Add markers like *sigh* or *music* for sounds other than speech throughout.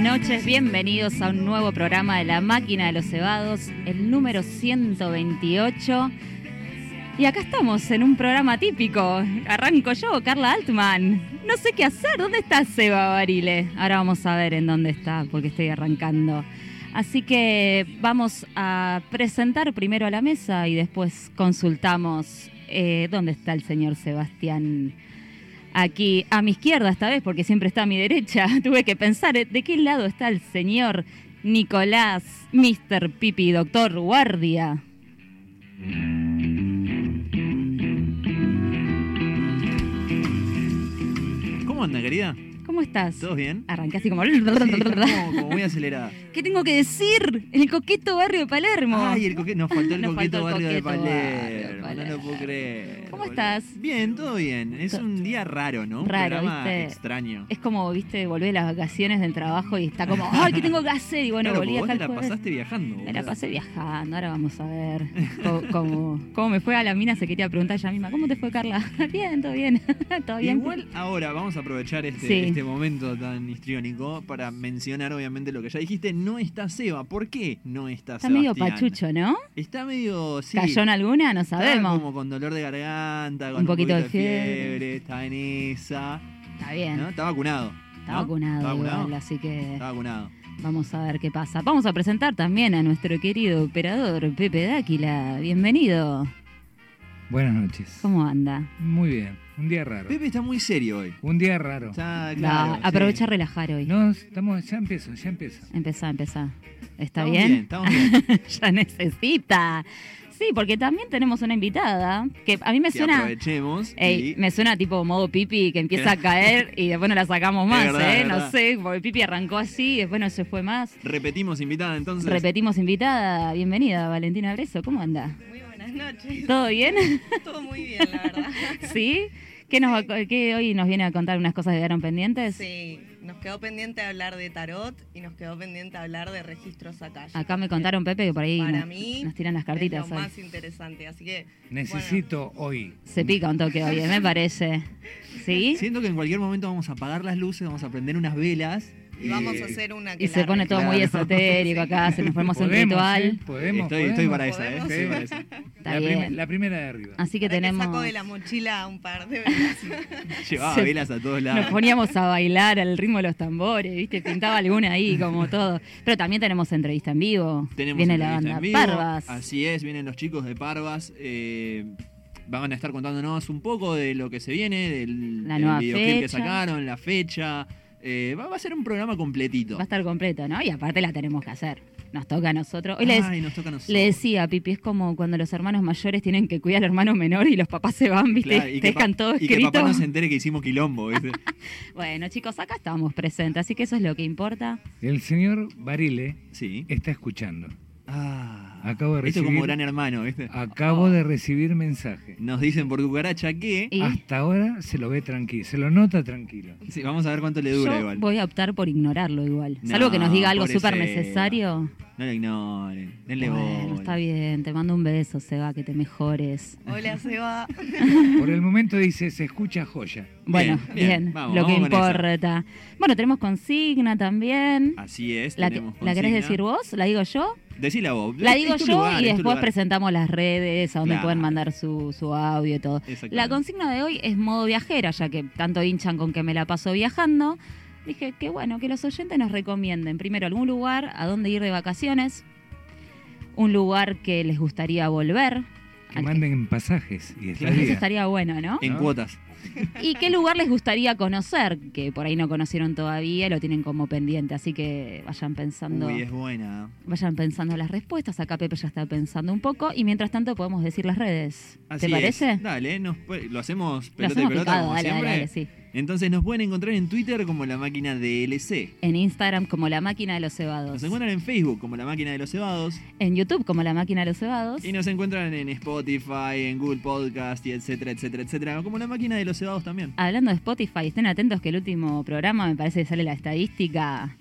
Noches, bienvenidos a un nuevo programa de La Máquina de los Cebados, el número 128. Y acá estamos en un programa típico. Arranco yo, Carla Altman. No sé qué hacer. ¿Dónde está Seba Barile? Ahora vamos a ver en dónde está, porque estoy arrancando. Así que vamos a presentar primero a la mesa y después consultamos eh, dónde está el señor Sebastián. Aquí a mi izquierda esta vez, porque siempre está a mi derecha. *laughs* Tuve que pensar eh, de qué lado está el señor Nicolás, Mr. Pipi, doctor Guardia. ¿Cómo anda, querida? ¿Cómo estás? ¿Todo bien? Arranqué así como... Sí, como, como muy acelerada. *laughs* ¿Qué tengo que decir? El coqueto barrio de Palermo. Ay, el coqueto, nos faltó el *laughs* Nos coqueto faltó el barrio de Palermo. barrio No lo puedo creer. ¿Cómo estás? Bien, todo bien. Es un día raro, ¿no? Un Raro, programa ¿viste? extraño. Es como, viste, volver de las vacaciones del trabajo y está como, ay, ¿qué tengo que hacer? Y bueno, claro, volví acá te la jueves. pasaste viajando. Me la pasé viajando, ahora vamos a ver cómo, cómo, cómo me fue a la mina. Se quería preguntar ella misma, ¿cómo te fue, Carla? *laughs* bien, todo bien, todo bien. Igual ahora vamos a aprovechar este, Sí. este momento tan histriónico para mencionar obviamente lo que ya dijiste. No está Seba. ¿Por qué no está, Está medio Sebastián? pachucho, ¿no? Está medio... Sí, ¿Cayó en alguna? No Está sabemos. como con dolor de garganta, con Un poquito de fiebre. Está en esa. Está bien. ¿no? Está vacunado. Está ¿no? vacunado, Está vacunado. igual, así que Está vacunado. vamos a ver qué pasa. Vamos a presentar también a nuestro querido operador Pepe Dáquila. Bienvenido. Buenas noches. ¿Cómo anda? Muy bien. Un día raro. Pepe está muy serio hoy. Un día raro. Está claro. aprovecha a relajar hoy. No, estamos, ya empiezo, ya empiezo. Empezá, empezá. ¿Está Estamos bien? Estamos bien. *laughs* ya necesita. Sí, porque también tenemos una invitada que a mí me Que suena. aprovechemos. Ey, y- me suena tipo modo pipi que empieza a caer y después no la sacamos más, verdad, ¿eh? No sé, porque pipi arrancó así, después no se fue más. Repetimos invitada entonces. Repetimos invitada. Bienvenida, Valentina Breso. ¿Cómo anda? Muy buenas noches. ¿Todo bien? *laughs* Todo muy bien, la verdad. ¿Sí? ¿Qué, nos va qué hoy nos viene a contar unas cosas que quedaron pendientes? Sí, nos quedó pendiente hablar de tarot y nos quedó pendiente hablar de registros acá. Acá me contaron, Pepe, que por ahí Para nos, mí nos tiran las cartitas. es lo hoy. más interesante, así que Necesito hoy. Se pica un toque hoy, ¿eh? me parece. *laughs* ¿Sí? Siento que en cualquier momento vamos a apagar las luces, vamos a prender unas velas. Y vamos a hacer una que Y se pone todo muy esotérico acá, se nos ponemos un ritual. ¿eh? Podemos, Estoy, estoy para esa, ¿eh? Estoy para esa. Está la, prim- bien. la primera de arriba. Así que Ahora tenemos. saco de la mochila un par de veces. *laughs* Llevaba Se- velas a todos Nos lados. poníamos a bailar al ritmo de los tambores, ¿viste? Pintaba alguna ahí, como todo. Pero también tenemos entrevista en vivo. Tenemos Viene la banda en vivo. Parvas. Así es, vienen los chicos de Parvas. eh, van a estar contándonos un poco de lo que se viene, del, La del videoclip que sacaron, la fecha. Eh, va, va a ser un programa completito. Va a estar completo, ¿no? Y aparte la tenemos que hacer. Nos toca a nosotros. Hoy les, Ay, nos toca a nosotros. le decía a Pipi, es como cuando los hermanos mayores tienen que cuidar al hermano menor y los papás se van, ¿viste? Claro, y Te dejan todo Y que escrito. papá no se entere que hicimos quilombo, ¿viste? *laughs* Bueno, chicos, acá estamos presentes, así que eso es lo que importa. El señor Barile Sí. está escuchando. Ah. Acabo de Esto recibir- como gran hermano, ¿viste? Acabo de recibir mensaje. Nos dicen por cucaracha que. Y Hasta ahora se lo ve tranquilo, se lo nota tranquilo. Sí, vamos a ver cuánto le dura yo igual. voy a optar por ignorarlo igual. No, Salvo que nos diga algo súper necesario. No lo ignoren. Denle Bueno, bola. está bien, te mando un beso, Seba, que te mejores. Hola, Seba. *laughs* Por el momento dice, se escucha joya. Bueno, bien, bien, vamos, lo que importa. Bueno, tenemos consigna también. Así es. ¿La, que- tenemos ¿La querés decir vos? ¿La digo yo? Decila vos. La digo yo lugar, y después presentamos las redes a donde Claro. pueden mandar su, su audio y todo. La consigna de hoy es modo viajera, ya que tanto hinchan con que me la paso viajando. Dije que bueno, que los oyentes nos recomienden primero algún lugar a donde ir de vacaciones, un lugar que les gustaría volver. Que manden pasajes y Eso estaría bueno, ¿no? En ¿no? cuotas. *laughs* ¿Y qué lugar les gustaría conocer? Que por ahí no conocieron todavía, lo tienen como pendiente, así que vayan pensando. Uy, es buena. Vayan pensando las respuestas. Acá Pepe ya está pensando un poco. Y mientras tanto podemos decir las redes. Así ¿Te es. parece? Dale, nos lo hacemos Lo pelota y hacemos pelota picado, como dale, dale, sí. Entonces nos pueden encontrar en Twitter como la máquina DLC. En Instagram como La Máquina de los Cebados. Nos encuentran en Facebook como la máquina de los cebados. En YouTube como La Máquina de los Cebados. Y nos encuentran en Spotify, en Google Podcast y etcétera, etcétera, etcétera. Como la máquina de los cebados también. Hablando de Spotify, estén atentos que el último programa me parece que sale la estadística.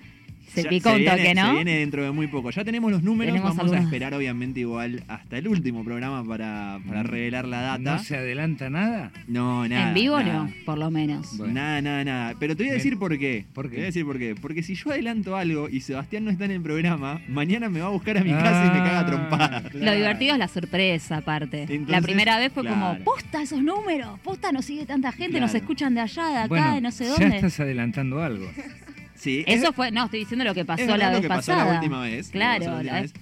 Se Ya- picó un viene- toque, Se ¿no? viene dentro de muy poco. Ya tenemos los números, Tenemos vamos a esperar obviamente igual hasta el último programa para, para revelar la data. ¿No se adelanta nada? No, nada. en vivo nada. no, por lo menos. Bueno. Nada, nada, nada. Pero te voy a decir por qué. ¿Por qué? Te voy a decir por qué. Porque si yo adelanto algo y Sebastián no está en el programa, mañana me va a buscar a mi casa y me caga Ah, trompada. Lo divertido es la sorpresa, aparte. la primera vez fue como, posta esos números, posta nos sigue tanta gente, nos Claro. escuchan de allá, de acá, Bueno, de no sé ya dónde. estás adelantando algo. Sí, es- Eso fue, no, estoy diciendo lo que es pasó verdad la lo vez que pasó pasada. la última vez. lo que Claro, la última la- vez.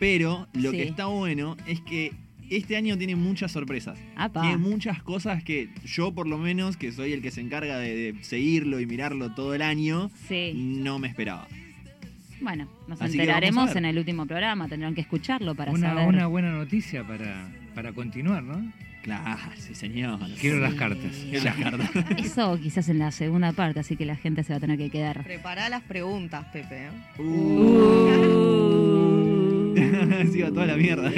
Pero lo Sí. que está bueno es que este año tiene muchas sorpresas. Apa. Tiene muchas cosas que yo, por lo menos, que soy el que se encarga de, de seguirlo y mirarlo todo el año, Sí. no me esperaba. Bueno, nos Así que enteraremos en el último programa, tendrán que escucharlo para Una, saber. una buena noticia para, para continuar, ¿no? Claro, sí, señor. Quiero Sí. las cartas. Quiero las cartas. *laughs* Eso quizás en la segunda parte, así que la gente se va a tener que quedar. Prepará las preguntas, Pepe. ¿eh? Uh. *laughs* Sí, va toda la mierda.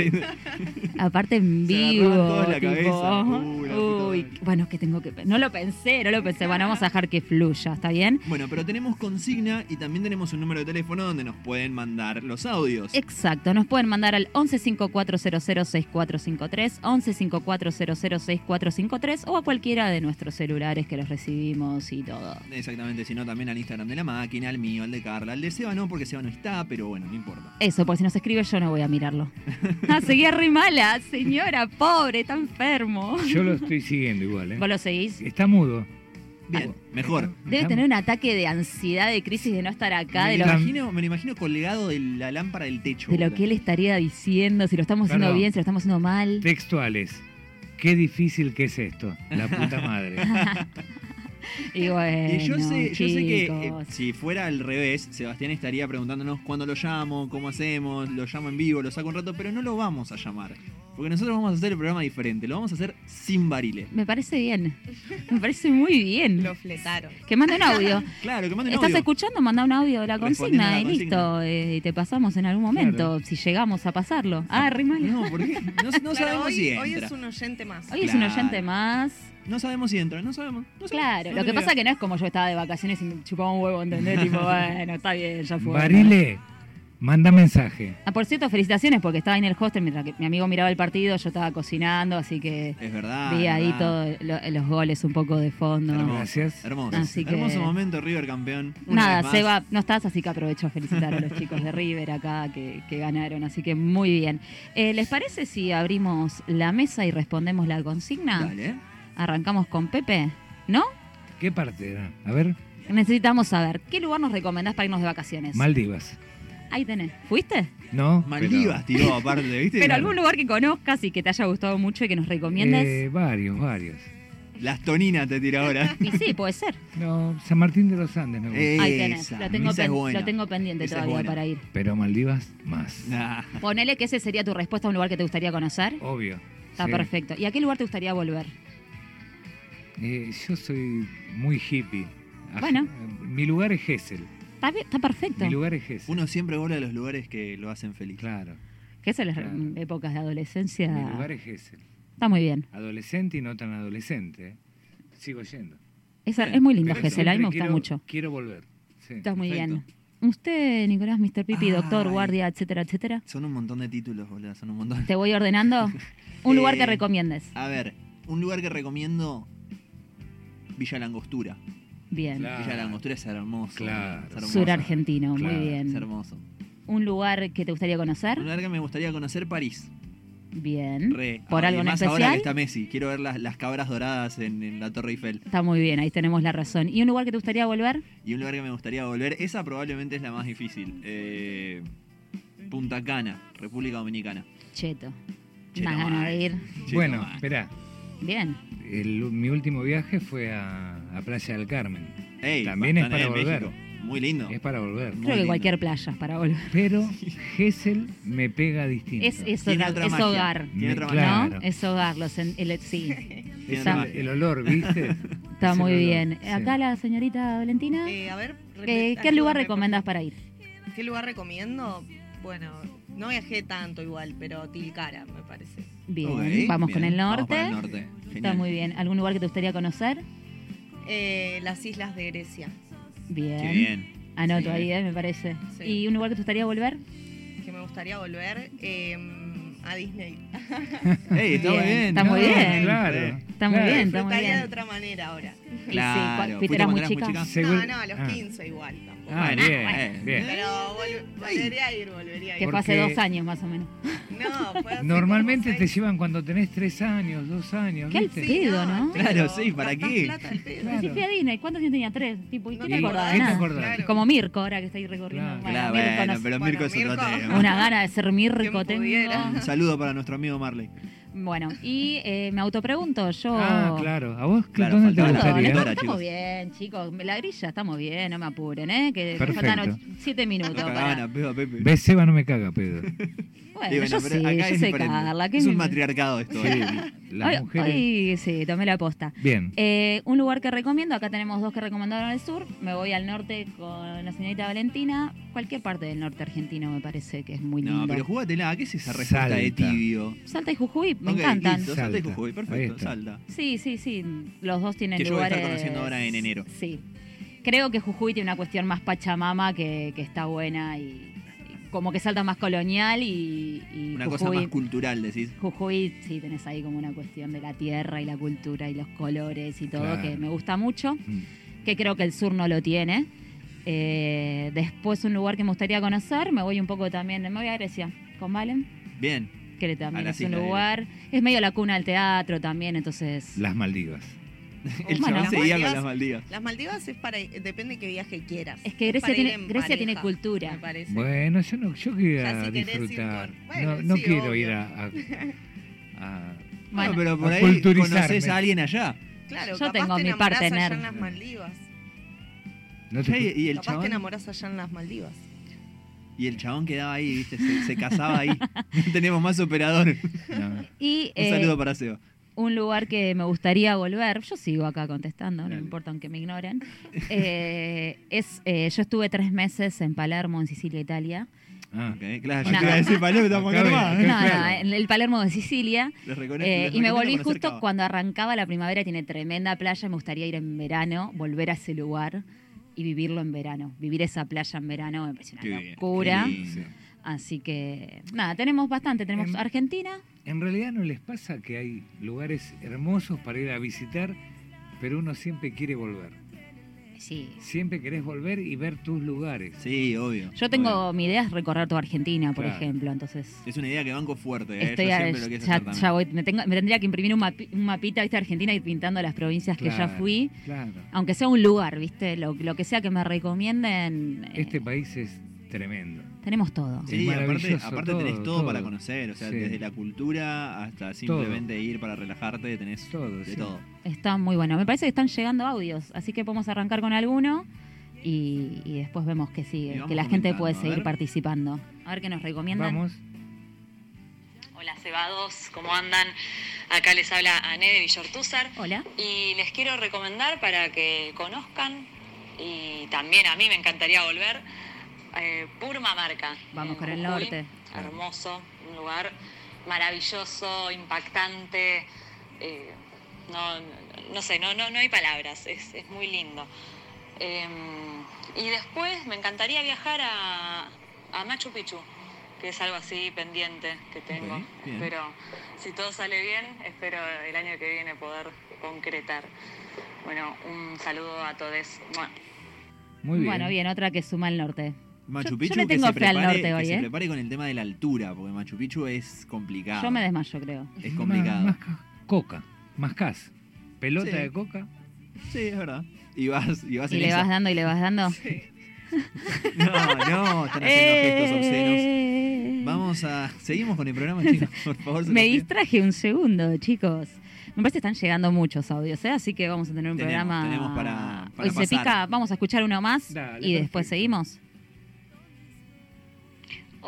*laughs* Aparte en Se vivo. agarraban todos la tipo, cabeza. La uy, bueno, que tengo que. No lo pensé, no lo pensé. Bueno, vamos a dejar que fluya, ¿está bien? Bueno, pero tenemos consigna y también tenemos un número de teléfono donde nos pueden mandar los audios. Exacto, nos pueden mandar al 1154006453, 1154006453 o a cualquiera de nuestros celulares que los recibimos y todo. Exactamente, sino también al Instagram de la máquina, al mío, al de Carla, al de Seba no, porque Seba no está, pero bueno, no importa. Eso, porque si nos escribe yo no voy a mirarlo. *laughs* ah, seguía re mala, señora, pobre, está enfermo. Yo lo estoy siguiendo igual, ¿eh? ¿Vos lo seguís? Está mudo. Bien, mejor. Debe tener un ataque de ansiedad, de crisis de no estar acá, me, de lo lo, imagino, me lo imagino colgado de la lámpara del techo. de lo que él estaría diciendo, si lo estamos haciendo bien, si lo estamos haciendo mal. Textuales. Qué difícil que es esto. La puta madre. *laughs* *laughs* Y bueno, Y yo sé, yo sé que eh, si fuera al revés, Sebastián estaría preguntándonos cuándo lo llamo, cómo hacemos, lo llamo en vivo, lo saco un rato, pero no lo vamos a llamar. Porque nosotros vamos a hacer el programa diferente, lo vamos a hacer sin barile. Me parece bien. *laughs* Me parece muy bien. Lo fletaron. Que mande un audio. Claro, que manden ¿Estás audio. escuchando? Manda un audio de la consigna la y consigna. listo. eh, y te pasamos en algún momento, Claro. si llegamos a pasarlo. Ah, re mal. No, ¿por qué? No, no *laughs* Claro, sabemos hoy, si hoy entra. es un oyente más. Hoy es un oyente más. No sabemos si entra, no sabemos. no sabemos, Claro, no lo que pasa que no es como yo estaba de vacaciones y me chupaba un huevo, ¿entendés? tipo, *laughs* bueno, está bien, ya fue. Barile, manda mensaje. Ah, por cierto, felicitaciones porque estaba en el hostel mientras que mi amigo miraba el partido, yo estaba cocinando, así que Es verdad. vi ahí todos los goles un poco de fondo. Hermoso, Gracias. Hermoso. Así que- Hermoso momento, River campeón. Una Nada. Seba, no estás, así que aprovecho a felicitar a los chicos de River acá que, que ganaron, así que muy bien. Eh, ¿Les parece si abrimos la mesa y respondemos la consigna? Dale. Arrancamos con Pepe, ¿no? ¿Qué parte era? A ver, Necesitamos saber, ¿qué lugar nos recomendás para irnos de vacaciones? Maldivas. Ahí tenés. ¿Fuiste? ¿No? Maldivas tiró aparte, ¿viste? Pero algún lugar que conozcas y que te haya gustado mucho y que nos recomiendes. Eh, varios, varios. Las toninas te tira ahora. Y sí, puede ser. No, San Martín de los Andes me gusta. Ahí tenés. Lo tengo, esa es pen- buena. lo tengo pendiente Esa todavía para ir. Pero Maldivas, más. Nah. Ponele que ese sería tu respuesta a un lugar que te gustaría conocer. Obvio. Está Sí. perfecto. ¿Y a qué lugar te gustaría volver? Eh, yo soy muy hippie. Bueno. Mi lugar es Gessel. Está, bien, está perfecto. Mi lugar es Gessel. Uno siempre vuelve a los lugares que lo hacen feliz. Claro. Que es Claro. épocas de adolescencia. Mi lugar es Gessel. Está muy bien. Adolescente y no tan adolescente. ¿eh? Sigo yendo. Es, Bien, es muy lindo Gesell, a mí me gusta quiero- mucho. Quiero volver. Sí. Está muy perfecto. bien. Usted, Nicolás, Mr. Pipi, doctor, Ay. guardia, etcétera, etcétera. Son un montón de títulos, boludo. Son un montón. Te voy ordenando. *laughs* Un lugar que Eh, recomiendes. A ver, un lugar que recomiendo. Villa Langostura. Bien. Claro. Villa Langostura es hermoso. Claro. es hermoso. Sur argentino, Claro, muy Es bien. hermoso. Un lugar que te gustaría conocer. Un lugar que me gustaría conocer París. Bien. Re. ¿Por Ah, algo en más ahora especial? que está Messi. Quiero ver las, las cabras doradas en, en la Torre Eiffel. Está muy bien, ahí tenemos la razón. ¿Y un lugar que te gustaría volver? Y un lugar que me gustaría volver, esa probablemente es la más difícil. Eh, Punta Cana, República Dominicana. Cheto. Cheto Más ganas de ir. Cheto Bueno, mal. espera. Bien. Mi último viaje fue a, a Playa del Carmen. Ey, también es para volver. México. Muy lindo. Es para volver. Muy Creo que lindo. cualquier playa es para volver. Pero *laughs* Gessel me pega distinto. Es, es, Tiene hogar, otra es hogar. Tiene otra Me- magia. ¿No? claro. Es hogar. Los en- el- sí. *laughs* Es el, el olor, ¿viste? *laughs* Está Es muy el olor, bien. sí. Acá la señorita Valentina. Eh, a ver, ¿qué, repet- ¿Qué lugar por para ir? ¿Qué lugar recomiendo? Bueno, no viajé tanto igual, pero Tilcara, me parece. Bien. Vamos con el Vamos norte. para el norte. Está muy bien. ¿Algún lugar que te gustaría conocer? Eh, las islas de Grecia. Bien. Qué bien. Anoto Sí. ahí, ¿eh? me parece. Sí. ¿Y un lugar que te gustaría volver? Que me gustaría volver eh, a Disney. *laughs* Ey, está muy Bien, está muy bien. Claro. Está muy claro. bien, está muy bien. de otra manera ahora. Claro. sí, ¿cuál- ¿Fuiste ¿fuiste eras muy chica? muy chica? Según- No, no, a los ah. 15 igual tampoco. Ah, Bueno, bien, *laughs* bueno. bien. Pero vol- volvería a ir, volvería a Que ir. fue hace Porque- dos años más o menos. No, fue hace Normalmente te llevan cuando tenés tres años, dos años. Qué ¿viste? al pedo, ¿no? Claro, sí, ¿para qué? plata al pedo. Claro. Sí, fui a Disney. ¿Cuántos años tenía? Tres. Tipo, ¿y No qué te acordás? acordás, ¿qué te Nada. acordás? Claro. Como Mirko, ahora que estoy recorriendo. Claro. Bueno, Claro, Mirko bueno, no- pero Bueno, Mirko es otro Mirko. tema. Una gana de ser Mirko ¿Quién tengo. Un saludo para nuestro amigo Marley. Bueno, y eh, me autopregunto, yo... Ah, claro. ¿A vos Claro, dónde te gustaría? Estamos chicos. bien, chicos. La grilla estamos bien, no me apuren, ¿eh? Que Perfecto. faltan siete minutos. No para- pedo Pepe. ¿Ves, Seba? No me caga, pedo. *laughs* Bueno, yo sí, acá yo es soy diferente. Carla. ¿qué Es un me- matriarcado esto. Sí, ¿eh? las Hoy- mujeres. hoy sí, tomé la posta. Bien. Eh, un lugar que recomiendo, acá tenemos dos que recomendaron al sur, me voy al norte con la señorita Valentina, cualquier parte del norte argentino me parece que es muy lindo. No, pero jugátela. ¿Qué es esa respuesta de tibio? Salta y Jujuy, me encantan. listo, Salta y. Jujuy. Perfecto, salta. Sí, sí, sí, los dos tienen Que yo voy a estar conociendo ahora en enero. Sí. Creo que Jujuy tiene una cuestión más pachamama que, que está buena y, y como que salta más colonial y, y Una cosa más cultural, decís. Jujuy sí tenés ahí como una cuestión de la tierra y la cultura y los colores y todo Claro. que me gusta mucho, Mm. que creo que el sur no lo tiene. Eh, después un lugar que me gustaría conocer, me voy un poco también, me voy a Grecia con Valen, Bien. Que también las es un de lugar, es medio la cuna del teatro también, entonces... Las Maldivas. *laughs* El Bueno. seguía con Las las Maldivas. Las Maldivas es para depende de qué viaje quieras. Es que Es Grecia ir tiene, en Grecia pareja, tiene cultura. Me parece. Bueno, yo no, yo quiero Ya si disfrutar. con- bueno, no no sí, quiero obvio. ir a, a- *laughs* a- Bueno, Bueno, pero por a ahí conoces a alguien allá. Claro, Yo capaz tengo te mi parte allá en las Maldivas. no te- Y, el Capaz te enamorás allá en las Maldivas. Y el chabón quedaba ahí, ¿viste? Se, se casaba ahí. *laughs* No tenemos más operadores. no. y Un eh, saludo para Seba. un lugar que me gustaría volver, yo sigo acá contestando, no me importa aunque me ignoren, eh, es, eh, yo estuve tres meses en Palermo, en Sicilia, Italia. Ah. Ok, claro, yo No. iba decir, Palermo, estamos Acá acá ven, nomás, acá. No, no, claro. en el Palermo de Sicilia. Les Eh, les y me volví justo cuando arrancaba la primavera, tiene tremenda playa, me gustaría ir en verano, volver a ese lugar y vivirlo en verano. Vivir esa playa en verano me parece una Qué locura. Así que, nada, tenemos bastante. Tenemos Em, Argentina, En realidad no les pasa que hay lugares hermosos para ir a visitar, pero uno siempre quiere volver. Sí. Siempre querés volver y ver tus lugares. Sí, obvio. Yo tengo, obvio. mi idea es recorrer toda Argentina, por Claro. ejemplo, entonces... Es una idea que banco fuerte, ¿eh? Estoy Yo a- siempre lo ya, ya voy, me, tengo- me tendría que imprimir un, mapi- un mapita, ¿viste? Argentina y pintando las provincias que ya fui. Claro. Aunque sea un lugar, ¿viste? Lo, lo que sea que me recomienden. eh, Este país es tremendo. Tenemos todo. Sí, aparte, aparte todo, tenés todo, todo. para conocer, o sea, Sí. desde la cultura hasta simplemente ir para relajarte, tenés Todo, de sí. todo. Está muy bueno. Me parece que están llegando audios, así que podemos arrancar con alguno y, y después vemos que sigue, que la gente puede seguir participando. A ver qué nos recomiendan. Vamos. Hola cebados, ¿cómo andan? Acá les habla Ané de Villortúzar Hola. y les quiero recomendar para que conozcan y también a mí me encantaría volver eh, Purmamarca. Vamos en con el Jujuy. norte. Hermoso, un lugar maravilloso, impactante. eh, no, no- no sé, no, no, no hay palabras, es, es muy lindo. Eh, y después me encantaría viajar a, a Machu Picchu, que es algo así pendiente que tengo. Ok, bien. Espero, si todo sale bien, espero el año que viene poder concretar. Bueno, un saludo a todos. Muy bien. Bueno, bien, otra que suma el norte. Machu Yo- yo Picchu le que tengo se fe al prepare, norte hoy, que se ¿eh? prepare con el tema de la altura, porque Machu Picchu es complicado. Yo me desmayo, creo. Es Más- complicado. Más, ca- coca, más cas. Pelota Sí. de coca. Sí, es verdad. Y vas, y vas Y en le esa. vas dando y le vas dando. *laughs* No, no, están haciendo gestos obscenos. Eh. Vamos a. Seguimos con el programa, chicos. Por favor, Me distraje un segundo, chicos. Me parece que están llegando muchos audios, ¿eh? así que vamos a tener un Tenemos, programa. tenemos para- para Hoy se pica, vamos a escuchar uno más Dale, y después perfecto. seguimos.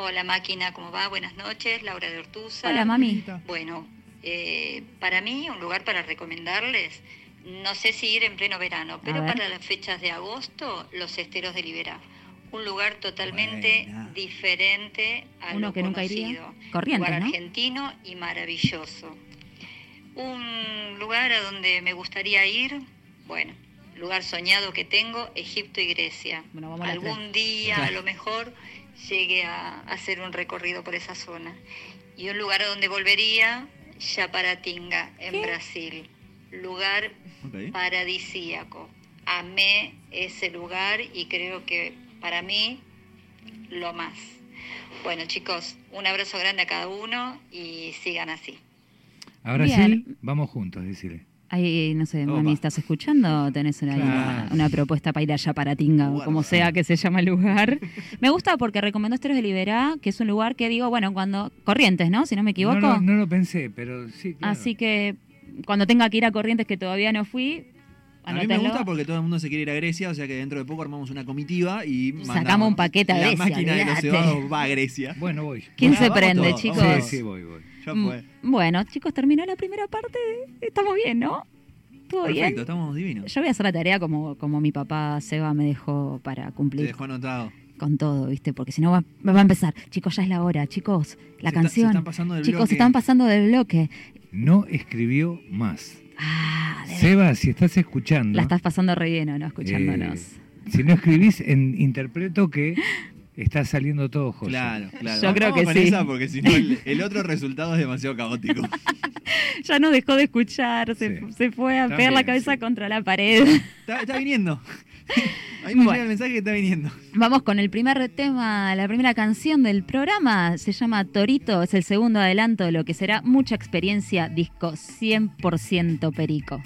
Hola máquina, ¿cómo va? Buenas noches, Laura de Ortuza. Hola, mami. Bueno, eh, para mí un lugar para recomendarles, no sé si ir en pleno verano, pero para las fechas de agosto, los esteros de Liberá. Un lugar totalmente Buena. diferente a Uno lo que nunca iría. conocido. Corrientes, lugar ¿no? argentino y maravilloso. Un lugar a donde me gustaría ir, bueno, lugar soñado que tengo, Egipto y Grecia. Bueno, vamos a las Algún día, a lo mejor, llegue a hacer un recorrido por esa zona. Y un lugar a donde volvería, Yaparatinga, en Brasil. Lugar Ok. paradisíaco. Amé ese lugar y creo que para mí lo más. Bueno chicos, un abrazo grande a cada uno y sigan así. Ahora Bien. sí, vamos juntos, decirle. Ahí, no sé, Opa. mami, ¿estás escuchando? ¿Tenés una, Claro. una propuesta para ir allá para Tinga o como sea que se llama el lugar? *laughs* Me gusta porque recomendó Esteros de Liberá, que es un lugar que digo, bueno, cuando... Corrientes, ¿no? Si no me equivoco. No, lo- no lo pensé, pero sí, claro. Así que cuando tenga que ir a Corrientes, que todavía no fui, A mí me gusta porque todo el mundo se quiere ir a Grecia, o sea que dentro de poco armamos una comitiva y Sacamos un paquete a La Grecia, máquina de los cebados va a Grecia. Bueno, voy. ¿Quién Bueno, se prende, todos, chicos? Sí, sí, voy, voy. Ya Mm. Bueno, chicos, terminó la primera parte. Estamos bien, ¿no? ¿Todo Perfecto, bien? estamos divinos. Yo voy a hacer la tarea como, como mi papá Seba me dejó para Te cumplir dejó anotado. con todo, ¿viste? Porque si no va, va a empezar. Chicos, ya es la hora, chicos. La Se está- canción. se están pasando del chicos, bloque. se están pasando del bloque. No escribió más. Ah, de- Seba, si estás escuchando, la estás pasando re bien, ¿o ¿no? Escuchándonos. eh, si no escribís, en- interpreto que *laughs* está saliendo todo joya. Claro, claro. Yo creo Vamos que con sí. esa porque si no el, el otro resultado es demasiado caótico. *laughs* Ya no dejó de escuchar, se, Sí. se fue a También, pegar la cabeza sí. contra la pared. *laughs* está, está viniendo. *laughs* Ahí me Bueno. llega el mensaje que está viniendo. Vamos con el primer tema, la primera canción del programa. Se llama Torito, es el segundo adelanto de lo que será mucha experiencia disco 100% perico.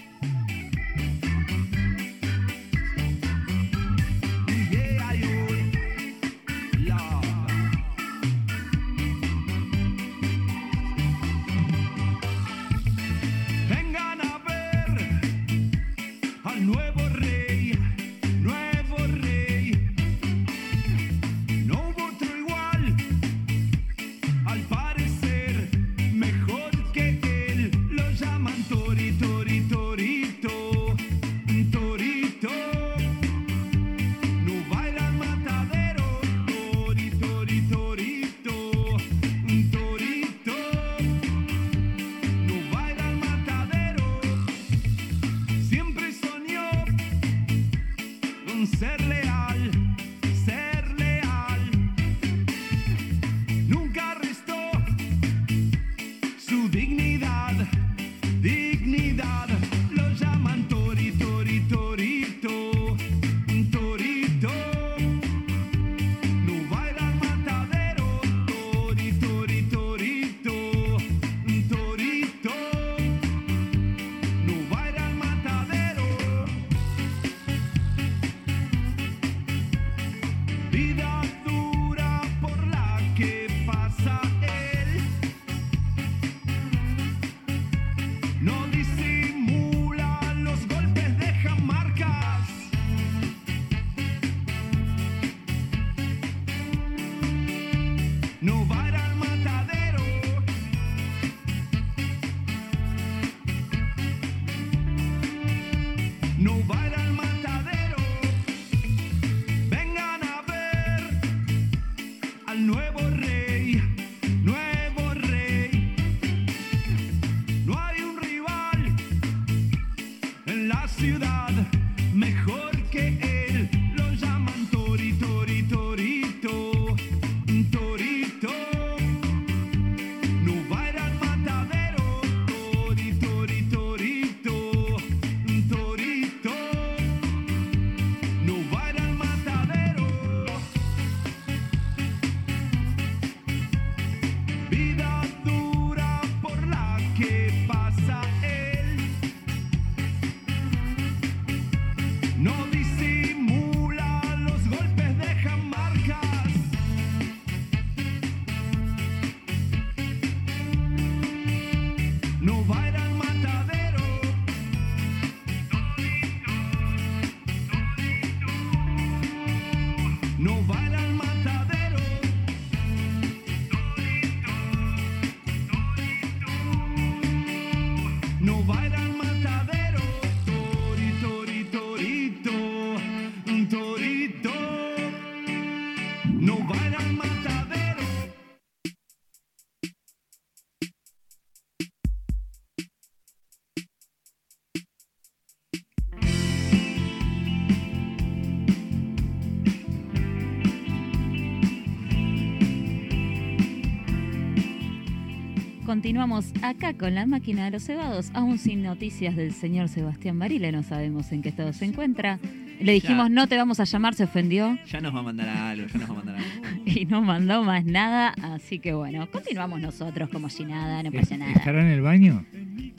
Continuamos acá con la máquina de los cebados, aún sin noticias del señor Sebastián Barile, no sabemos en qué estado se encuentra. Le dijimos, no te vamos a llamar, se ofendió Ya nos va a mandar algo, ya nos va a mandar algo. *laughs* y no mandó más nada, así que bueno, continuamos nosotros como si nada, no pasa nada. ¿Estará en el baño?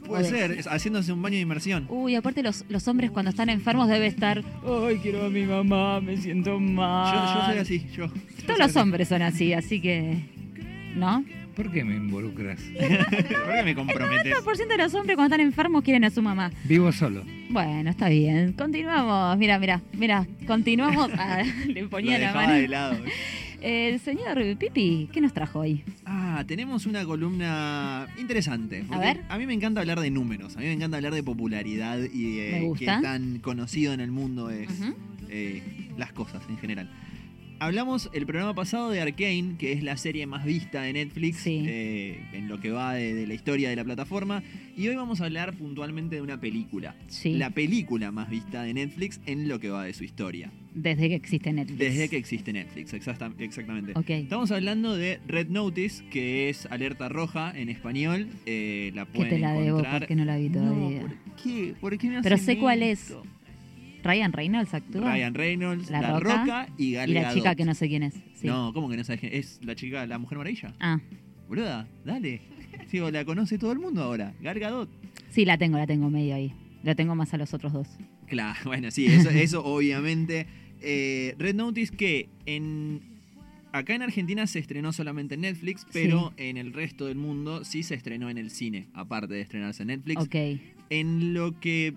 Puede ser, es- haciéndose un baño de inmersión. Uy, aparte los, los hombres cuando están enfermos debe estar, ay, quiero a mi mamá, me siento mal. yo soy así, yo. Todos los así. hombres son así, así que... ¿No? ¿Por qué me involucras? *laughs* ¿Por qué me comprometes? 90% de los hombres cuando están enfermos quieren a su mamá. Vivo solo. Bueno, está bien. Continuamos. Mira, mira, mira. Continuamos. *laughs* Ah, le Lo ponía la mano. de lado. El señor Pipi, ¿qué nos trajo hoy? Ah, tenemos una columna interesante. porque ver. A mí me encanta hablar de números, a mí me encanta hablar de popularidad y de Me qué tan conocido en el mundo es eh, las cosas en general. Hablamos el programa pasado de Arkane, que es la serie más vista de Netflix Sí. eh, en lo que va de, de la historia de la plataforma. Y hoy vamos a hablar puntualmente de una película. Sí. La película más vista de Netflix en lo que va de su historia. Desde que existe Netflix. Desde que existe Netflix, exacta- exactamente. Estamos hablando de Red Notice, que es alerta roja en español. Eh, la Que te la debo encontrar. porque no la vi No, todavía. ¿por qué? ¿Por qué me Pero sé cuál es. Ryan Reynolds actúa. Ryan Reynolds, La La, Roca Roca, y Gal y la Gadot. chica que no sé quién es. Sí. No, ¿cómo que no sabes quién? Es la chica, la Mujer Maravilla. Ah, Boluda, dale. Digo, la conoce todo el mundo ahora. Gal Gadot. sí, la tengo, la tengo medio ahí. La tengo más a los otros dos. Claro, *laughs* bueno, sí, eso, eso obviamente. Eh, Red Notice que en acá en Argentina se estrenó solamente en Netflix, pero en el resto del mundo sí se estrenó en el cine, aparte de estrenarse en Netflix. Ok. En lo que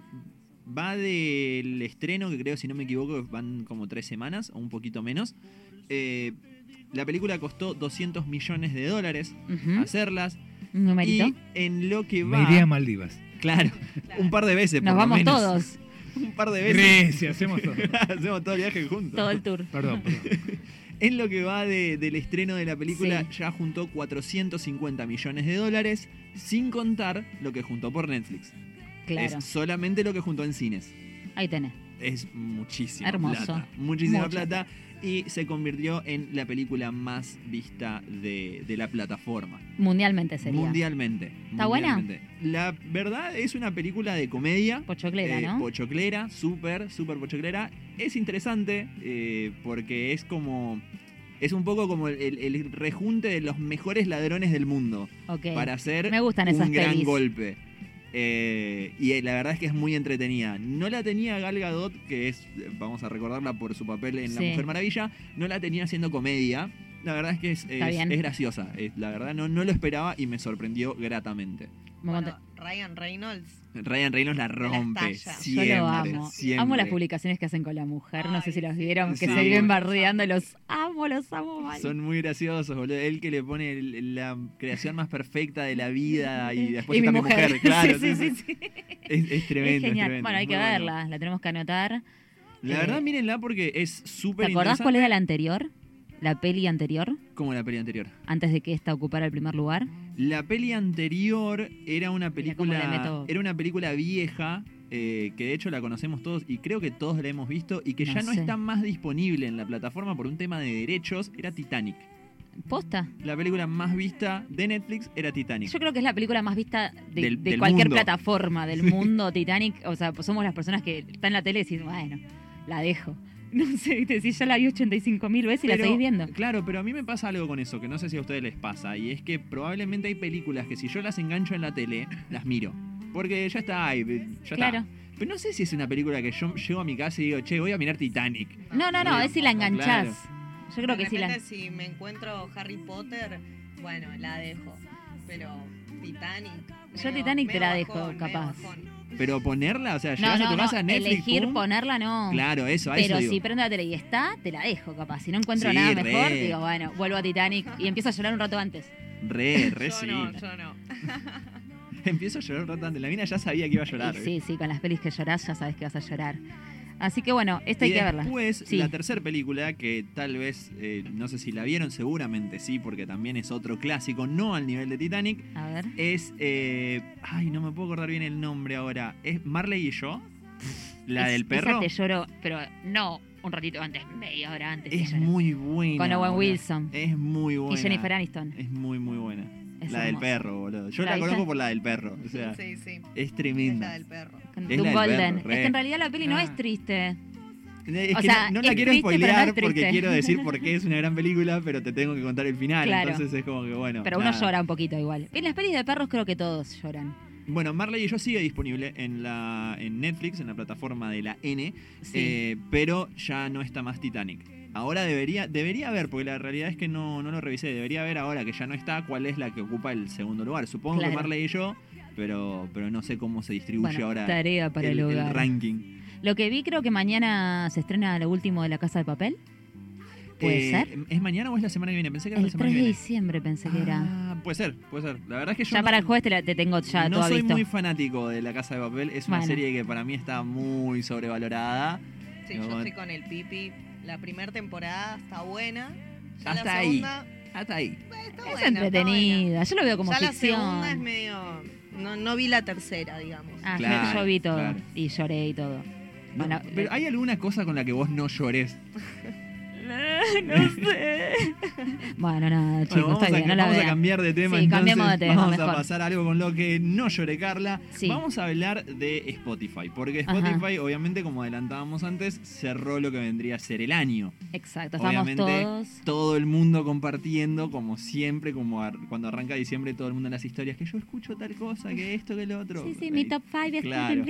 va del estreno, que creo, si no me equivoco, van como tres semanas o un poquito menos, eh, la película costó 200 millones de dólares hacerlas. Un numerito. Y en lo que Me va... iría a Maldivas. Claro, un par de veces Nos por lo vamos menos. todos. *laughs* Un par de veces. Grecia, hacemos todo. *laughs* Hacemos todo el viaje juntos. Todo el tour. Perdón, perdón. *laughs* En lo que va de- del estreno de la película, Sí. ya juntó 450 millones de dólares, sin contar lo que juntó por Netflix. Claro. Es solamente lo que juntó en cines. Ahí tenés. Es muchísima Hermoso. plata. Muchísima Mucho. plata. Y se convirtió en la película más vista de, de la plataforma. Mundialmente sería. Mundialmente. ¿Está buena? La verdad es una película de comedia. Pochoclera, Eh, ¿no? Pochoclera, súper, súper pochoclera. Es interesante eh, porque es como. Es un poco como el, el rejunte de los mejores ladrones del mundo ok. para hacer Me gustan un esas gran pelis. golpe. Eh, y eh, la verdad es que es muy entretenida. No la tenía Gal Gadot, que es, eh, vamos a recordarla por su papel en La Sí. Mujer Maravilla, no la tenía haciendo comedia. La verdad es que es, es- graciosa. Es- la verdad no, no lo esperaba y me sorprendió gratamente. Bueno, Ryan Reynolds. Ryan Reynolds la rompe. Yo Siempre, Yo lo amo. siempre. Amo las publicaciones que hacen con la mujer. No sé si las vieron, que sí. se viven bardeando. Los amo, los amo mal. Son muy graciosos, boludo. Él que le pone la creación más perfecta de la vida y *laughs* después Y está mi mujer. mujer. Claro, *laughs* sí, sí, sí. Es, es tremendo. es es genial. tremendo, bueno, hay que muy bueno. verla. La tenemos que anotar. La Eh, verdad, mírenla porque es súper ¿Te acordás interesante. cuál era la anterior? La peli anterior, Como la peli anterior. antes de que esta ocupara el primer lugar. La peli anterior era una cómo película. Era una película vieja. eh, que de hecho la conocemos todos y creo que todos la hemos visto y que No ya no sé. está más disponible en la plataforma por un tema de derechos, era Titanic. ¿Posta? La película más vista de Netflix era Titanic. Yo creo que es la película más vista de, Del- de del cualquier mundo. plataforma del mundo, Titanic. O sea, pues somos las personas que están en la tele y decís, bueno, la dejo. *laughs* No sé, viste, si ya la vi 85 mil veces y la Pero- seguís viendo. Claro, pero a mí me pasa algo con eso, que no sé si a ustedes les pasa, y es que probablemente hay películas que si yo las engancho en la tele, las miro. Porque ya está, ay, ya Claro. está. Pero no sé si es una película que yo llego a mi casa y digo, che, voy a mirar Titanic. No, no, no, es si la enganchás. Yo creo de que sí la. repente, si me encuentro Harry Potter, bueno, la dejo. Pero Titanic. Yo Titanic te la dejo, capaz. Pero ponerla, o sea, No, llegas a no, tu no, casa, Netflix, elegir pum. ponerla no. Claro, eso, a eso Pero digo. si prendo la tele y está, te la dejo capaz. Si no encuentro Sí, nada re. mejor, digo, bueno, vuelvo a Titanic y empiezo a llorar un rato antes. Re, re *laughs* Yo sí. no, yo no. *laughs* Empiezo a llorar un rato antes. La mina ya sabía que iba a llorar. Y sí, sí, con las pelis que llorás ya sabes que vas a llorar. Así que bueno, esta hay que verla. después, Sí. la tercera película, que tal vez, eh, no sé si la vieron, seguramente sí, porque también es otro clásico, no al nivel de Titanic, A ver. es. eh, ay, no me puedo acordar bien el nombre ahora. ¿Es Marley y yo? *laughs* La Es- del perro. Esa te lloro, pero no un ratito antes, media hora antes. te Es muy buena. Con Owen. Wilson Es muy buena. y Jennifer Aniston. Es muy, muy buena. Es la del perro, boludo. Yo ¿La la, conozco por la del perro. O sea, Sí, sí. es Es tremenda. la del perro. La del Golden. es que en realidad la peli no Ah. es triste. Es O que sea, no, no la quiero triste, no spoilear porque quiero decir por qué es una gran película, pero te tengo que contar el final. Claro. Entonces es como que bueno. Pero uno llora un poquito igual. En las pelis de perros creo que todos lloran. Bueno, Marley y yo sigue disponible en la en Netflix, en la plataforma de la N, Sí. eh, pero ya no está más Titanic. Ahora debería, debería haber, porque la realidad es que no, no lo revisé, debería haber ahora que ya no está cuál es la que ocupa el segundo lugar. Supongo Claro. que Marley y yo, pero, pero no sé cómo se distribuye Bueno, ahora tarea para el el, el hogar. ranking. Lo que vi creo que mañana se estrena lo último de La Casa de Papel. ¿Puede Eh, ser? ¿Es mañana o es la semana que viene? Pensé que era El la 3 semana de que viene. diciembre pensé que era. Ah, puede ser, puede ser. La verdad es que yo Ya no- para el jueves te, la- te tengo ya no todo soy visto. muy fanático de La Casa de Papel. Es una Bueno. serie que para mí está muy sobrevalorada. Sí, yo estoy con el pipi. La primera temporada está buena. Ya Hasta la ahí. segunda Hasta ahí. eh, está Es buena, está entretenida. Yo lo veo como. Ya ficción. la segunda es medio. No, no vi la tercera, digamos. Ah, yo- Claro, yo vi todo. claro. Y lloré y todo. No, Bueno, pero ¿hay alguna cosa con la que vos no llores? *laughs* *laughs* no sé. *laughs* bueno, nada, chicos, Bueno, vamos está a, bien, no la vamos a vean. cambiar de tema. Sí, entonces. de tema, Vamos mejor. a pasar a algo con lo que no lloré, Carla. Sí. Vamos a hablar de Spotify. Porque Ajá. Spotify, obviamente, como adelantábamos antes, cerró lo que vendría a ser el año. Exacto, estamos Obviamente, todos. todo el mundo compartiendo, como siempre, como ar- cuando arranca diciembre, todo el mundo en las historias, que yo escucho tal cosa, que esto, que lo otro. Sí, sí, mi top 5 es claro.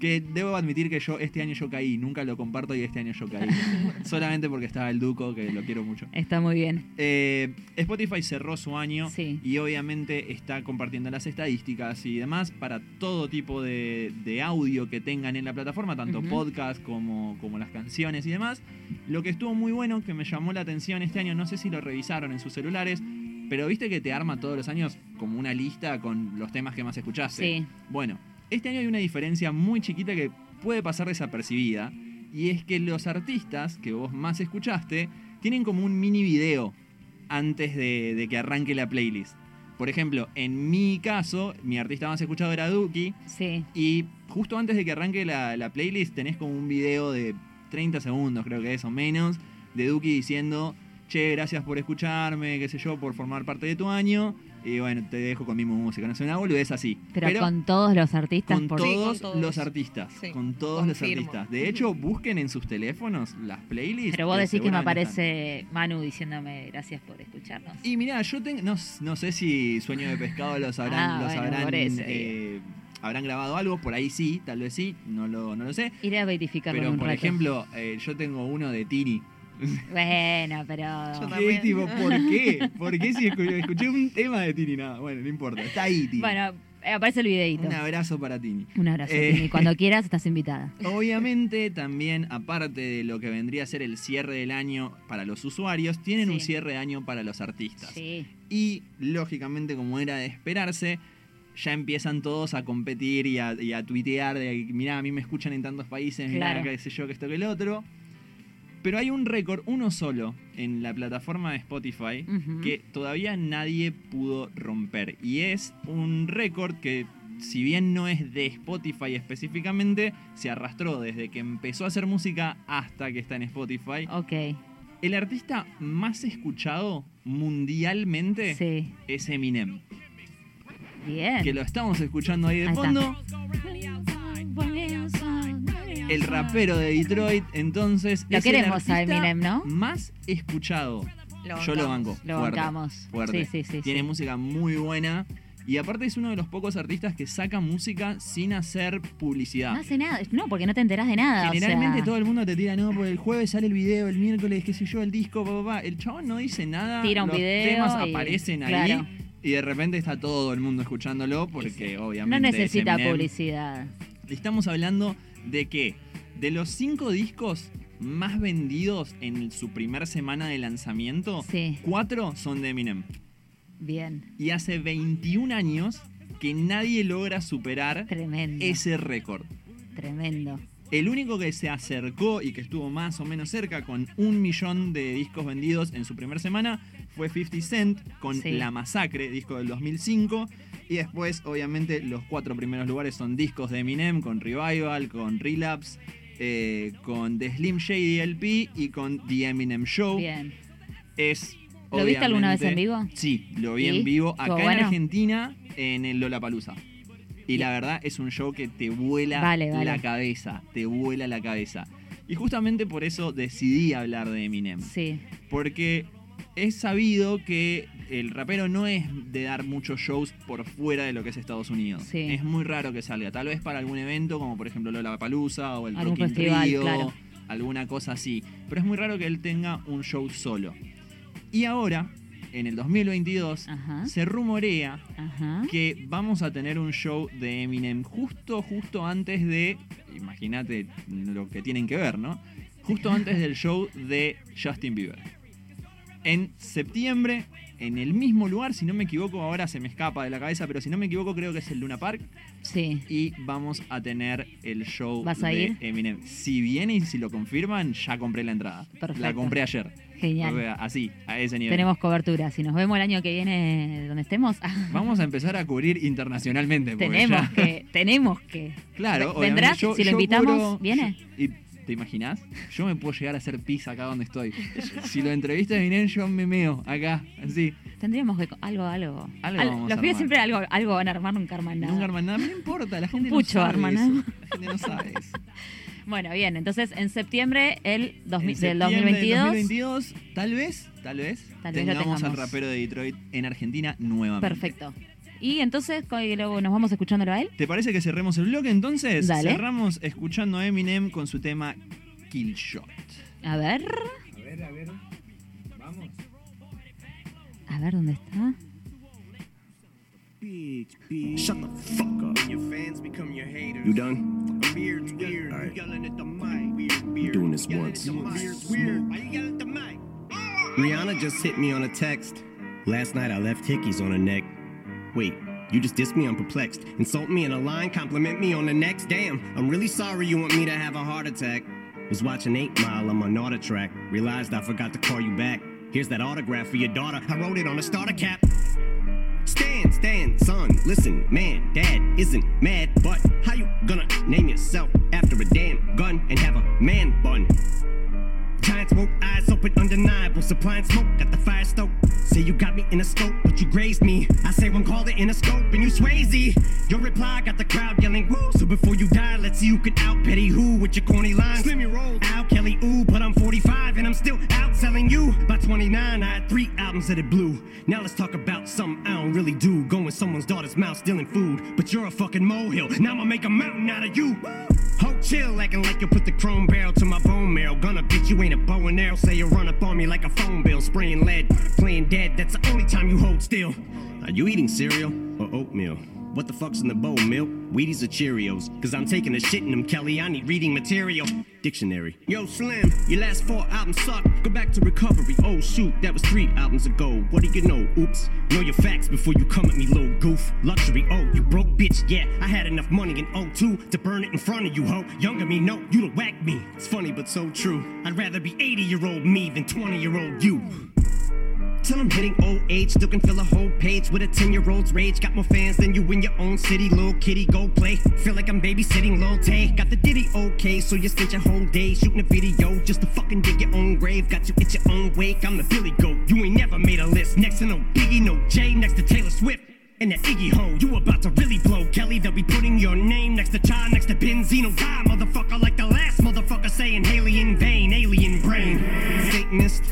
Que debo admitir que yo este año yo caí, nunca lo comparto y este año yo caí. *laughs* Solamente porque estaba el Duco, que lo quiero mucho. Está muy bien. Eh, Spotify cerró su año Sí. y obviamente está compartiendo las estadísticas y demás para todo tipo de, de audio que tengan en la plataforma, tanto Ujú. podcast como, como las canciones y demás. Lo que estuvo muy bueno, que me llamó la atención este año, no sé si lo revisaron en sus celulares, pero viste que te arma todos los años como una lista con los temas que más escuchaste. Sí. Bueno, este año hay una diferencia muy chiquita que puede pasar desapercibida. Y es que los artistas que vos más escuchaste tienen como un mini video antes de, de que arranque la playlist. Por ejemplo, en mi caso, mi artista más escuchado era Duki. Sí. Y justo antes de que arranque la, la playlist tenés como un video de 30 segundos, creo que es o menos, de Duki diciendo, che, gracias por escucharme, qué sé yo, por formar parte de tu año. Y bueno, te dejo con mi música. No sé, una boludez así. Pero, con todos los artistas. Con por... Sí, todos, con todos. los artistas. Sí, con todos los artistas. De hecho, *laughs* busquen en sus teléfonos las playlists. Pero vos decís que me están. aparece Manu diciéndome gracias por escucharnos. Y mirá, yo tengo. No, no sé si Sueño de Pescado los habrán. Ah, los bueno, habrán, eso, eh, habrán grabado algo. Por ahí sí, tal vez sí. No lo, no lo sé. Iré a verificarlo en Pero un por rato. ejemplo, eh, yo tengo uno de Tini. Bueno, pero. Yo ¿Qué también. tipo? ¿Por *laughs* qué? ¿Por qué si escu- escuché un tema de Tini? Nada, bueno, no importa. Está ahí, Tini. Bueno, aparece el videito. un abrazo para Tini. Un abrazo, Eh. Tini. Cuando *laughs* quieras estás invitada. Obviamente también, aparte de lo que vendría a ser el cierre del año para los usuarios, tienen Sí. un cierre de año para los artistas. Sí. Y lógicamente, como era de esperarse, ya empiezan todos a competir y a, y a tuitear de, mirá, a mí me escuchan en tantos países, mirá, Claro. qué sé yo, que esto, que el otro. Pero hay un récord, uno solo, en la plataforma de Spotify, que todavía nadie pudo romper. Y es un récord que, si bien no es de Spotify específicamente, se arrastró desde que empezó a hacer música hasta que está en Spotify. Ok. El artista más escuchado mundialmente Sí. es Eminem. Bien. Que lo estamos escuchando ahí de Ahí está. El rapero de Detroit, entonces. Lo es el queremos a artista Eminem, ¿no? Más escuchado. Lo Yo lo banco. Lo fuerte, bancamos. fuerte. Sí, sí, sí. Tiene música muy buena. Y aparte es uno de los pocos artistas que saca música sin hacer publicidad. No hace nada. No, porque no te enterás de nada. o Generalmente sea, todo el mundo te tira, no, porque el jueves sale el video, el miércoles, qué sé yo, el disco, pa, pa, pa". El chabón no dice nada. Tira un los video temas y- aparecen claro. ahí. Y de repente está todo el mundo escuchándolo porque No obviamente. es necesita Eminem. publicidad. Estamos hablando de que de los cinco discos más vendidos en su primer semana de lanzamiento, Sí. cuatro son de Eminem. Bien. Y hace 21 años que nadie logra superar Tremendo. ese récord. Tremendo. El único que se acercó y que estuvo más o menos cerca con un millón de discos vendidos en su primera semana fue 50 Cent con Sí. La Masacre, disco del 2005. Y después, obviamente, los cuatro primeros lugares son discos de Eminem con Revival, con Relapse, eh, con The Slim Shady LP y con The Eminem Show. Bien. Es ¿Lo viste alguna vez en vivo? Sí, lo vi ¿Sí? en vivo ¿Estuvo acá bueno? en Argentina, en el Lollapalooza. Y la verdad es un show que te vuela Vale, vale. la cabeza, te vuela la cabeza. Y justamente por eso decidí hablar de Eminem. Sí, Porque es sabido que el rapero no es de dar muchos shows por fuera de lo que es Estados Unidos. Sí. Es muy raro que salga. Tal vez para algún evento, como por ejemplo Lollapalooza o el Rock in Rio, claro. alguna cosa así. Pero es muy raro que él tenga un show solo. Y ahora, en el 2022, ajá, se rumorea ajá. que vamos a tener un show de Eminem justo, justo antes de. Imagínate lo que tienen que ver, ¿no? Justo antes del show de Justin Bieber. En septiembre, en el mismo lugar, si no me equivoco, ahora se me escapa de la cabeza, pero si no me equivoco, creo que es el Luna Park. Sí, Y vamos a tener el show ¿Vas a de ir? Eminem. Si viene y si lo confirman, ya compré la entrada. La Perfecto. compré ayer. genial. O sea, así, a ese nivel. Tenemos cobertura. Si nos vemos el año que viene donde estemos, *laughs* Vamos a empezar a cubrir internacionalmente. tenemos ya- que, tenemos que. Claro, Ve- ¿Vendrás? yo- si lo invitamos, cubro- ¿viene? ¿Y te imaginas? Yo me puedo llegar a hacer pizza acá donde estoy. Si lo entrevistas Eminem, yo me meo acá, así. Tendríamos que. Algo, algo. Algo Al- vamos los pibes siempre algo, algo van a armar, nunca arman nada. Nunca arman nada, no importa, la gente pucho no sabe arman, eso. La gente no sabe eso. *laughs* Bueno, bien, entonces en septiembre el 2000 En del septiembre 2022. 2022, tal vez, tal vez, Tal vez lo tengamos al tengamos. rapero de Detroit en Argentina nuevamente. Perfecto. Y entonces luego nos vamos escuchándolo a él. ¿Te parece que cerremos el bloque entonces? Dale. Cerramos escuchando a Eminem con su tema Killshot. A ver, A ver, a ver. Vamos. a ver dónde está. Bitch, bitch. Shut the fuck up. Your fans become your haters. You done? Beard's weird. Alright. You yelling at the mic. Weird, beard. doing this Yelling once. Beard's weird. Why you yelling at the mic? Rihanna just hit me on a text. Last night I left hickeys on her neck. Wait, you just dissed me? I'm perplexed. Insult me in a line, compliment me on the next. Damn, I'm really sorry you want me to have a heart attack. Was watching 8 Mile I'm on Nauta track. Realized I forgot to call you back. Here's that autograph for your daughter. I wrote it on a starter cap. Stand, stand, son, listen, man, dad isn't mad, but how you gonna name yourself after a damn gun and have a man bun? Giant smoke, eyes open, undeniable. Supplying smoke, got the fire stoked. Say you got me in a scope, but you grazed me. I say one call it in a scope, and you swayzy. Your reply got the crowd yelling woo. So before you die, let's see who can out petty who with your corny lines. Slim your roll, Al Kelly, ooh, but I'm 45 and I'm still outselling you. By 29, I had three albums that it blew. Now let's talk about something I don't really do. Going someone's daughter's mouth, stealing food. But you're a fucking molehill. Now I'ma make a mountain out of you. Ho chill, acting like you put the chrome barrel to my bone marrow. Gonna bitch, you a bow and arrow. Say you run up on me like a phone bill, spraying lead, playing dead. That's the only time you hold still. Are you eating cereal or oatmeal? What the fuck's in the bowl, milk? Wheaties or Cheerios? Cause I'm taking a shit in them, Kelly. I need reading material. Dictionary. Yo, Slim, your last four albums suck. Go back to recovery. Oh, shoot, that was three albums ago. What do you know? Oops. Know your facts before you come at me, little goof. Luxury, oh, you broke bitch. Yeah, I had enough money in 02 to burn it in front of you, ho. Younger me, no, you'd whack me. It's funny, but so true. I'd rather be 80 year old me than 20 year old you. Till I'm hitting old age, still can fill a whole page with a 10 year old's rage. Got more fans than you in your own city, little kitty, go play. Feel like I'm babysitting Lil Tay. Got the ditty okay, so you spent your whole day shooting a video just to fucking dig your own grave. Got you at your own wake, I'm the Billy Goat. You ain't never made a list. Next to no Biggie, no Jay, next to Taylor Swift. And that Iggy Ho, you about to really blow, Kelly. They'll be putting your name next to Chai, next to Benzino. Die, motherfucker, like the last motherfucker saying Haley in vain, alien brain. Satanist.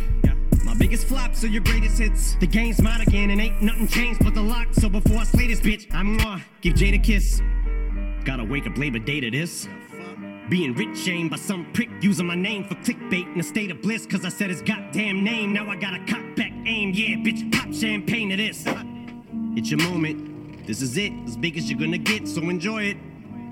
Biggest flops are your greatest hits. The game's mine again, and ain't nothing changed but the lock. So before I slay this bitch, I'm gonna give Jade a kiss. Gotta wake up Labor Day to this. Being rich shamed by some prick using my name for clickbait in a state of bliss. Cause I said his goddamn name. Now I got a cock back aim. Yeah, bitch, pop champagne to this. It's your moment. This is it, as big as you're gonna get, so enjoy it.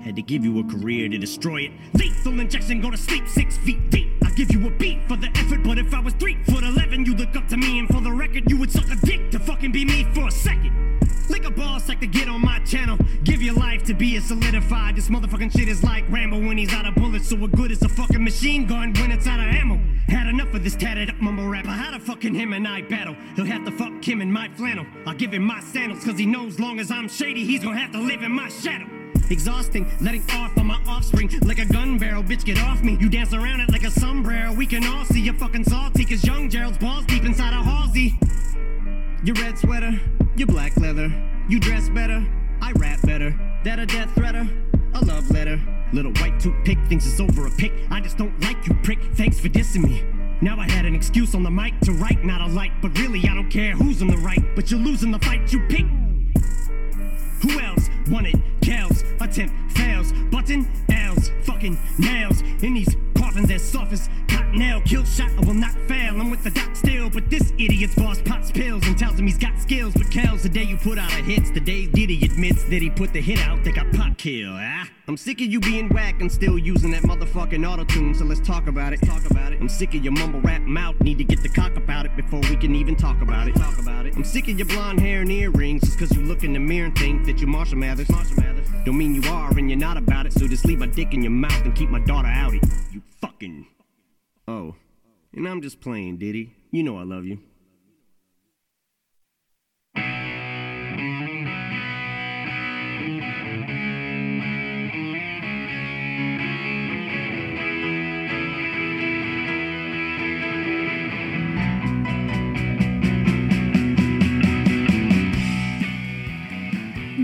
Had to give you a career to destroy it. Lethal injection, go to sleep six feet deep. I give you a beat for the effort, but if I was three foot eleven, you look up to me, and for the record, you would suck a dick to fucking be me for a second. Lick a ball sack to get on my channel. Give your life to be a solidified. This motherfucking shit is like Rambo when he's out of bullets. So what good is a fucking machine gun when it's out of ammo? Had enough of this tatted up mumble rapper. How the fucking him and I battle? He'll have to fuck him in my flannel. I'll give him my sandals, cause he knows long as I'm shady, he's gonna have to live in my shadow. Exhausting, letting off on my offspring like a gun barrel. Bitch, get off me. You dance around it like a sombrero. We can all see you're fucking salty, cause young Gerald's balls deep inside a Halsey. Your red sweater, your black leather. You dress better, I rap better. That a death threater, a love letter. Little white toothpick thinks it's over a pick. I just don't like you, prick. Thanks for dissing me. Now I had an excuse on the mic to write, not a light. But really, I don't care who's in the right. But you're losing the fight you pick. Who else want it? Kells, attempt fails. Button L's, fucking nails. In these coffins as soft as cotton nail. Kill shot, I will not fail. I'm with the doc still, but this idiot's boss pops pills and tells him he's got skills. But Kells, the day you put out a hits, the day Diddy admits that he put the hit out, they got pop kill. Ah, I'm sick of you being whack and still using that motherfucking auto tune. So let's talk about it. Talk about it. I'm sick of your mumble rap mouth. Need to get the cock about it before we can even talk about it. Talk about it. I'm sick of your blonde hair and earrings just cause you look in the mirror and think that you're Marshall Mathers. Marshall Mathers. Don't mean you are and you're not about it. So just leave my dick in your mouth and keep my daughter out outie. You fucking. Oh. And I'm just playing, Diddy. You know I love you.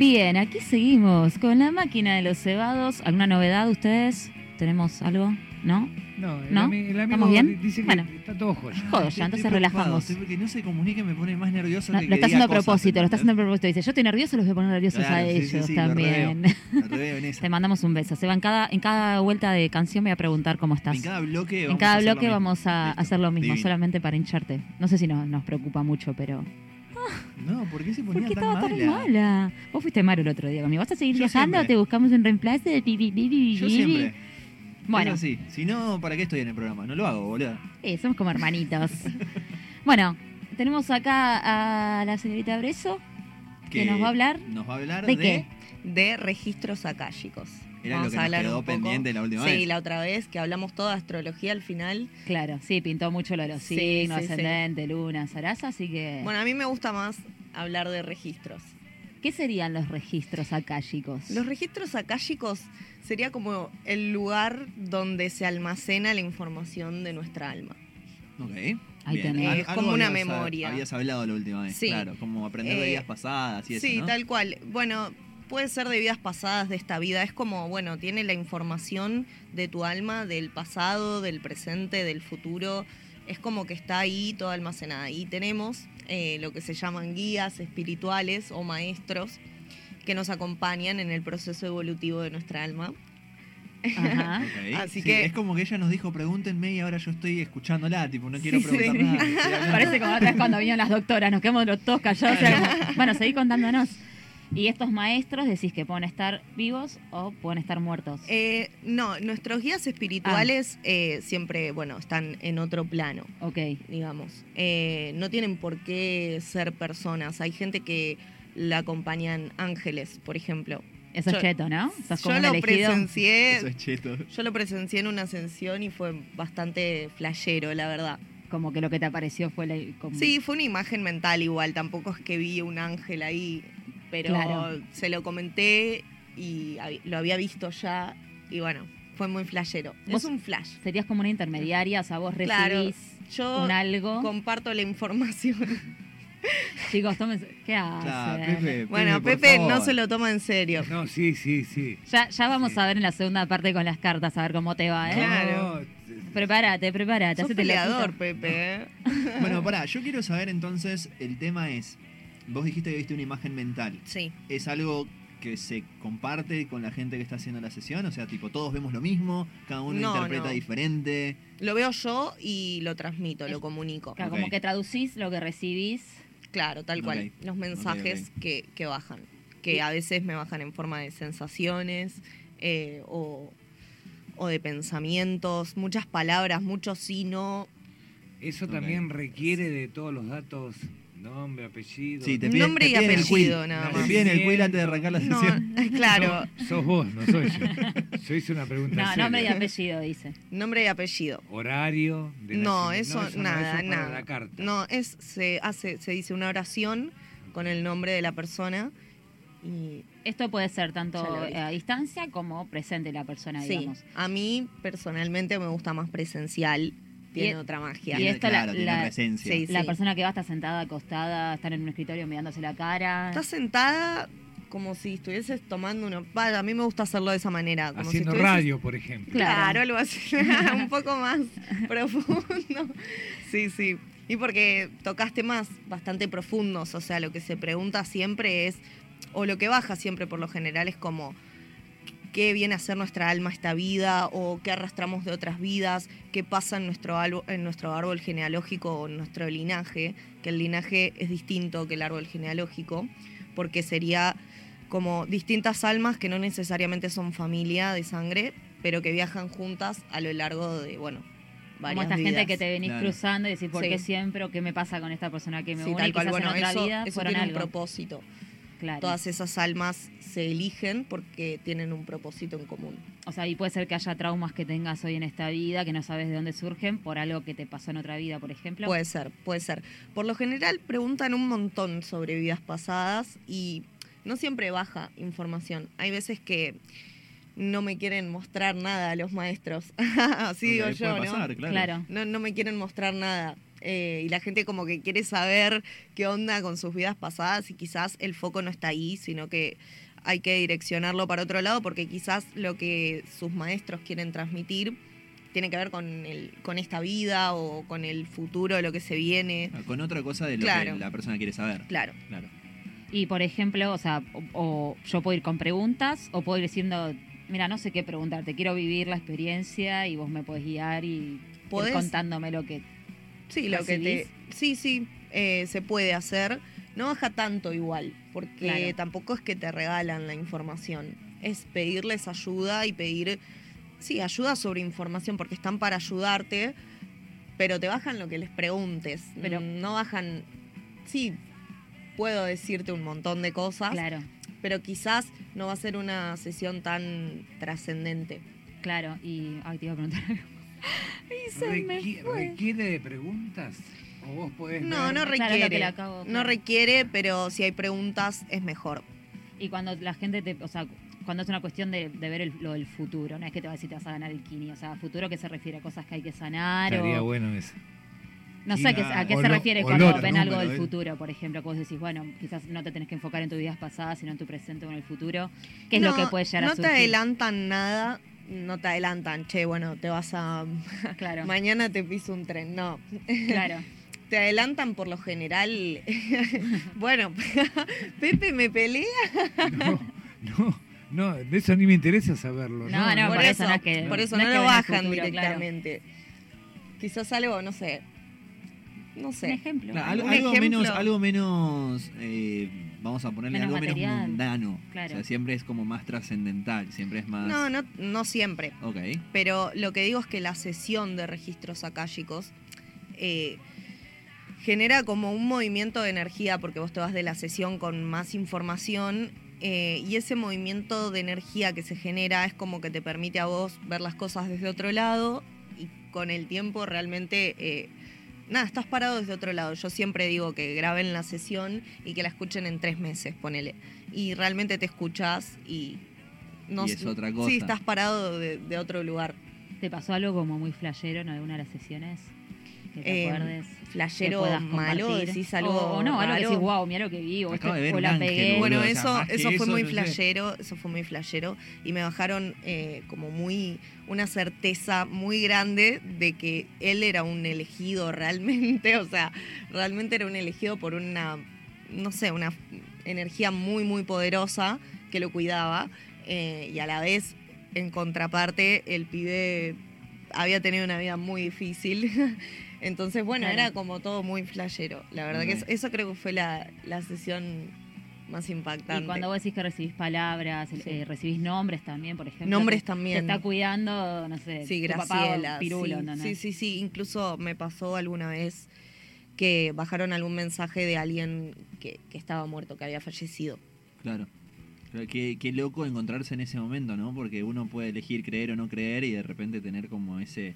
Bien, aquí seguimos con la máquina de los cebados. ¿Alguna novedad ustedes? ¿Tenemos algo? ¿No? No, el, ¿No? ami- el amigo ¿Estamos bien? dice que Bueno. está todo joya. Joder, Estoy- ya, entonces preocupado, relajamos. estoy- Porque no se comunique me pone más nervioso No, que lo está haciendo a propósito, lo está haciendo a propósito. Dice, yo estoy nervioso, los voy a poner nerviosos a Claro, sí, sí, ellos sí, lo también. Lo en *laughs* esa. Te mandamos un beso. Seba, en cada, en cada vuelta de canción me voy a preguntar cómo estás. En cada bloque En vamos a hacer lo mismo. a hacer lo solamente para hincharte. No sé si nos, nos preocupa mucho, pero... No, ¿por qué se ¿Por ponía qué tan estaba mala? tan mala? Vos fuiste malo el otro día conmigo. ¿Vas a seguir Yo viajando o te buscamos un reemplazo Yo siempre. Bueno. Si no, ¿para qué estoy en el programa? No lo hago, boludo. eh, somos como hermanitos. *laughs* bueno, tenemos acá a la señorita Breso, que nos va a hablar Nos va a hablar de de... qué. De registros acálicos. Era Vamos lo que a nos hablar quedó un poco. pendiente la última sí, vez. la otra vez que hablamos toda astrología al final. Claro, sí, pintó mucho lo de los Sí, signos, sí, sí. ascendente, luna, zaraza, así que... Bueno, a mí me gusta más hablar de registros. ¿Qué serían los registros akáshicos? Los registros akáshicos sería como el lugar donde se almacena la información de nuestra alma. Ok. Ahí Bien. tenés. Es como una habías- memoria. Habías hablado la última vez, Sí. claro. Como aprender de Eh, vidas pasadas y eso, sí, ¿no? tal cual. Bueno, puede ser de vidas pasadas de esta vida. Es como, bueno, tiene la información de tu alma, del pasado, del presente, del futuro. Es como que está ahí toda almacenada. Y tenemos eh, lo que se llaman guías espirituales o maestros que nos acompañan en el proceso evolutivo de nuestra alma. Ajá. *laughs* Así Sí, que- Es como que ella nos dijo, pregúntenme y ahora yo estoy escuchándola, tipo, no quiero Sí, preguntar sí. nada. *laughs* Parece como otra vez cuando vinieron las doctoras, nos quedamos los todos callados. o sea, como, *laughs* bueno, seguí contándonos. Y estos maestros decís que pueden estar vivos o pueden estar muertos. Eh, no, nuestros guías espirituales eh, siempre, bueno, están en otro plano. ok. digamos. Eh, no tienen por qué ser personas. Hay gente que la acompañan ángeles, por ejemplo. Eso es cheto, ¿no? Sos como Yo lo elegido. presencié, Eso es cheto. yo lo presencié en una ascensión y fue bastante flashero, la verdad. Como que lo que te apareció fue la, como- Sí, fue una imagen mental igual, tampoco es que vi un ángel ahí, pero Claro. se lo comenté y lo había visto ya y bueno, fue muy flashero. Vos- Es un flash. Serías como una intermediaria, o sea, vos recibís Claro, yo un algo. comparto la información. *laughs* Chicos, tómense. ¿Qué? Claro, Pepe, Bueno, Pepe no se lo toma en serio. No, sí, sí, sí. Ya, ya vamos Sí. a ver en la segunda parte con las cartas, a ver cómo te va, ¿eh? Claro. No, Prepárate, prepárate. Sos peleador. Pepe. ¿eh? Bueno, pará, yo quiero saber entonces, el tema es, vos dijiste que viste una imagen mental. Sí. ¿Es algo que se comparte con la gente que está haciendo la sesión? O sea, tipo, todos vemos lo mismo, cada uno No, interpreta no. diferente. Lo veo yo y lo transmito, Es- lo comunico. Claro, como que traducís lo que recibís. Claro, tal cual. Los mensajes Que, que bajan. Que a veces me bajan en forma de sensaciones eh, o, o de pensamientos, muchas palabras, mucho sí, no. Eso también requiere de todos los datos, nombre, apellido. Sí, te piden, nombre te y piden el apellido, nada Te más. piden el quill antes de arrancar la No, sesión. *laughs* claro, *laughs* Sos, sos vos, no soy yo. *laughs* Yo hice una pregunta No, seria. nombre y apellido, dice. nombre y apellido. Horario. De No, eso, no, nada, eso nada. La carta. No, es se hace, se dice una oración con el nombre de la persona y Esto puede ser tanto a distancia como presente la persona, sí, digamos. a mí personalmente me gusta más presencial tiene Y- otra magia. y esto la- claro, tiene la- otra esencia. Sí, La persona que va está sentada, acostada, está en un escritorio mirándose la cara. Estás sentada como si estuvieses tomando una... Vaya, a mí me gusta hacerlo de esa manera. Como Haciendo si estuvieses- radio, por ejemplo. Claro. Claro, algo así, *laughs* un poco más profundo. Sí, sí. Y porque tocaste más bastante profundos, o sea, lo que se pregunta siempre es, o lo que baja siempre por lo general es como, ¿qué viene a ser nuestra alma esta vida? ¿O qué arrastramos de otras vidas? ¿Qué pasa en nuestro, albo- en nuestro árbol genealógico o en nuestro linaje? Que el linaje es distinto que el árbol genealógico, porque sería como distintas almas que no necesariamente son familia de sangre, pero que viajan juntas a lo largo de, bueno, Como esta gente que te venís Claro. cruzando y decís, ¿por Sí. qué siempre? ¿O qué me pasa con esta persona que me Sí, une? tal Y cual. quizás Bueno, en otra eso, vida eso fueron tiene algo. un propósito. Claro. Todas esas almas se eligen porque tienen un propósito en común. O sea, y puede ser que haya traumas que tengas hoy en esta vida que no sabes de dónde surgen por algo que te pasó en otra vida, por ejemplo. Puede ser, puede ser. Por lo general preguntan un montón sobre vidas pasadas y no siempre baja información. Hay veces que no me quieren mostrar nada a los maestros. *laughs* Así Ok, digo puede yo, ¿no? pasar, claro. Claro. No, no me quieren mostrar nada. Eh, y la gente como que quiere saber qué onda con sus vidas pasadas y quizás el foco no está ahí, sino que hay que direccionarlo para otro lado porque quizás lo que sus maestros quieren transmitir tiene que ver con, el, con esta vida o con el futuro, lo que se viene. Con otra cosa de lo Claro. que la persona quiere saber. Claro. Claro. Y por ejemplo, o sea, o, o yo puedo ir con preguntas o puedo ir diciendo, mira, no sé qué preguntarte, quiero vivir la experiencia y vos me podés guiar y ir contándome lo que... Sí, lo que te, sí, sí, eh, se puede hacer. No baja tanto igual, porque Claro. tampoco es que te regalan la información. Es pedirles ayuda y pedir, sí, ayuda sobre información, porque están para ayudarte, pero te bajan lo que les preguntes. Pero- no bajan, sí, puedo decirte un montón de cosas, Claro, pero quizás no va a ser una sesión tan trascendente. claro. Y... Ay, te iba a preguntar *laughs* algo. Requi-. ¿Requiere de preguntas? ¿O vos podés No, ver? no Claro, lo que requiere. le acabo- No claro. requiere, pero si hay preguntas es mejor. Y cuando la gente te, o sea, cuando es una cuestión de, de ver el- lo del futuro, no es que te va a decir te vas a ganar el kini, o sea, futuro que se refiere a cosas que hay que sanar Estaría o bueno eso. no sé a qué, a qué se lo- refiere cuando ven ¿no? algo del él- futuro, por ejemplo, que vos decís, bueno, quizás no te tenés que enfocar en tus vidas pasadas, sino en tu presente o en el futuro, ¿qué es lo No, que puede llegar no a surgir? te adelantan nada, no te adelantan, che, bueno, te vas a... *laughs* Claro, Mañana te piso un tren, no. claro. *laughs* Te adelantan por lo general. *laughs* bueno, Pepe me pelea. No, no, no, de eso ni me interesa saberlo. No, no, por, por eso no es que- por eso no no, es que lo bajan futuro, claro. directamente. Quizás algo, no sé. No Un sé. ejemplo. Claro, algo, Un algo ejemplo. menos, algo menos eh, vamos a ponerle Menos algo material. menos mundano. Claro. O sea, siempre es como más trascendental, siempre es más. No, no, no siempre. Ok. Pero lo que digo es que la sesión de registros akáshicos eh, genera como un movimiento de energía porque vos te vas de la sesión con más información eh, y ese movimiento de energía que se genera es como que te permite a vos ver las cosas desde otro lado y con el tiempo realmente... eh, Nada, estás parado desde otro lado. Yo siempre digo que graben la sesión y que la escuchen en tres meses, ponele. Y realmente te escuchás y... Y es otra cosa. Sí, estás parado de- de otro lugar. ¿Te pasó algo como muy flashero en alguna de las sesiones? Que te Eh, acuerdes. flashero que malo, compartir? decís algo O, o no, algo que decís, wow, mira lo que vi, o, este- de ver o un la ángel, pegué. Bueno, o sea, eso, eso fue eso, muy no sé. flashero, eso fue muy flashero y me bajaron eh, como muy una certeza muy grande de que él era un elegido realmente, *laughs* o sea, realmente era un elegido por una, no sé, una energía muy, muy poderosa que lo cuidaba eh, y a la vez, en contraparte, el pibe había tenido una vida muy difícil. *laughs* Entonces, bueno, Claro. era como todo muy flashero. La verdad que eso, eso creo que fue la, la sesión más impactante. Y cuando vos decís que recibís palabras, Sí. eh, recibís nombres también, por ejemplo. Nombres también. Te está cuidando, no sé, Sí, tu papá Graciela. o Pirulo, sí, sí, sí, sí. Incluso me pasó alguna vez que bajaron algún mensaje de alguien que, que estaba muerto, que había fallecido. Claro. Pero qué, qué loco encontrarse en ese momento, ¿no? Porque uno puede elegir creer o no creer y de repente tener como ese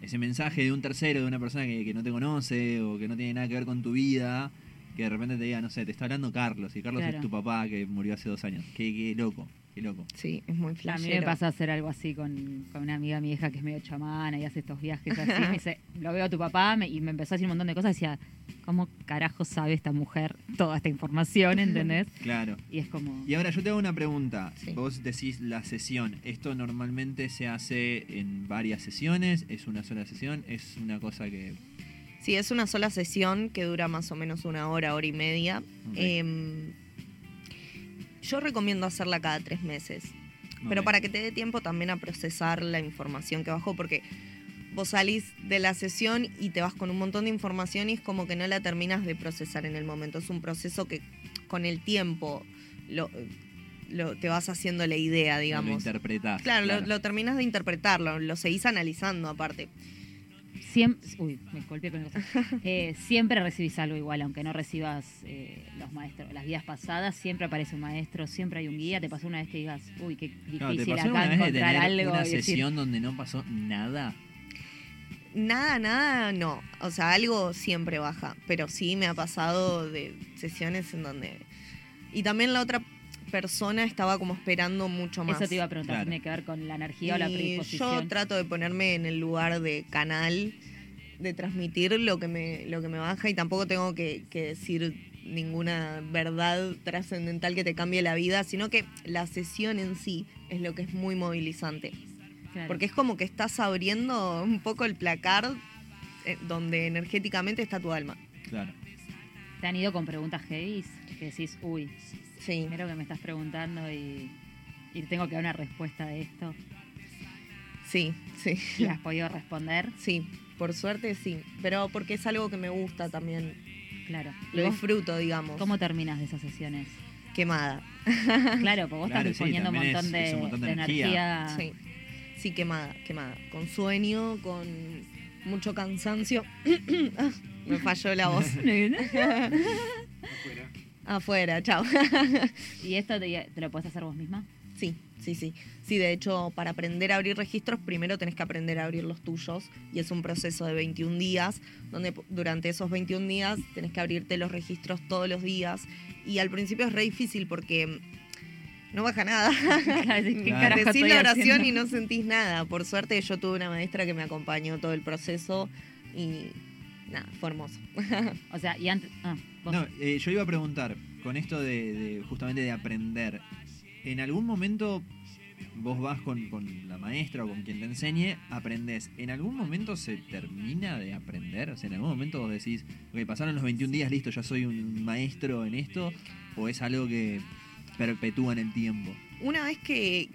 ese mensaje de un tercero, de una persona que, que no te conoce o que no tiene nada que ver con tu vida, que de repente te diga, no sé, te está hablando Carlos y Carlos Claro. es tu papá que murió hace dos años. Qué, qué loco. Qué loco. Sí, es muy A flashero. mí me pasa hacer algo así con, con una amiga mi hija que es medio chamana y hace estos viajes así. Me dice, *laughs* lo veo a tu papá me- y me empezó a decir un montón de cosas. Decía, ¿cómo carajo sabe esta mujer toda esta información? *laughs* ¿Entendés? Claro. Y es como... Y ahora yo te hago una pregunta. Sí. Vos decís la sesión. ¿Esto normalmente se hace en varias sesiones? ¿Es una sola sesión? ¿Es una cosa que... Sí, es una sola sesión que dura más o menos una hora, hora y media. Ok. Em, yo recomiendo hacerla cada tres meses. Pero para que te dé tiempo también a procesar la información que bajó, porque vos salís de la sesión y te vas con un montón de información y es como que no la terminas de procesar en el momento. Es un proceso que con el tiempo lo, lo- te vas haciendo la idea, Lo digamos. interpretás. Claro, Lo, lo terminas de interpretar, lo, lo seguís analizando aparte. Siempre, uy, me golpeé con. Eh, siempre recibís algo igual, aunque no recibas eh, los maestros. Las guías pasadas siempre aparece un maestro, siempre hay un guía. Te pasó una vez que digas, uy, qué difícil Claro, ¿Te pasó acá de encontrar tener algo. una y decir, sesión donde no pasó nada? Nada, nada, no. O sea, algo siempre baja. Pero sí me ha pasado de sesiones en donde. Y también la otra persona estaba como esperando mucho más. Eso te iba a preguntar, Claro. tiene que ver con la energía o la predisposición. yo trato de ponerme en el lugar de canal, de transmitir lo que me, lo que me baja y tampoco tengo que, que decir ninguna verdad trascendental que te cambie la vida, sino que la sesión en sí es lo que es muy movilizante. Claro. Porque es como que estás abriendo un poco el placar eh, donde energéticamente está tu alma. Claro. ¿Te han ido con preguntas heavy? Que decís, uy, Sí. primero que me estás preguntando y, y tengo que dar una respuesta de esto. Sí, sí. ¿Y has podido responder? Sí, por suerte sí. Pero porque es algo que me gusta también. Claro. ¿Y Lo disfruto, digamos. cómo terminas de esas sesiones? Quemada. *laughs* Claro, porque vos Claro, estás sí, disponiendo un montón es- de, es un montón de de energía. energía. Sí. Sí, quemada, quemada. Con sueño, con mucho cansancio. *coughs* Me falló la voz. *laughs* Afuera. Chao. *laughs* ¿Y esto te, te lo puedes hacer vos misma? Sí, sí, sí. Sí, de hecho, para aprender a abrir registros, primero tenés que aprender a abrir los tuyos. Y es un proceso de 21 días, donde durante esos 21 días tenés que abrirte los registros todos los días. Y al principio es re difícil porque no baja nada. *laughs* ¿Qué Claro. Decís la oración haciendo? y no sentís nada. Por suerte yo tuve una maestra que me acompañó todo el proceso y nada, fue hermoso. *laughs* O sea, y antes... Ah, vos. No, eh, yo iba a preguntar, con esto de, de- justamente de aprender, ¿en algún momento vos vas con, con la maestra o con quien te enseñe, aprendés? ¿En algún momento se termina de aprender? O sea, ¿en algún momento vos decís, ok, pasaron los 21 días, listo, ya soy un maestro en esto? ¿O es algo que perpetúa en el tiempo? Una vez que,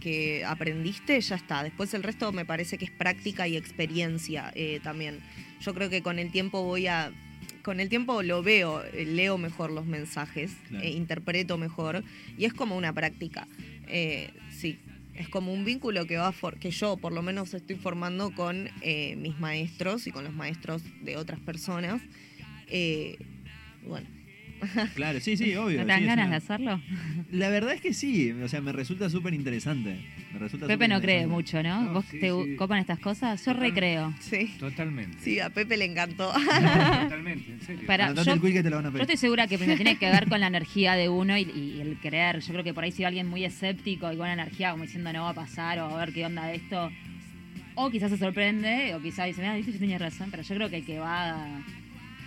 que aprendiste, ya está. Después el resto me parece que es práctica y experiencia eh, también. Yo creo que con el tiempo voy a... Con el tiempo lo veo, eh, leo mejor los mensajes, Claro. eh, interpreto mejor y es como una práctica. Eh, sí, es como un vínculo que va for- que yo por lo menos estoy formando con eh, mis maestros y con los maestros de otras personas. Eh, bueno, Claro, sí, sí, obvio. ¿No te dan sí, ganas una- de hacerlo? *laughs* La verdad es que sí, o sea, me resulta súper interesante. Pepe no cree mucho, ¿no? No, ¿Vos sí, te sí. copan estas cosas? Yo recreo. sí. Totalmente. Sí, a Pepe le encantó. *laughs* Totalmente, en serio. Para- yo- el quiz que te lo van a Yo pedir. estoy segura que primero tiene que ver con la energía de uno y, y el creer. Yo creo que por ahí si alguien muy escéptico y con energía como diciendo no va a pasar o a ver qué onda esto, o quizás se sorprende o quizás dice, mira, viste, yo tenía razón, pero yo creo que el que va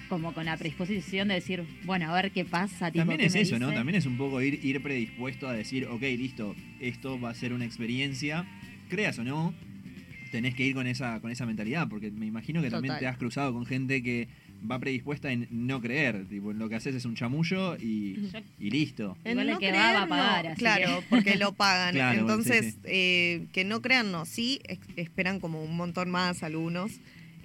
como con la predisposición de decir, bueno, a ver qué pasa. tipo, También ¿qué es eso, ¿no? También es un poco ir, ir predispuesto a decir, ok, listo, esto va a ser una experiencia, creas o no, tenés que ir con esa, con esa mentalidad, porque me imagino que también te has cruzado con gente que va predispuesta en no creer, tipo, lo que haces es un chamullo y, y listo. Igual el que va, va a pagar, así claro, que- porque lo pagan. *laughs* Claro, bueno, sí, Entonces, sí. eh, que no crean, no. Sí, esperan como un montón más algunos.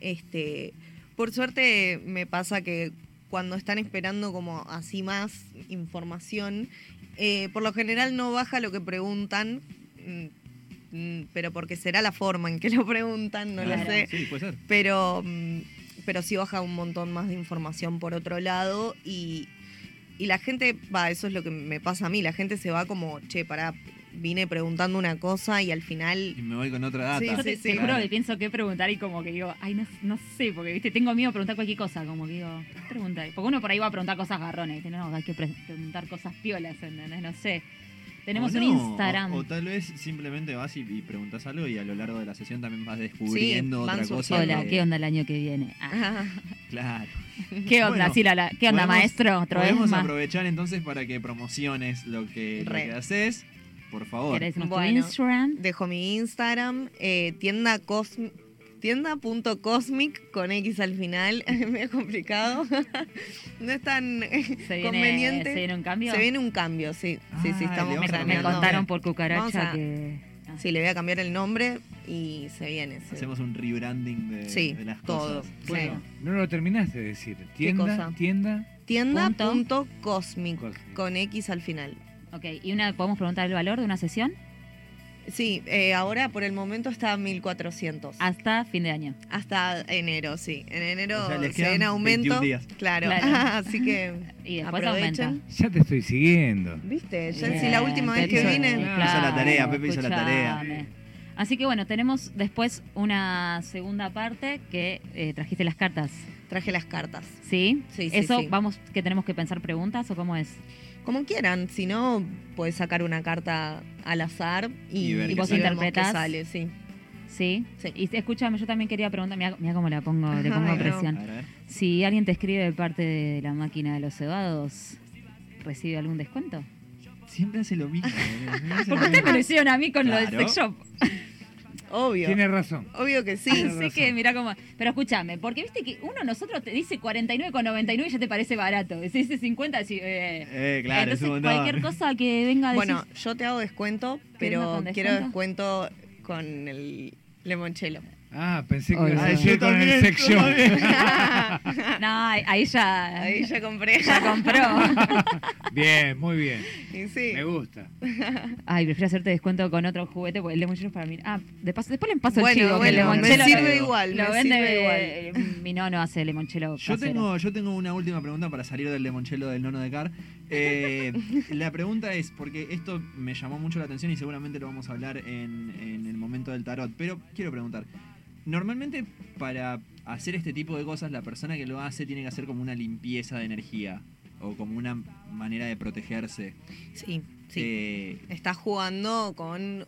Este, por suerte me pasa que cuando están esperando como así más información, eh, por lo general no baja lo que preguntan. mm, mm, Pero porque será la forma en que lo preguntan, no Claro, lo sé Sí, puede ser. pero, mm, pero sí baja un montón más de información por otro lado y, y la gente, va, eso es lo que me pasa a mí, la gente se va como, che, pará, vine preguntando una cosa y al Y final... me voy con otra data. Sí, Yo te, sí, te sí. juro que pienso qué preguntar y como que digo, ay, no, no sé, porque viste, tengo miedo de preguntar cualquier cosa, como que digo, ¿qué preguntar? Porque uno por ahí va a preguntar cosas garrones, ¿viste? no, hay que pre- preguntar cosas piolas, ¿entendés? No sé. Tenemos O un no, Instagram. O, o tal vez simplemente vas y, y preguntas algo y a lo largo de la sesión también vas descubriendo otra cosa. Hola, que- ¿qué onda el año que viene? Ah, *laughs* Claro. ¿Qué onda? Bueno, Sí, la- la- ¿Qué onda, Podemos- maestro? Otro vez Podemos más. aprovechar entonces para que promociones lo que, lo que haces. Por favor. ¿Querés nuestro Bueno. Instagram? Dejo mi Instagram, eh, tienda cosmi- tienda.cosmic con X al final. *laughs* Es medio complicado. *laughs* no es tan ¿Se viene, conveniente. ¿Se viene un cambio? Se viene un cambio, sí. Sí, sí, estamos me, me contaron por cucaracha a- que... ah. Sí, le voy a cambiar el nombre y se viene. sí. Hacemos un rebranding de, Sí, de las todo. cosas. Bueno, no lo terminaste de decir. Tienda, cosa? tienda, Tienda.cosmic Cosmic. con X al final. Ok, ¿y una, podemos preguntar el valor de una sesión? Sí, eh, ahora por el momento está a 1400. Hasta fin de año. Hasta enero, sí. En enero O sea, les se ven quedan aumento. 21 días. Claro. Claro. *laughs* Así que Y después aprovechen. aumenta. ya te estoy siguiendo. ¿Viste? Ya Bien, si la última vez que vine. Hizo la tarea, Pepe hizo la tarea. Así que bueno, tenemos después una segunda parte que eh, trajiste las cartas. Traje las cartas. ¿Sí? Sí, sí, Eso sí. vamos, que tenemos que pensar preguntas o cómo es. Como quieran, si no, puedes sacar una carta al azar y, Y ver qué vos sale. vemos qué interpretás. sale, sí. ¿Sí? Sí. Y escúchame, yo también quería preguntar, mira, mira cómo la pongo, le *laughs* pongo presión. Si alguien te escribe de parte de la máquina de los cebados, ¿recibe algún descuento? Siempre hace lo mismo. boludo, siempre hace *laughs* Porque ustedes me lo hicieron a mí con lo del sex shop. Obvio. Tienes razón. Obvio que sí. Tienes Así razón. que mira cómo. Pero escúchame, porque viste que uno nosotros te dice 49,99 y ya te parece barato. Si dice 50, decís, eh. Eh, claro, es Entonces, un montón. cualquier cosa que venga decir. Bueno, yo te hago descuento, pero quiero descuento? descuento con el limonchelo. Ah, pensé que ibas a decir con el también. *laughs* no, ahí ya. Ahí ya compré. *laughs* ya compró. *laughs* Bien, muy bien. Y sí. Me gusta. Ay, prefiero hacerte descuento con otro juguete porque el limonchelo es para mí. Ah, de paso, después le paso Bueno, el chivo. que el bueno, me sirve lo- igual, Lo me vende sirve eh, Mi nono hace limonchelo. Yo casero. tengo, yo tengo una última pregunta para salir del limonchelo del nono de Car. Eh, la pregunta es, porque esto me llamó mucho la atención y seguramente lo vamos a hablar en, en el momento del tarot, pero quiero preguntar, normalmente para hacer este tipo de cosas la persona que lo hace tiene que hacer como una limpieza de energía o como una manera de protegerse. Sí, sí. Eh, Estás jugando con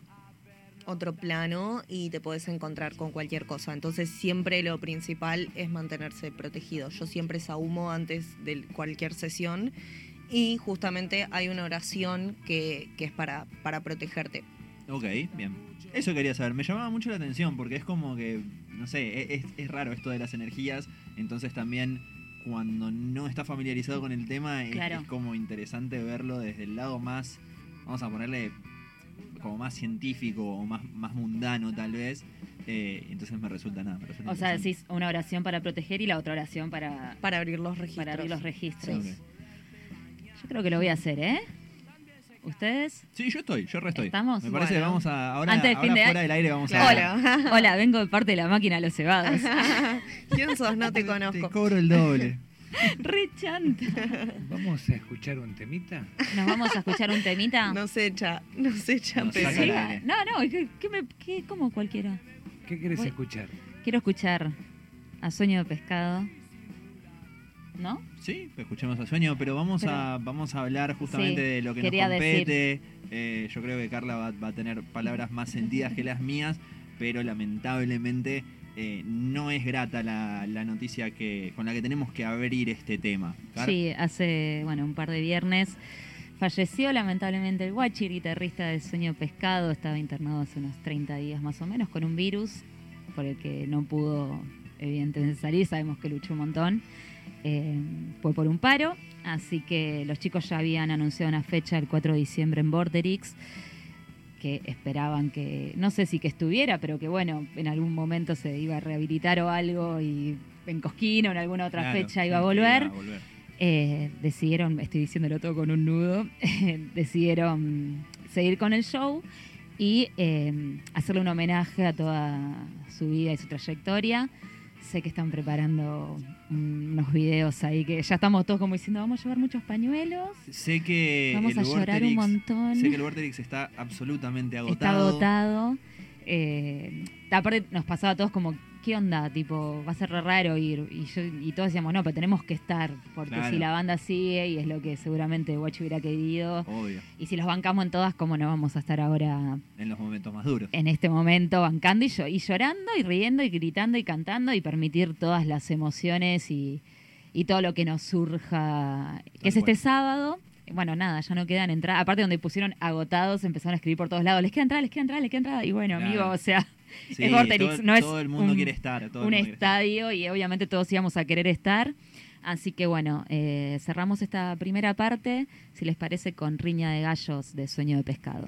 otro plano y te puedes encontrar con cualquier cosa. Entonces siempre lo principal es mantenerse protegido. Yo siempre sahumo antes de cualquier sesión y justamente hay una oración que, que es para, para protegerte. ok, bien. Eso quería saber, me llamaba mucho la atención porque es como que, no sé, e, es, es raro esto de las energías, entonces también cuando no está familiarizado con el tema es, Claro. es como interesante verlo desde el lado más, vamos a ponerle como más científico o más, más mundano tal vez, eh, entonces me resulta nada. me resulta O sea, decís una oración para proteger y la otra oración para, Para abrir los registros. para abrir los registros. Yo creo que lo voy a hacer, ¿eh? ¿Ustedes? Sí, yo estoy, yo restoy. ¿Estamos? Me parece que vamos a, ahora, Antes del ahora fin de fuera del aire vamos a Claro. Hola, vengo de parte de la máquina de los cebados. *laughs* ¿Quién sos? No te Te conozco. cobro el doble. *laughs* Re chanta. Vamos a escuchar un temita. ¿Nos vamos a escuchar un temita? No se echa, no se echa No, pero saca Sí, el aire. No, no, ¿qué, qué me, qué, ¿cómo cualquiera? ¿Qué querés Voy- escuchar? Quiero escuchar a Sueño de Pescado. ¿No? Sí, escuchemos a Sueño, pero vamos Pero- a vamos a hablar justamente Sí, de lo que nos compete. Eh, yo creo que Carla va, va a tener palabras más sentidas que las mías, pero lamentablemente eh, no es grata la, la noticia que con la que tenemos que abrir este tema. Car- Sí, hace, bueno, un par de viernes falleció lamentablemente el Guachi, guitarrista de Sueño Pescado. Estaba internado hace unos 30 días más o menos con un virus por el que no pudo evidentemente salir. Sabemos que luchó un montón. Eh, fue por un paro, así que los chicos ya habían anunciado una fecha el 4 de diciembre en Borderix, que esperaban que, no sé si que estuviera, pero que bueno, en algún momento se iba a rehabilitar o algo y en Cosquín o en alguna otra Claro, fecha iba a volver. Eh, decidieron, estoy diciéndolo todo con un nudo, *laughs* decidieron seguir con el show y eh, hacerle un homenaje a toda su vida y su trayectoria. Sé que están preparando unos videos ahí que ya estamos todos como diciendo, vamos a llevar muchos pañuelos, Sé que vamos el a llorar un montón. Sé que el Vorterix está absolutamente agotado. Está agotado. Eh, aparte nos pasaba a todos como ¿qué onda? Tipo, va a ser re raro ir. Y, yo, y todos decíamos, no, pero tenemos que estar, porque Claro. si la banda sigue, y es lo que seguramente Guacho hubiera querido, Obvio. y si los bancamos en todas, ¿cómo no vamos a estar ahora En los momentos más duros. en este momento bancando y, llo- y llorando y riendo y gritando y cantando y permitir todas las emociones y, y todo lo que nos surja, que es este sábado. Bueno, nada, ya no quedan entradas. Aparte donde pusieron agotados, empezaron a escribir por todos lados, les queda entrada, les queda entrada, les queda entrada. Y bueno, Claro. amigo, o sea, Sí, es Vorterix, todo, no es todo el mundo un- quiere estar. todo el un mundo quiere estar. estadio y obviamente todos íbamos a querer estar. Así que bueno, eh, cerramos esta primera parte, si les parece, con Riña de Gallos de Sueño de Pescado.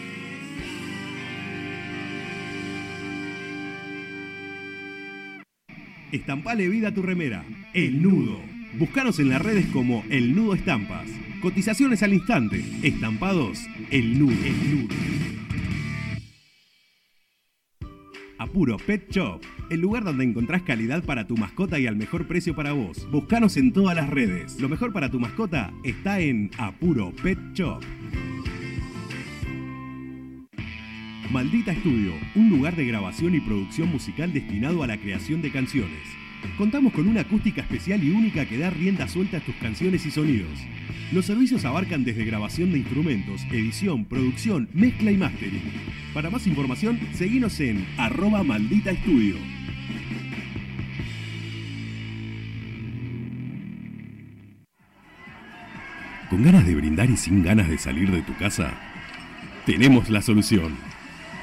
Estampale vida a tu remera. El Nudo. Búscanos en las redes como El Nudo Estampas. Cotizaciones al instante. Estampados. El Nudo. El Nudo. Apuro Pet Shop, el lugar donde encontrás calidad para tu mascota y al mejor precio para vos. Búscanos en todas las redes. Lo mejor para tu mascota está en Apuro Pet Shop. Maldita Estudio, un lugar de grabación y producción musical destinado a la creación de canciones. Contamos con una acústica especial y única que da rienda suelta a tus canciones y sonidos. Los servicios abarcan desde grabación de instrumentos, edición, producción, mezcla y mastering. Para más información, seguinos en arroba maldita estudio. ¿Con ganas de brindar y sin ganas de salir de tu casa? Tenemos la solución.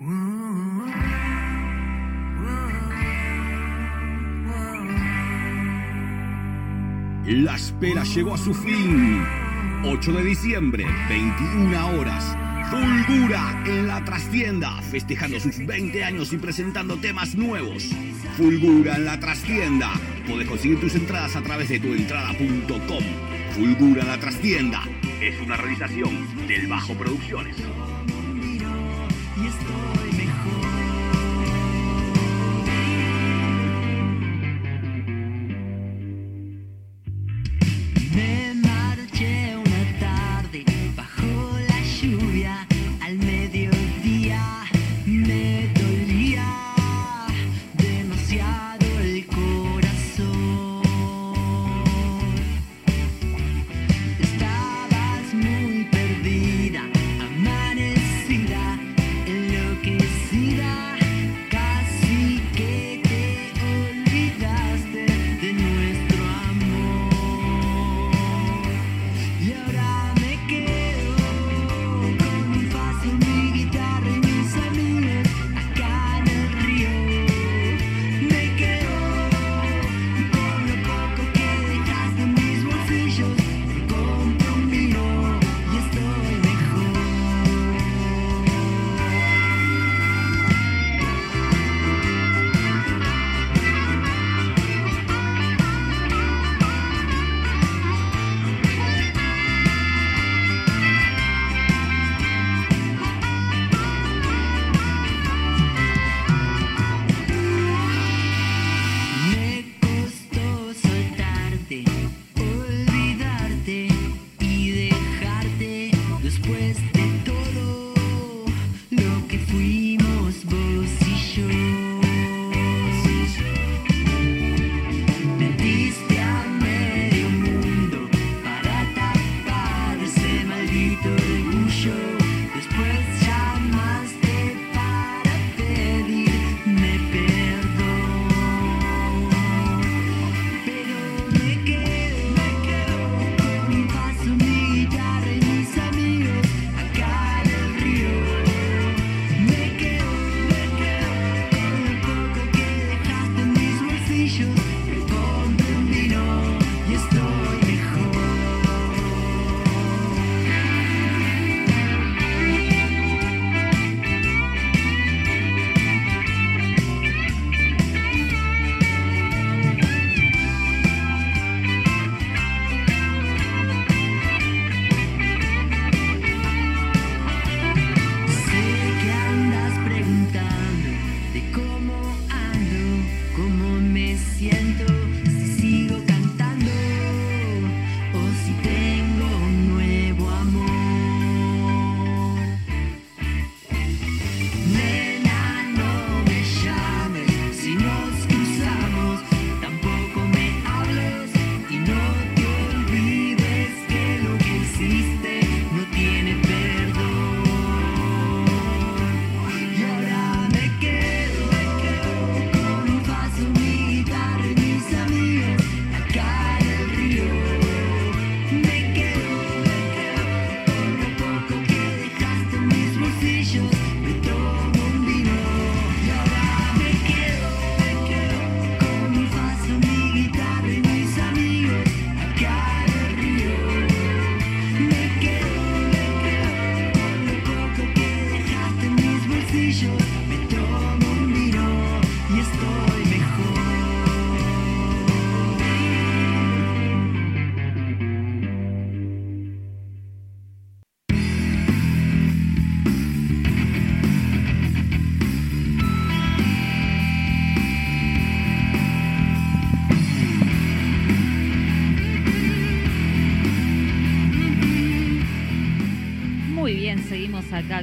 La espera llegó a su fin. 8 de diciembre, 21 horas. Fulgura en la trastienda, festejando sus 20 años y presentando temas nuevos. Fulgura en la trastienda. Podés conseguir tus entradas a través de tuentrada.com. Fulgura en la trastienda. es una realización del Bajo Producciones.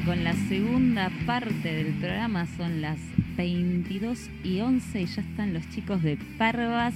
Con la segunda parte del programa. Son las 22 y 11 y ya están los chicos de Parvas.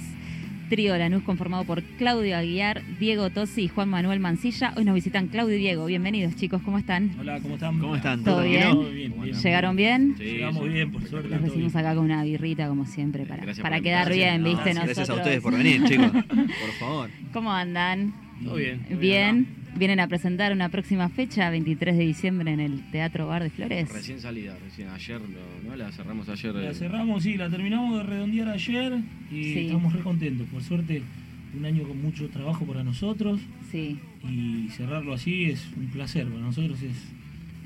Trío Lanús conformado por Claudio Aguiar, Diego Tosi y Juan Manuel Mancilla. Hoy nos visitan Claudio y Diego. Bienvenidos chicos, ¿cómo están? Hola, ¿cómo están? ¿Cómo están? ¿Todo bien? Todo bien, bien. ¿Llegaron bien? Sí, Llegamos bien, por suerte. Los recibimos acá con una birrita como siempre para, Gracias para quedar bien. ¿viste? No, Nosotros. Gracias a ustedes por venir, chicos. Por favor. ¿Cómo andan? Todo bien. Bien. Vienen a presentar una próxima fecha, 23 de diciembre, en el Teatro Bar de Flores. Recién salida, recién ayer, lo- ¿no? La cerramos ayer. La cerramos, sí, la terminamos de redondear ayer y Sí. estamos re contentos. Por suerte, un año con mucho trabajo para nosotros Sí. y cerrarlo así es un placer. Para nosotros es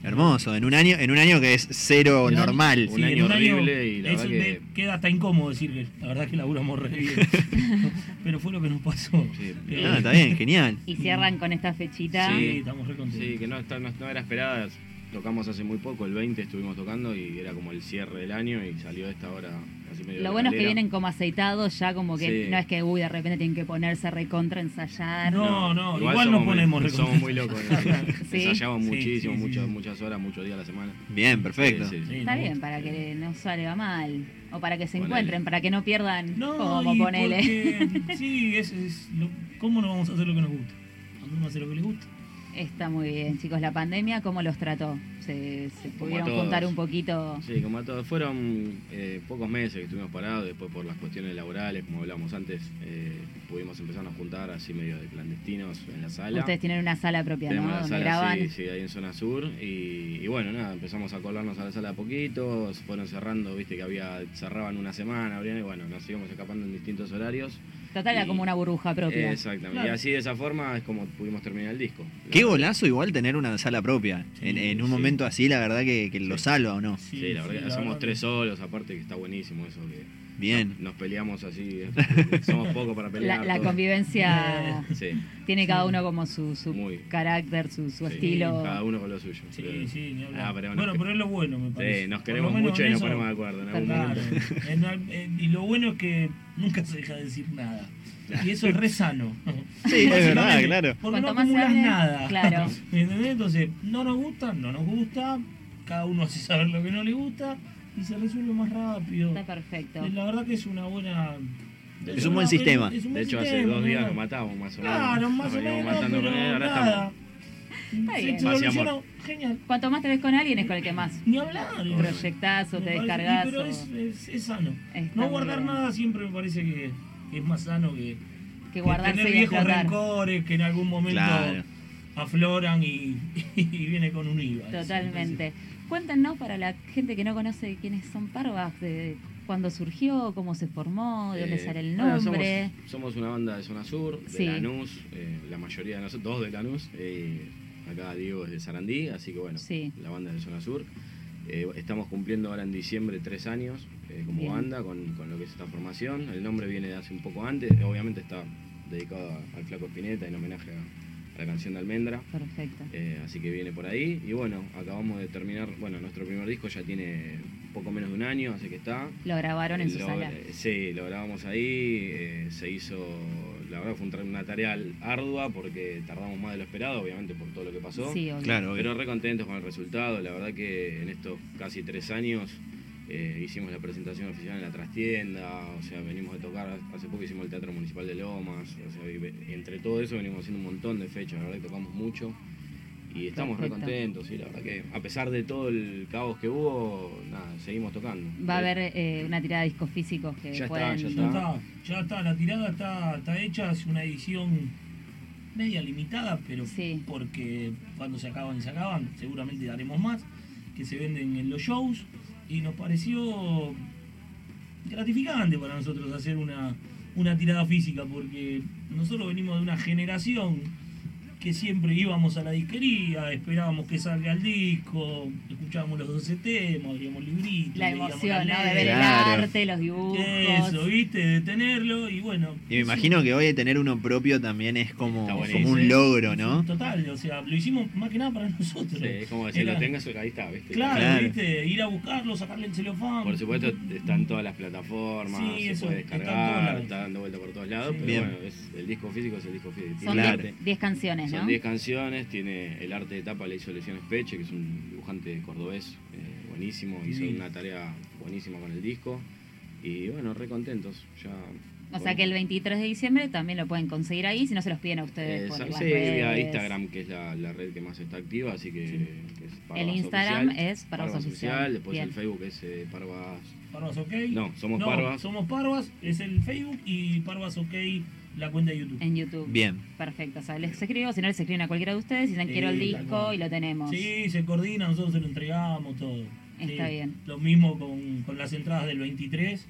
Hermoso, en un año, en un año que es cero un- normal. Un Sí, año horrible y la verdad que- queda hasta incómodo decir que la verdad que laburamos re bien. *laughs* Pero fue lo que nos pasó. Sí, Eh, Ah, está bien, genial. Y cierran con esta fechita. Sí, estamos re contentos. Sí, que no, está- no, no era esperada. Tocamos hace muy poco, el 20 estuvimos tocando y era como el cierre del año y salió esta hora así medio Lo bueno es que vienen como aceitados, ya como que Sí. no es que uy, de repente tienen que ponerse recontra ensayar. No, no, igual, nos muy- ponemos re Somos muy locos. *laughs* Sí. Ensayamos Sí, muchísimo, sí, sí, muchas, sí. muchas horas, muchos días a la semana. Bien, perfecto. Sí, sí. Sí, Está bien, para que no salga mal. O para que se Ponele. encuentren, para que no pierdan No, como ponele. porque- *laughs* sí, es, es lo- ¿cómo no vamos a hacer lo que nos gusta? Cuando uno hace lo que le gusta. Está muy bien, chicos. La pandemia, ¿cómo los trató? ¿Se, se pudieron contar un poquito? Sí, como a todos. Fueron eh, pocos meses que estuvimos parados, después por las cuestiones laborales, como hablábamos antes, eh, pudimos empezar a juntar así medio de clandestinos en la sala. Ustedes tienen una sala propia, Tenemos ¿no? la sala, graban. sí, sí, ahí en zona sur. Y, y bueno, nada, empezamos a colarnos a la sala a poquito, se fueron cerrando, viste que había, cerraban una semana, abrían, y bueno, nos íbamos escapando en distintos horarios. Total, era como una burbuja propia. Exactamente. Claro. Y así de esa forma es como pudimos terminar el disco. Qué golazo igual tener una sala propia. Sí, en, en un sí. momento así, la verdad que, que lo salva o no. Sí, la verdad que somos tres solos, aparte que está buenísimo eso que Bien. nos peleamos así, *laughs* eh, somos pocos para pelear. La, convivencia *laughs* Sí, tiene cada uno como su, su carácter, su, su sí, estilo. cada uno con lo suyo. Sí, Pero- sí, ni. Ah, pero bueno, pero es lo bueno, me parece. Sí, nos queremos mucho y nos ponemos de acuerdo en algún Claro. momento. En al- en- y lo bueno es que nunca se deja de decir nada. Y eso es re sano. Sí, es verdad, claro. Porque no Cuanto más se acumulas nada. claro. ¿Me *laughs* entendés? Entonces, no nos gusta, no nos gusta. Cada uno hace saber lo que no le gusta y se resuelve más rápido. Está perfecto. La verdad que es una buena. Es un buen sistema. es un De buen hecho, hace dos días ¿no? nos matamos más o menos. Claro, más o menos, matando pero con él, ahora nada. estamos. Está bien. Amor. genial. Cuanto más te ves con alguien es con el que más Ni hablar. proyectás o te descargas. Pero o- es, es- es sano. Está no guardar bien. nada siempre me parece que, que es más sano que, que guardarse tener viejos rencores que en algún momento Claro. afloran y, *laughs* y viene con un IVA. Totalmente. Cuéntenos para la gente que no conoce quiénes son Parvas, de cuándo surgió, cómo se formó, de dónde Eh, sale el bueno, nombre. somos, somos una banda de zona sur, de Sí. Lanús, eh, la mayoría de nosotros, dos de Lanús. eh, acá Diego es de Sarandí, así que bueno, Sí. la banda es de zona sur. Eh, estamos cumpliendo ahora en diciembre tres años eh, como Bien. banda con, con lo que es esta formación. El nombre viene de hace un poco antes, obviamente está dedicado a- al Flaco Espineta en homenaje a, a la canción de Almendra. Perfecto. Eh, así que viene por ahí. Y bueno, acabamos de terminar, bueno, nuestro primer disco ya tiene poco menos de un año, así que está. Lo grabaron en su sala. eh, Sí, lo grabamos ahí, eh, se hizo, la verdad fue una tarea ardua porque tardamos más de lo esperado, obviamente por todo lo que pasó. Sí, obvio. Claro, Pero re contentos con el resultado, la verdad que en estos casi tres años eh, hicimos la presentación oficial en la trastienda, o sea, venimos de tocar, hace poco hicimos el Teatro Municipal de Lomas, o sea, y entre todo eso venimos haciendo un montón de fechas, la verdad que tocamos mucho y estamos re contentos, sí, la verdad que a pesar de todo el caos que hubo, nada, seguimos tocando. Va a haber eh, una tirada de discos físicos que Ya está, ya Ya está, ya está, la tirada está, está hecha, es una edición media limitada, pero Sí. porque cuando se acaban, se acaban, seguramente daremos más, que se venden en los shows, y nos pareció gratificante para nosotros hacer una, una tirada física, porque nosotros venimos de una generación que siempre íbamos a la disquería, esperábamos que salga el disco, escuchábamos los 12 temas, abríamos libritos, La leíamos emoción, la ¿no? De ver Claro. el arte, los dibujos. eso, viste, de tenerlo y bueno. Y me imagino que hoy tener uno propio también es como, como un logro, ¿no? Total, o sea, lo hicimos más que nada para nosotros. Sí, es como decir, Era- lo tengas, ahí está, ¿viste? Claro, Claro. viste, ir a buscarlo, sacarle el celofán. Por supuesto, están todas las plataformas, Sí, se eso, puede descargar, está dando vuelta por todos lados, Sí. pero Bien. bueno, es, el disco físico es el disco físico. Son Tiene Claro. arte. 10 canciones, ¿no? Son 10 canciones, tiene el arte de tapa, le hizo Lesiones Peche, que es un dibujante cordobés eh, buenísimo, hizo una tarea buenísima con el disco. Y bueno, re contentos. Ya, O sea que el 23 de diciembre también lo pueden conseguir ahí, si no se los piden a ustedes Eh, por sí, las vía redes. Instagram, que es la, la red que más está activa, así que, que es Parvas El Instagram Oficial. es Parvas Oficial. Después Bien. el Facebook es eh, Parvas. Parvas OK. No, somos Parvas. Somos Parvas, es el Facebook y Parvas OK, la cuenta de YouTube. En YouTube. Bien. Perfecto. O sea, les escribo, si no les escriben a cualquiera de ustedes, dicen quiero el disco y lo tenemos. Sí, se coordina, nosotros se lo entregamos todo. Está Sí. bien. Lo mismo con, con las entradas del 23.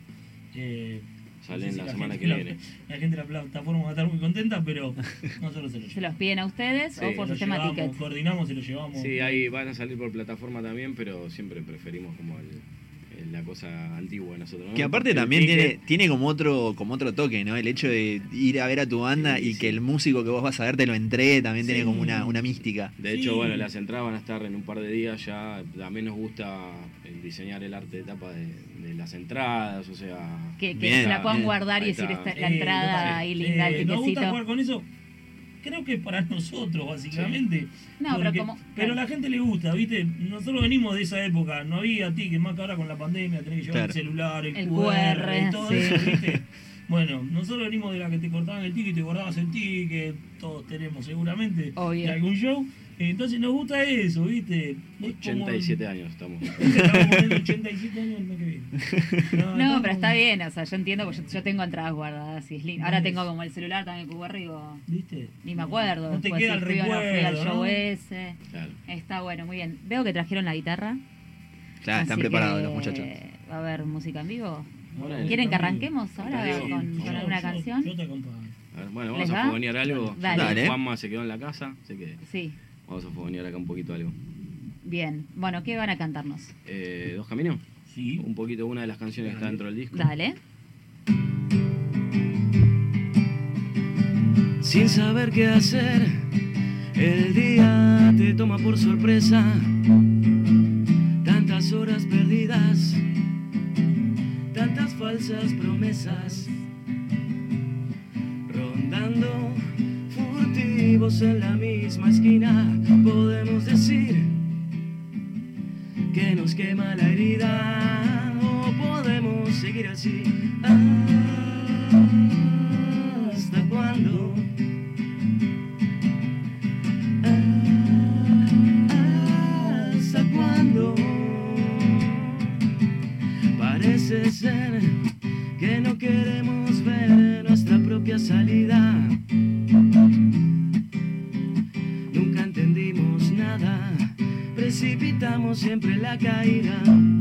eh, Salen la la semana gente que la- viene. La gente de la plataforma va a estar muy contenta, pero *laughs* nosotros se lo ¿Se los piden a ustedes Sí. o por sistema llevamos, ticket? Coordinamos y lo llevamos. Sí, ahí van a salir por plataforma también, pero siempre preferimos como el- la cosa antigua nosotros. ¿no? Que aparte el también tiene, tiene como otro, como otro toque, ¿no? El hecho de ir a ver a tu banda Sí, y sí. que el músico que vos vas a ver te lo entregue también tiene como una, una mística. De hecho, bueno, las entradas van a estar en un par de días ya. También nos gusta el diseñar el arte de tapa de, de las entradas, o sea... Que, que Bien, se la puedan bien. guardar y decir esta, la Eh, entrada total. ahí linda, Eh, el Nos gusta jugar con eso. Creo que para nosotros, básicamente. No, pero como- pero a claro. la gente le gusta, ¿viste? Nosotros venimos de esa época. No había tickets, más que ahora con la pandemia, tenés que llevar Claro. el celular, el, El QR, QR, todo sí. eso, ¿viste? Bueno, nosotros venimos de la que te cortaban el ticket y te guardabas el ticket. Todos tenemos seguramente Obvio. de algún show. Entonces nos gusta eso, ¿viste? Es como- 87 años estamos. *laughs* Estamos poniendo 87 años el mes que viene. *laughs* No, estamos- pero está bien, o sea, yo entiendo, porque yo, yo tengo entradas guardadas y es lindo. Ahora tengo como el celular también y digo, ¿Viste? ni me acuerdo. No te después queda el fui o no fui al recuerdo, show ¿no? ese. Claro. Está bueno, muy bien. Veo que trajeron la guitarra. Claro, están preparados los muchachos. Va a haber música en vivo. Bueno, ¿Quieren que arranquemos ahora Diego. con, con alguna Yo- canción? Yo te acompaño. A ver, bueno, ¿Les vamos a fogonear algo. Dale. Dale. Juanma se quedó en la casa, así que Sí, vamos a fogonear acá un poquito algo. bien. Bueno, ¿qué van a cantarnos? Eh, ¿Dos caminos? Sí. Un poquito, una de las canciones que está dentro del disco. Dale. sin saber qué hacer. El día te toma por sorpresa. Tantas horas perdidas, tantas falsas promesas. Rondando en la misma esquina, podemos decir que nos quema la herida o podemos seguir así. ¿Hasta cuándo? ¿Hasta cuándo? Parece ser que no queremos ver nuestra propia salida. Siempre la caída.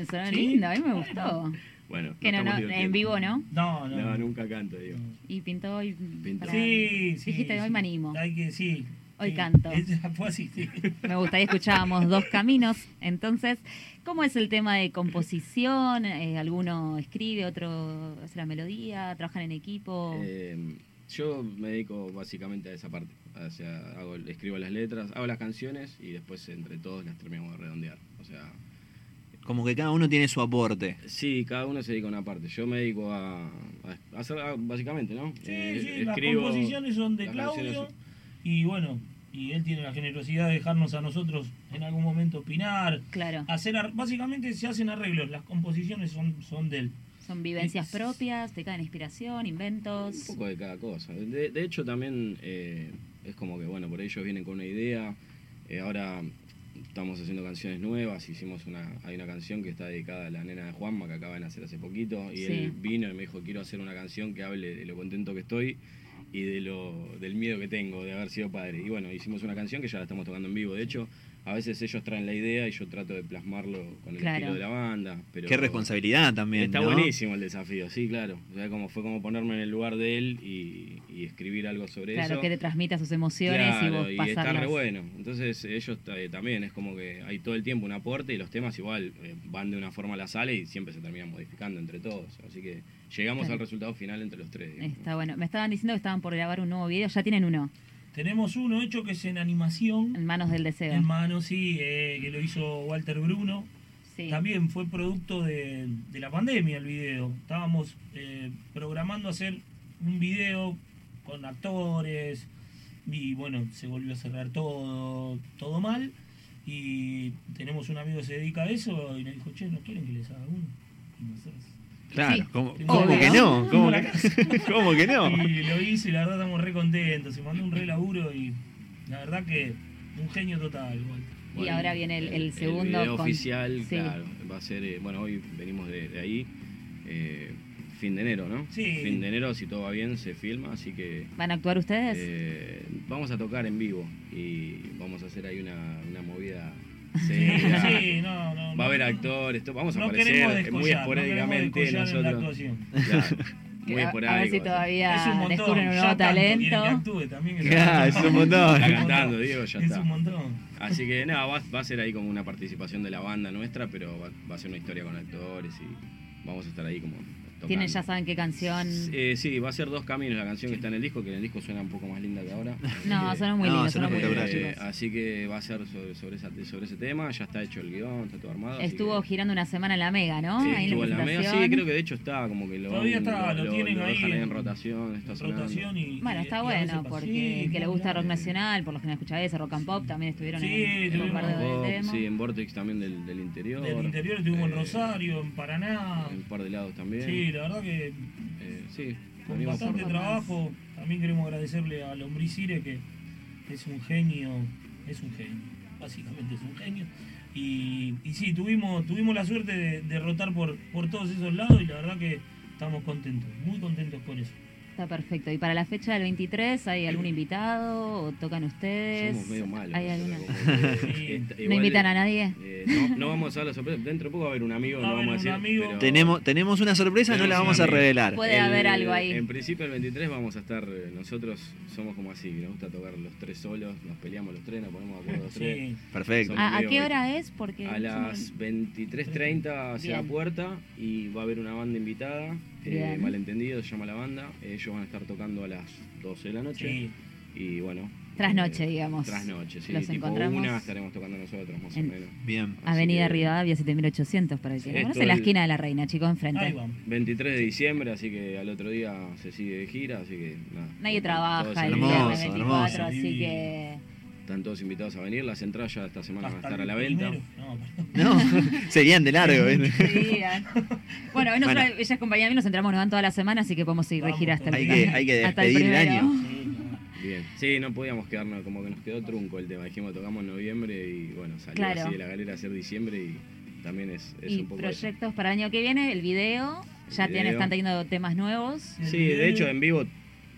Bien, sonó Sí. lindo, a mí me gustó. Bueno, Que no, en vivo no. No, no. No, nunca canto, Diego. Y pintó y. Pintó. para- Sí, sí. Dijiste, sí. hoy me animo. Hay que, sí. Hoy sí. canto. *laughs* Fue así, sí. Me gusta, ahí escuchábamos dos caminos. Entonces, ¿cómo es el tema de composición? Eh, ¿Alguno escribe, otro hace la melodía? ¿Trabajan en equipo? Eh, yo me dedico básicamente a esa parte. O sea, hago, escribo las letras, hago las canciones y después entre todos las terminamos de redondear. O sea, Como que cada uno tiene su aporte. sí, cada uno se dedica a una parte. Yo me dedico a, a hacer a- básicamente, ¿no? Sí, Eh, sí, las composiciones son de Claudio. canciones Y bueno, y él tiene la generosidad de dejarnos a nosotros en algún momento opinar. Claro. Hacer ar- básicamente se hacen arreglos, las composiciones son, son de él. Son vivencias propias, te caen inspiración, inventos. Un poco de cada cosa. De, de hecho, también eh, es como que, bueno, por ahí ellos vienen con una idea. eh, ahora estamos haciendo canciones nuevas. Hicimos una, hay una canción que está dedicada a la nena de Juanma, que acaba de nacer hace poquito. Y Sí. él vino y me dijo, quiero hacer una canción que hable de lo contento que estoy y de lo, del miedo que tengo de haber sido padre. Y bueno, hicimos una canción que ya la estamos tocando en vivo. De hecho, a veces ellos traen la idea y yo trato de plasmarlo con el Claro. estilo de la banda. Pero Qué responsabilidad también, Está ¿no? buenísimo el desafío, sí, claro. O sea, como fue como ponerme en el lugar de él y, y escribir algo sobre Claro, eso. que te transmita sus emociones y Claro, vos y está re bueno. Entonces ellos eh, también es como que hay todo el tiempo un aporte y los temas igual eh, van de una forma a la sala y siempre se terminan modificando entre todos. Así que llegamos Claro. al resultado final entre los tres. digamos. Está bueno. Me estaban diciendo que estaban por grabar un nuevo video, ya tienen uno. Tenemos uno hecho que es en animación. En manos del deseo. En manos, sí, eh, que lo hizo Walter Bruno. Sí. También fue producto de, de la pandemia el video. Estábamos eh, programando hacer un video con actores y bueno, se volvió a cerrar todo, todo mal. Y tenemos un amigo que se dedica a eso y nos dijo, che, ¿no quieren que les haga uno? Y nosotros, Claro, Sí. ¿cómo, cómo que no? ¿Cómo, que- casa. *laughs* cómo que no? Y lo hizo y la verdad estamos re contentos. Se mandó un re laburo y la verdad que un genio total. Walter. Y ahora viene el, el segundo. El video con- oficial, sí. claro, va a ser, eh, bueno, hoy venimos de, de ahí, eh, fin de enero, ¿no? Sí. Fin de enero, si todo va bien, se filma, así que ¿Van a actuar ustedes? eh, vamos a tocar en vivo y vamos a hacer ahí una, una movida. Sí, sí, no, no, Va a haber actores, to- vamos a No aparecer queremos muy esporádicamente queremos descollar en la nosotros. *laughs* muy A- a ver si todavía Es un montón, descubren un nuevo talento. actúe también, es un montón. Está Es cantando. Diego, ya Es está. un montón. Así que nada, va, va a ser ahí como una participación de la banda nuestra, pero va, va a ser una historia con actores y vamos a estar ahí como. Tienen, ya saben qué canción. Eh, sí, va a ser dos caminos la canción que está en el disco, que en el disco suena un poco más linda que ahora. *laughs* No, Eh, suena muy No, lindo, suena suena muy lindo, espectacular, chicos. así que va a ser sobre, sobre, esa- sobre ese tema, ya está hecho el guion, está todo armado. Estuvo que- girando una semana en la Mega, ¿no? Sí, Ahí estuvo en la mega, sí, creo que de hecho está como que lo, Todavía está, lo tienen lo ahí dejan ahí en rotación, está sonando. Rotación y. Bueno, está y bueno, porque Sí, el que le no, gusta no, rock no. nacional, por lo general escucha ese, rock and pop, también estuvieron Sí, en, en un par de Pop, sí, en Vortex también del, del interior. Del interior estuvimos en eh, Rosario, en Paraná. En un par de lados también. Sí, la verdad que Eh, sí, con bastante trabajo. También queremos agradecerle a Lombriz Cire, que es un genio, es un genio, básicamente es un genio. Y, y sí, tuvimos, tuvimos la suerte de, de rotar por, por todos esos lados y la verdad que estamos contentos, muy contentos por eso. Está perfecto. ¿Y para la fecha del 23 hay algún invitado o tocan ustedes? Somos medio malos. ¿Hay alguna? que, eh, ¿No invitan a nadie? eh, no, no vamos a dar la sorpresa. Dentro de poco va a haber un amigo, no vamos a decir. amigo. pero- Tenemos, tenemos una sorpresa, no la vamos a revelar. Puede haber algo ahí. En principio el 23 vamos a estar, eh, nosotros somos como así, nos gusta tocar los tres solos, nos peleamos los tres, nos ponemos de acuerdo los tres. Sí. Perfecto. ¿A, qué hora es? Porque A las 23.30 hacia la Bien. puerta y va a haber una banda invitada, eh, malentendido se llama la banda, ellos van a estar tocando a las 12 de la noche Sí. y bueno. Trasnoche, eh, digamos. Trasnoche, sí, Los tipo encontramos una estaremos tocando nosotros más en- o menos. Bien. Así Avenida que- Rivadavia 7800 para el que no conoce, en la esquina de la Reina, chicos, Ahí enfrente. vamos. 23 de diciembre, así que al otro día se sigue de gira, así que nada. Nadie trabaja el Hermoso, viernes invitados. 24, hermoso. así que... Están todos invitados a venir, las entradas ya esta semana van a estar a la venta. No, *laughs* serían de largo. ¿eh? Ah. bueno, hoy nosotros, Bueno. ella es compañía mía, nos entramos, nos van toda la semana, así que podemos seguir de gira hasta el Hay que, hay que despedir el año. Sí, no. Bien. Sí, no podíamos quedarnos, como que nos quedó trunco el tema. Dijimos tocamos en noviembre y bueno, salió Claro. así de la galera a ser diciembre y también es, es Y un poco eso. proyectos para el año que viene, el video, ya tienen, están teniendo temas nuevos. Sí, de hecho en vivo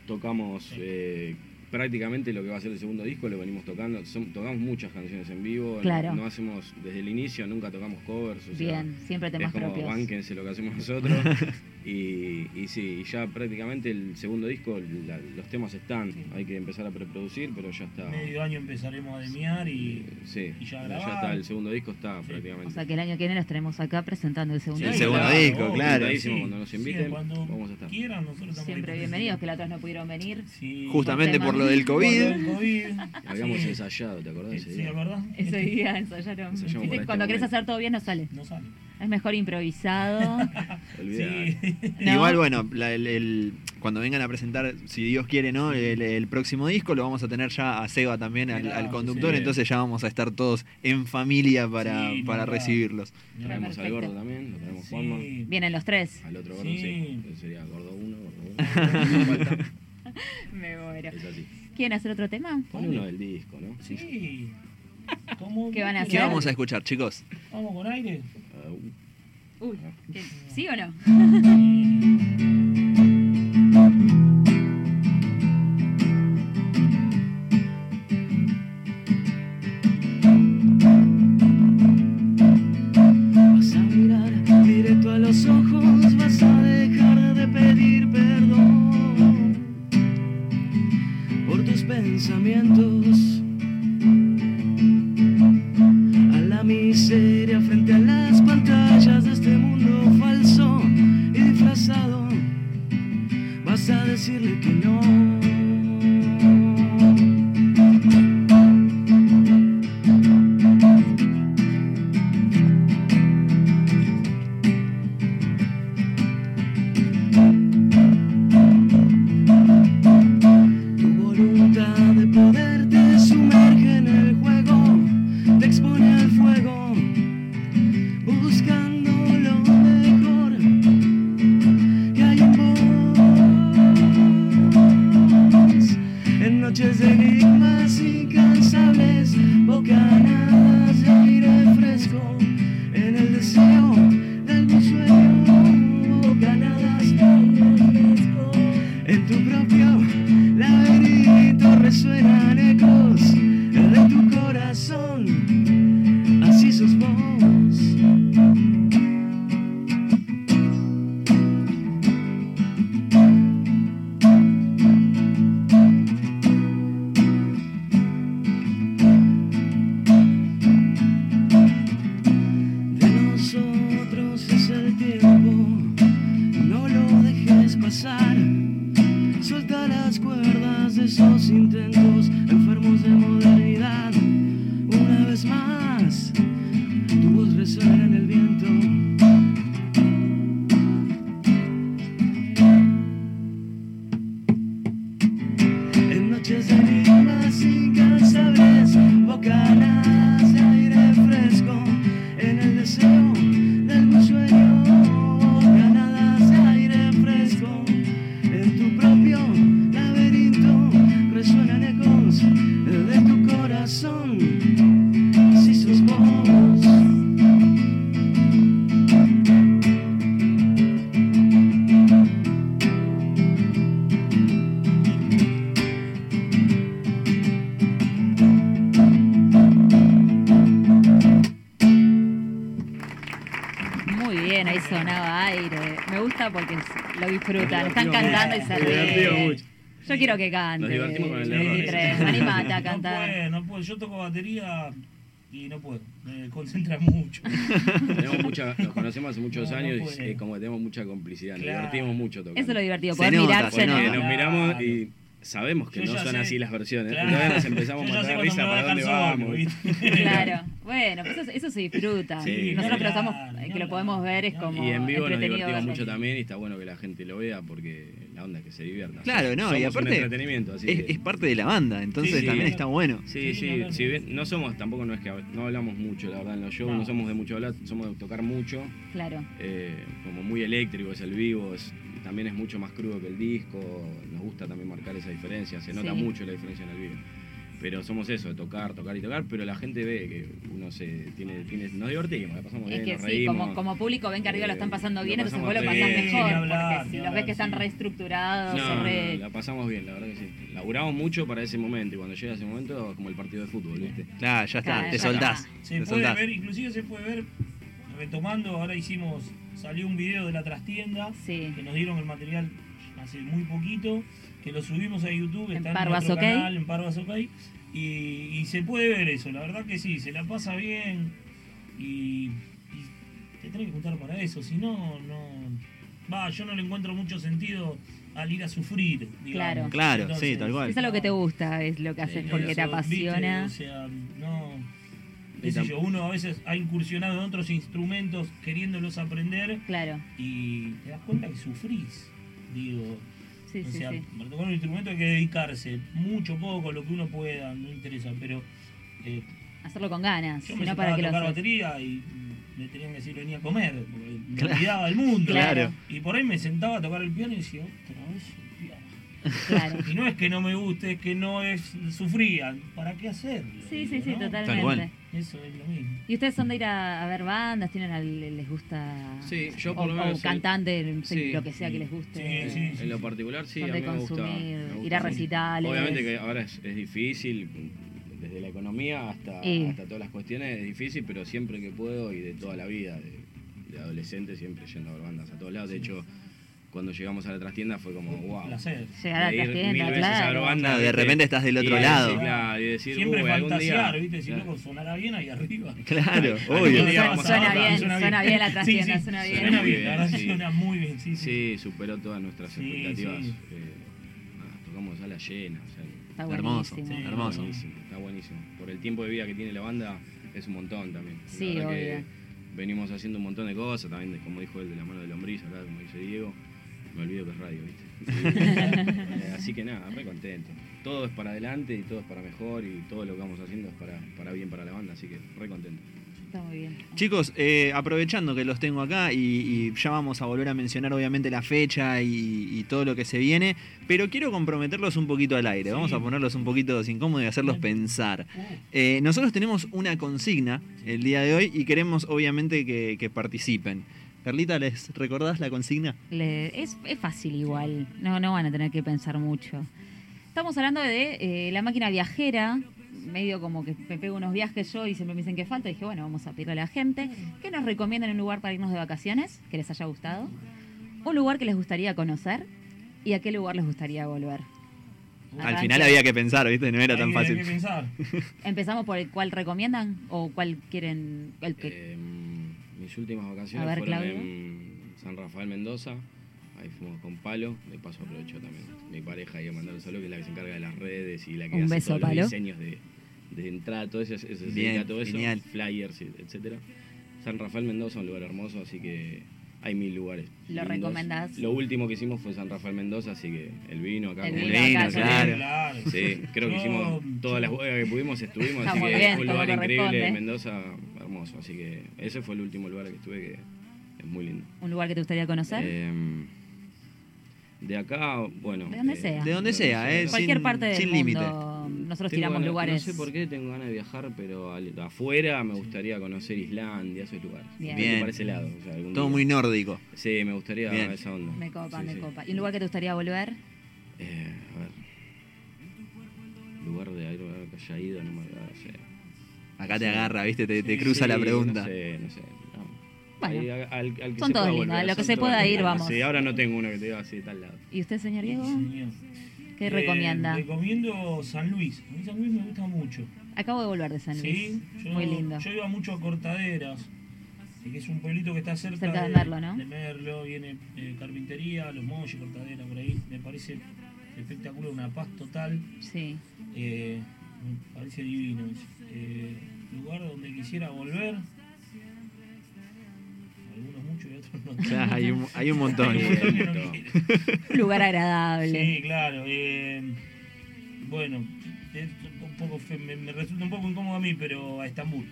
tocamos eh, prácticamente lo que va a ser el segundo disco, lo venimos tocando. Son- tocamos muchas canciones en vivo, no- Claro. no, hacemos desde el inicio, nunca tocamos covers. O sea, Bien, siempre temas es como propios. bánquense lo que hacemos nosotros. *laughs* y, y sí, y ya prácticamente el segundo disco, la- los temas están, hay que empezar a preproducir, pero ya está. Medio año empezaremos a demiar y, Sí, y ya está, el segundo disco está Sí. prácticamente. O sea que el año que viene los tenemos acá presentando el segundo El disco. segundo claro, disco, claro. Cuando nos Sí, inviten, cuando vamos a estar. quieran, nosotros Siempre bienvenidos, que la otras no pudieron venir. Sí. Justamente por lo del Por COVID. lo del COVID. Habíamos Sí. ensayado, ¿te acordás? Sí, verdad. Ese día ensayaron. Para este Cuando querés momento. hacer todo bien no sale. No sale. Es mejor improvisado. *laughs* Sí. ¿No? Igual, bueno, la- el, el- cuando vengan a presentar, si Dios quiere, ¿no? El, el próximo disco, lo vamos a tener ya a Seba también, al, al conductor, sí. entonces ya vamos a estar todos en familia para, Sí, para recibirlos. Traemos al gordo también, lo traemos Juanma. Vienen los tres. Al otro gordo, Sí. Sería gordo uno, gordo uno. *laughs* *laughs* Me muero. Es así. ¿Quieren hacer otro tema? Pon uno del disco, ¿no? Sí. ¿Cómo? ¿Qué van a ¿Qué hacer? vamos a escuchar, chicos? ¿Vamos con aire? Uy, ¿qué- ¿sí o no? *laughs* Yo quiero que cante. Nos divertimos con el error. 23, animate a No cantar. puedo, no puedo. Yo toco batería y no puedo. Me concentra mucho. *laughs* tenemos mucha, nos conocemos hace muchos No, no años y eh, como que tenemos mucha complicidad, nos Claro. divertimos mucho tocando. Eso es lo divertido, poder nota, mirarse. ¿no? Nos Claro. miramos y sabemos que Yo no son sé. así las versiones. Claro. Entonces nos empezamos Yo a matar risa para dónde vamos. *laughs* Claro, bueno, pues eso, eso se disfruta. Sí, Nosotros que lo, estamos, que lo podemos ver es como Y en vivo nos divertimos verlo. mucho también y está bueno que la gente lo vea porque la onda es que se divierta. Claro, no, Somos y un aparte entretenimiento, así es, que- es parte de la banda, entonces Sí, también está bueno. Sí, Sí, sí, no, no, si no. bien no somos, tampoco no es que no hablamos mucho, la verdad, en los shows, no, No. somos de mucho hablar, somos de tocar mucho, Claro. eh, como muy eléctrico es el vivo, es- también es mucho más crudo que el disco, nos gusta también marcar esa diferencia, se nota Sí. mucho la diferencia en el vivo. Pero somos eso, tocar, tocar y tocar, pero la gente ve que uno se tiene, tiene nos divertimos, la pasamos Es bien, que nos sí, reímos. como, como público ven que arriba lo están pasando Eh, bien, lo entonces vos lo pasás bien. mejor. Hablar, porque si los ves que están sí. reestructurados, No, o no, re- la pasamos bien, la verdad que sí. Laburamos mucho para ese momento y cuando llega ese momento es como el partido de fútbol, ¿viste? Claro, ya está, Claro, te ya soltás. está. Se Te puede soltás. ver, inclusive se puede ver, retomando, ahora hicimos, salió un video de la trastienda, Sí. que nos dieron el material hace muy poquito, que lo subimos a YouTube, En está en Parvas nuestro canal, en Parvas OK, y, y se puede ver eso, la verdad que sí, se la pasa bien y, y te tenés que juntar para eso, si no, no, va, yo no le encuentro mucho sentido al ir a sufrir, digamos. Claro. Claro, sí, tal cual. Es algo que te gusta, es lo que haces Eh, porque te eso, apasiona. ¿viste? O sea, no. Yo, uno a veces ha incursionado en otros instrumentos queriéndolos aprender Claro. y te das cuenta que sufrís. Digo, Sí, o sí, sea, sí. para tocar un instrumento hay que dedicarse mucho, poco, lo que uno pueda, no interesa, pero eh, Hacerlo con ganas, yo me no sentaba para que tocar batería y me tenían que decir venía a comer, porque me Claro. olvidaba del mundo. Claro. Y por ahí me sentaba a tocar el piano y decía, otra vez el piano. Claro. Y no es que no me guste, es que no es sufría. ¿Para qué hacerlo? Sí, sí, sí, ¿no? totalmente. Eso es lo mismo. ¿Y ustedes son de ir a, a ver bandas? ¿Tienen al- les gusta? Sí, yo o, por lo menos o cantante, no sé, Sí. lo que sea que les guste. Sí, sí, sí. En lo particular, sí, Son a mí me gusta, consumir, me gusta ir a recitales. Obviamente que ahora es, es difícil, desde la economía hasta, hasta todas las cuestiones es difícil, pero siempre que puedo y de toda la vida, de, de adolescente, siempre yendo a ver bandas a todos lados. De hecho, cuando llegamos a la trastienda fue como, wow. placer. Llegar a la trastienda, a claro. Claro, de repente estás del otro Y- lado. claro, y decir, Siempre "Uy, algún fantasear, día. ¿viste? Si Claro. loco sonará bien ahí arriba. *laughs* Claro, obvio. Suena- vamos a suena bien, suena bien la trastienda, Sí, sí, suena bien. Suena bien, la verdad Sí. que suena muy bien, sí, sí. Sí, superó todas nuestras Sí, expectativas. sí. eh, nada, tocamos sala llena. o sea, Está Hermoso, hermoso. Buenísimo, está buenísimo. Por el tiempo de vida que tiene la banda, es un montón también. La Sí, verdad obvio. que venimos haciendo un montón de cosas, también, como dijo él, de la mano de lombriz, acá, como dice Diego. Me olvido que es radio, ¿viste? *laughs* Eh, Así que nada, re contento. Todo es para adelante y todo es para mejor y todo lo que vamos haciendo es para, para bien para la banda, así que re contento. Está muy bien. Chicos, eh, aprovechando que los tengo acá y, y ya vamos a volver a mencionar obviamente la fecha y, y todo lo que se viene, pero quiero comprometerlos un poquito al aire, vamos a ponerlos un poquito incómodos y hacerlos pensar. Uh, Eh, nosotros tenemos una consigna el día de hoy y queremos obviamente que, que participen. Carlita, ¿les recordás la consigna? Le- es, es fácil igual, no, no van a tener que pensar mucho. Estamos hablando de eh, la máquina viajera, medio como que me pego unos viajes yo y siempre me dicen que falta. Dije, bueno, vamos a pedirle a la gente que nos recomienden un lugar para irnos de vacaciones, que les haya gustado, un lugar que les gustaría conocer y a qué lugar les gustaría volver. Al final había que pensar, ¿viste? No era hay tan fácil. hay que pensar. *laughs* Empezamos por el cuál recomiendan o cuál quieren. El que, Eh, mis últimas vacaciones ver, fueron Claudio. en San Rafael Mendoza. Ahí fuimos con Palo. De paso aprovechó también mi pareja ahí a mandar un saludo, que es la que se encarga de las redes y la que Un hace beso, todos Palo. los diseños de, de entrada, todo eso, eso Bien, todo eso, genial. flyers, y etcétera. San Rafael Mendoza, un lugar hermoso, así que hay mil lugares. ¿Lo lindos. recomendás? Lo último que hicimos fue San Rafael Mendoza, así que el vino acá. El como vino le- acá, vino, claro. Claro. Sí, creo que hicimos todas las bodegas que pudimos, estuvimos, así que bien, fue un lugar increíble Mendoza, hermoso, así que ese fue el último lugar que estuve que es muy lindo. ¿Un lugar que te gustaría conocer? Eh, de acá, bueno. De donde eh, sea. De donde sea, ¿eh? Cualquier sin- parte del sin límite. Nosotros tengo tiramos ganas- lugares. No sé por qué tengo ganas de viajar, pero al- afuera me gustaría conocer Islandia, esos lugares. Bien. Bien. Para ese lado. o sea, algún Todo día. muy nórdico. Sí, me gustaría Bien. esa onda. Me copa, Sí, me sí. copa. ¿Y un lugar que te gustaría volver? Eh, a ver. Lugar de algo que haya ido, no me sé. Acá te Sí. agarra, ¿viste? Te, te Sí, cruza la pregunta. No sé, no sé. no. Bueno. Ahí, al- al que Son se todos lindos, a lo que se pueda ir, vamos. Sí, ahora no tengo uno que te diga así de tal lado. ¿Y usted, señor Diego? Señor. ¿Qué Eh, recomienda? Recomiendo San Luis. A mí San Luis me gusta mucho. Acabo de volver de San Luis. Sí, yo, Muy lindo. Yo iba mucho a Cortaderas, que es un pueblito que está cerca, Cerca de Merlo, ¿no? de Merlo, viene eh, carpintería, los molles, Cortaderas, por ahí. Me parece espectacular, una paz total. Sí. Eh, me parece divino. Eh, lugar donde quisiera volver. Algunos muchos y otros no. Claro, hay un- hay un montón. Hay un montón que no Sí, quiero. Un lugar agradable. Sí, claro. eh, bueno, es un poco fe- me, me resulta un poco incómodo a mí, pero a Estambul.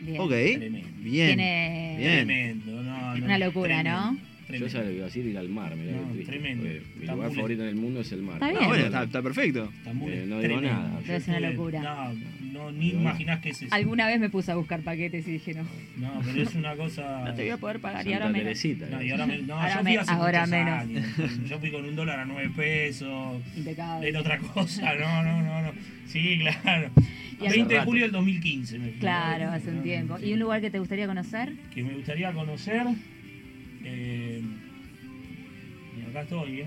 Bien. Ok, Tremendo. bien. Tiene Bien. Tremendo, no, no, una locura, ¿no? Yo sabía que iba a decir ir al mar, mirá No, triste, tremendo. Mi lugar es- favorito en el mundo es el mar. Está bien. Ah, bueno, está, está perfecto. Estambul Eh, es no digo tremendo. nada. Ser una locura. No, no, ni Digo, imaginás qué es eso. Alguna vez me puse a buscar paquetes y dije, no, No, pero es una cosa. no te voy a poder pagar. Y ahora menos. Teresita. No, y ahora, me- no, Ahora yo fui me- hace ahora menos. años. Yo fui con un dólar a nueve pesos. Impecable. Era otra cosa, no, no, no, no. Sí, claro. Y hace 20 de rato. julio del 2015 me fui. Claro, hace un No, tiempo. ¿Y un lugar que te gustaría conocer? que me gustaría conocer. Eh, y acá estoy, ¿eh?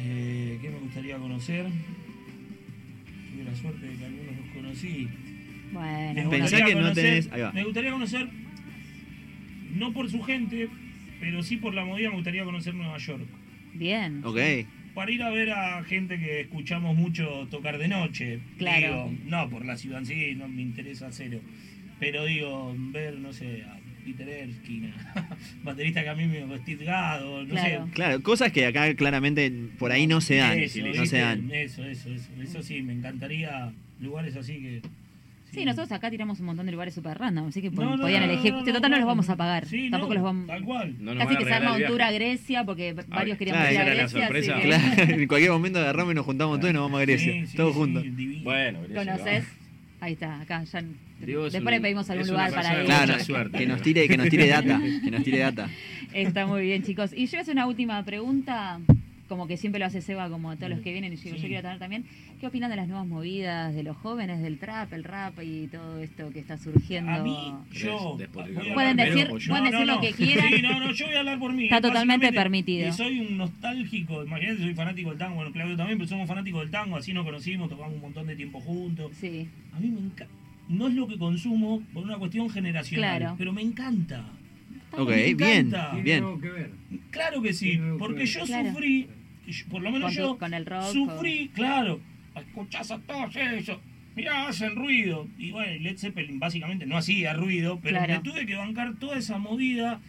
Eh, ¿Qué me gustaría conocer? Tuve la suerte de que algunos los conocí. Bueno, Pensá que no tenés- ahí va. Me gustaría conocer, no por su gente, pero sí por la movida, me gustaría conocer Nueva York. bien. Ok. Para ir a ver a gente que escuchamos mucho tocar de noche. Claro. Digo, no por la ciudad en sí, no me interesa cero. Pero digo, ver, no sé, a Peter Erskine, *laughs* baterista que a mí me Steve Gado, no Claro. sé. Claro, cosas que acá claramente por ahí no se dan. Eso, no se dan. Eso, eso, eso, eso sí, me encantaría lugares así que... Sí, nosotros acá tiramos un montón de lugares super random, así que No, no, podían no, elegir. no, total, no no, los vamos a pagar. Sí, Tampoco no, los vamos. Tal cual. No nos Casi que se arma un tour a Grecia porque varios queríamos claro, ir a era la Grecia. así sorpresa. que- Claro, en cualquier momento agarramos y nos juntamos todos y nos vamos a Grecia. Sí, sí, todos sí, juntos. divino. Bueno, Grecia, ¿Conoces? Ahí está, acá ya. Después le pedimos algún lugar para ir. Claro, que nos ¿no? tire, que nos tire *laughs* data. Que nos tire data. Está muy bien, chicos. Y yo voy a hacer una última pregunta, como que siempre lo hace Seba, como a todos los que vienen, y yo, quiero tener también. ¿Qué opinan de las nuevas movidas de los jóvenes, del trap, el rap y todo esto que está surgiendo? A mí, yo. Pueden decir- pueden decir lo que quieran. Sí, no, no, yo voy a hablar por mí. Está totalmente permitido. soy un nostálgico. Imagínate, soy fanático del tango. Bueno, Claudio también, pero somos fanáticos del tango. Así nos conocimos, tocamos un montón de tiempo juntos. Sí, A mí me encanta. No es lo que consumo por una cuestión generacional, Claro. pero me encanta. Ok, Me bien, encanta. Bien. ver. Claro que sí, porque yo Claro. sufrí, por lo menos con, tu- yo con el rock. sufrí, claro. Escuchás a todos ellos. Mirá, hacen ruido. Y bueno, Led Zeppelin básicamente no hacía ruido, pero Claro. me tuve que bancar toda esa movida.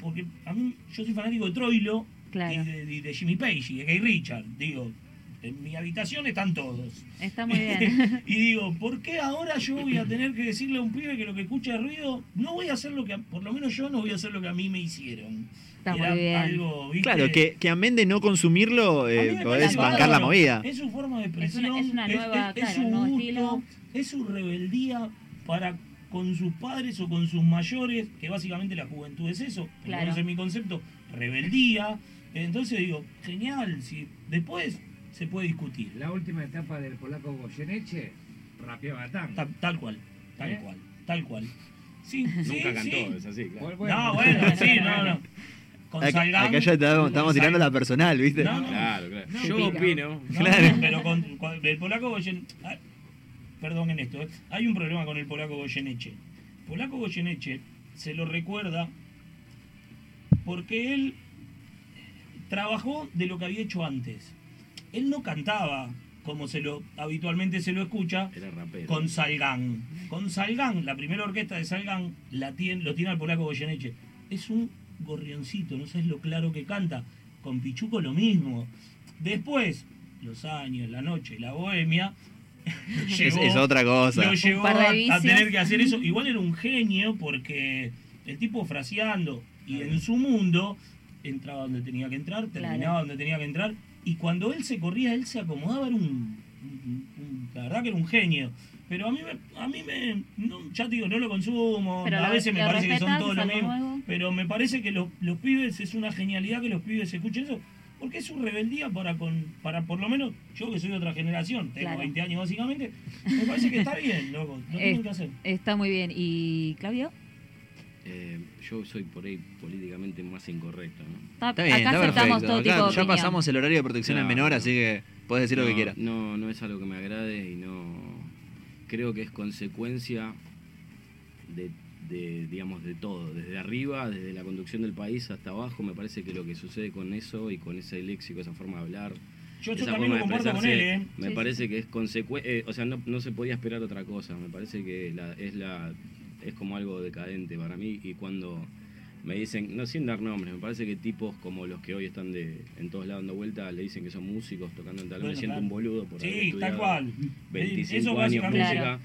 Porque a mí, yo soy fanático de Troilo Claro. y de, de- de Jimmy Page y de Gay Richard. Digo, en mi habitación están todos. Está muy bien. *laughs* y digo, ¿por qué ahora yo voy a tener que decirle a un pibe que lo que escucha es ruido? No voy a hacer lo que, a- por lo menos yo no voy a hacer lo que a mí me hicieron. Está muy bien. algo, ¿viste? Claro, que, que amén de no consumirlo, eh, podés bancar la movida. Es su forma de Es expresión, una- es una nueva, es, claro, su gusto, estilo. es su rebeldía para con sus padres o con sus mayores, que básicamente la juventud es eso, Claro. menos en mi concepto, rebeldía. Entonces digo, genial, si después se puede discutir. La última etapa del polaco Goyeneche rapeaba tango. Ta- Tal, cual, tal ¿Eh? cual, tal cual. Sí, sí, Nunca cantó, sí. es así, claro. No, bueno, sí. Con Acá, Salgán- acá ya estamos, tirando la personal, ¿viste? No, no. Claro, claro. No, Yo pica. opino. No, *laughs* Claro. no, pero con, con el polaco Goyen... ah, Perdón en esto, ¿eh? hay un problema con el polaco Goyeneche. Polaco Goyeneche se lo recuerda porque él trabajó de lo que había hecho antes. Él no cantaba como se lo habitualmente se lo escucha Era rapero. con Salgán. Con Salgán, la primera orquesta de Salgán la tiene, lo tiene al polaco Goyeneche. Es un gorrioncito, no sabes lo claro que canta. Con Pichuco lo mismo. Después, los años, la noche, la bohemia. *laughs* *laughs* Es, otra cosa. Lo llevó a, tener que hacer eso. Igual era un genio porque el tipo fraseando y en su mundo entraba donde tenía que entrar, terminaba Claro. donde tenía que entrar. Y cuando él se corría, él se acomodaba, era un, un- un- la verdad que era un genio. Pero a mí me, a mí me no, ya te digo, no lo consumo, Pero a lo- veces me lo parece que son todos es lo mismo. nuevo. Pero me parece que los, los pibes es una genialidad que los pibes escuchen eso. Porque es su rebeldía para con para por lo menos yo que soy de otra generación, tengo Claro. 20 años básicamente, me parece que está bien, loco, lo Eh, tienen que hacer. Está muy bien. ¿Y Claudio? Eh, yo soy por ahí políticamente más incorrecto, ¿no? Está- Está bien, acá está aceptamos perfecto. todo Acá tipo de ya opinión. pasamos el horario de protección al Claro. menor, así que puedes decir lo que No, quieras. No, no es algo que me agrade y no. Creo que es consecuencia de, de, digamos, de todo. Desde arriba, desde la conducción del país hasta abajo, me parece que lo que sucede con eso y con ese léxico, esa forma de hablar. Yo, esa forma de comparto con él, expresarse, ¿eh? Me Sí, parece que es consecuencia. o sea, no, no se podía esperar otra cosa. Me parece que la, es la es como algo decadente para mí. Y cuando me dicen, no sin dar nombres, me parece que tipos como los que hoy están de en todos lados dando vuelta le dicen que son músicos tocando en tal. Bueno, me siento claro. un boludo por haber Sí, tal estudiado cual. 25 Eso años básicamente- música. Claro.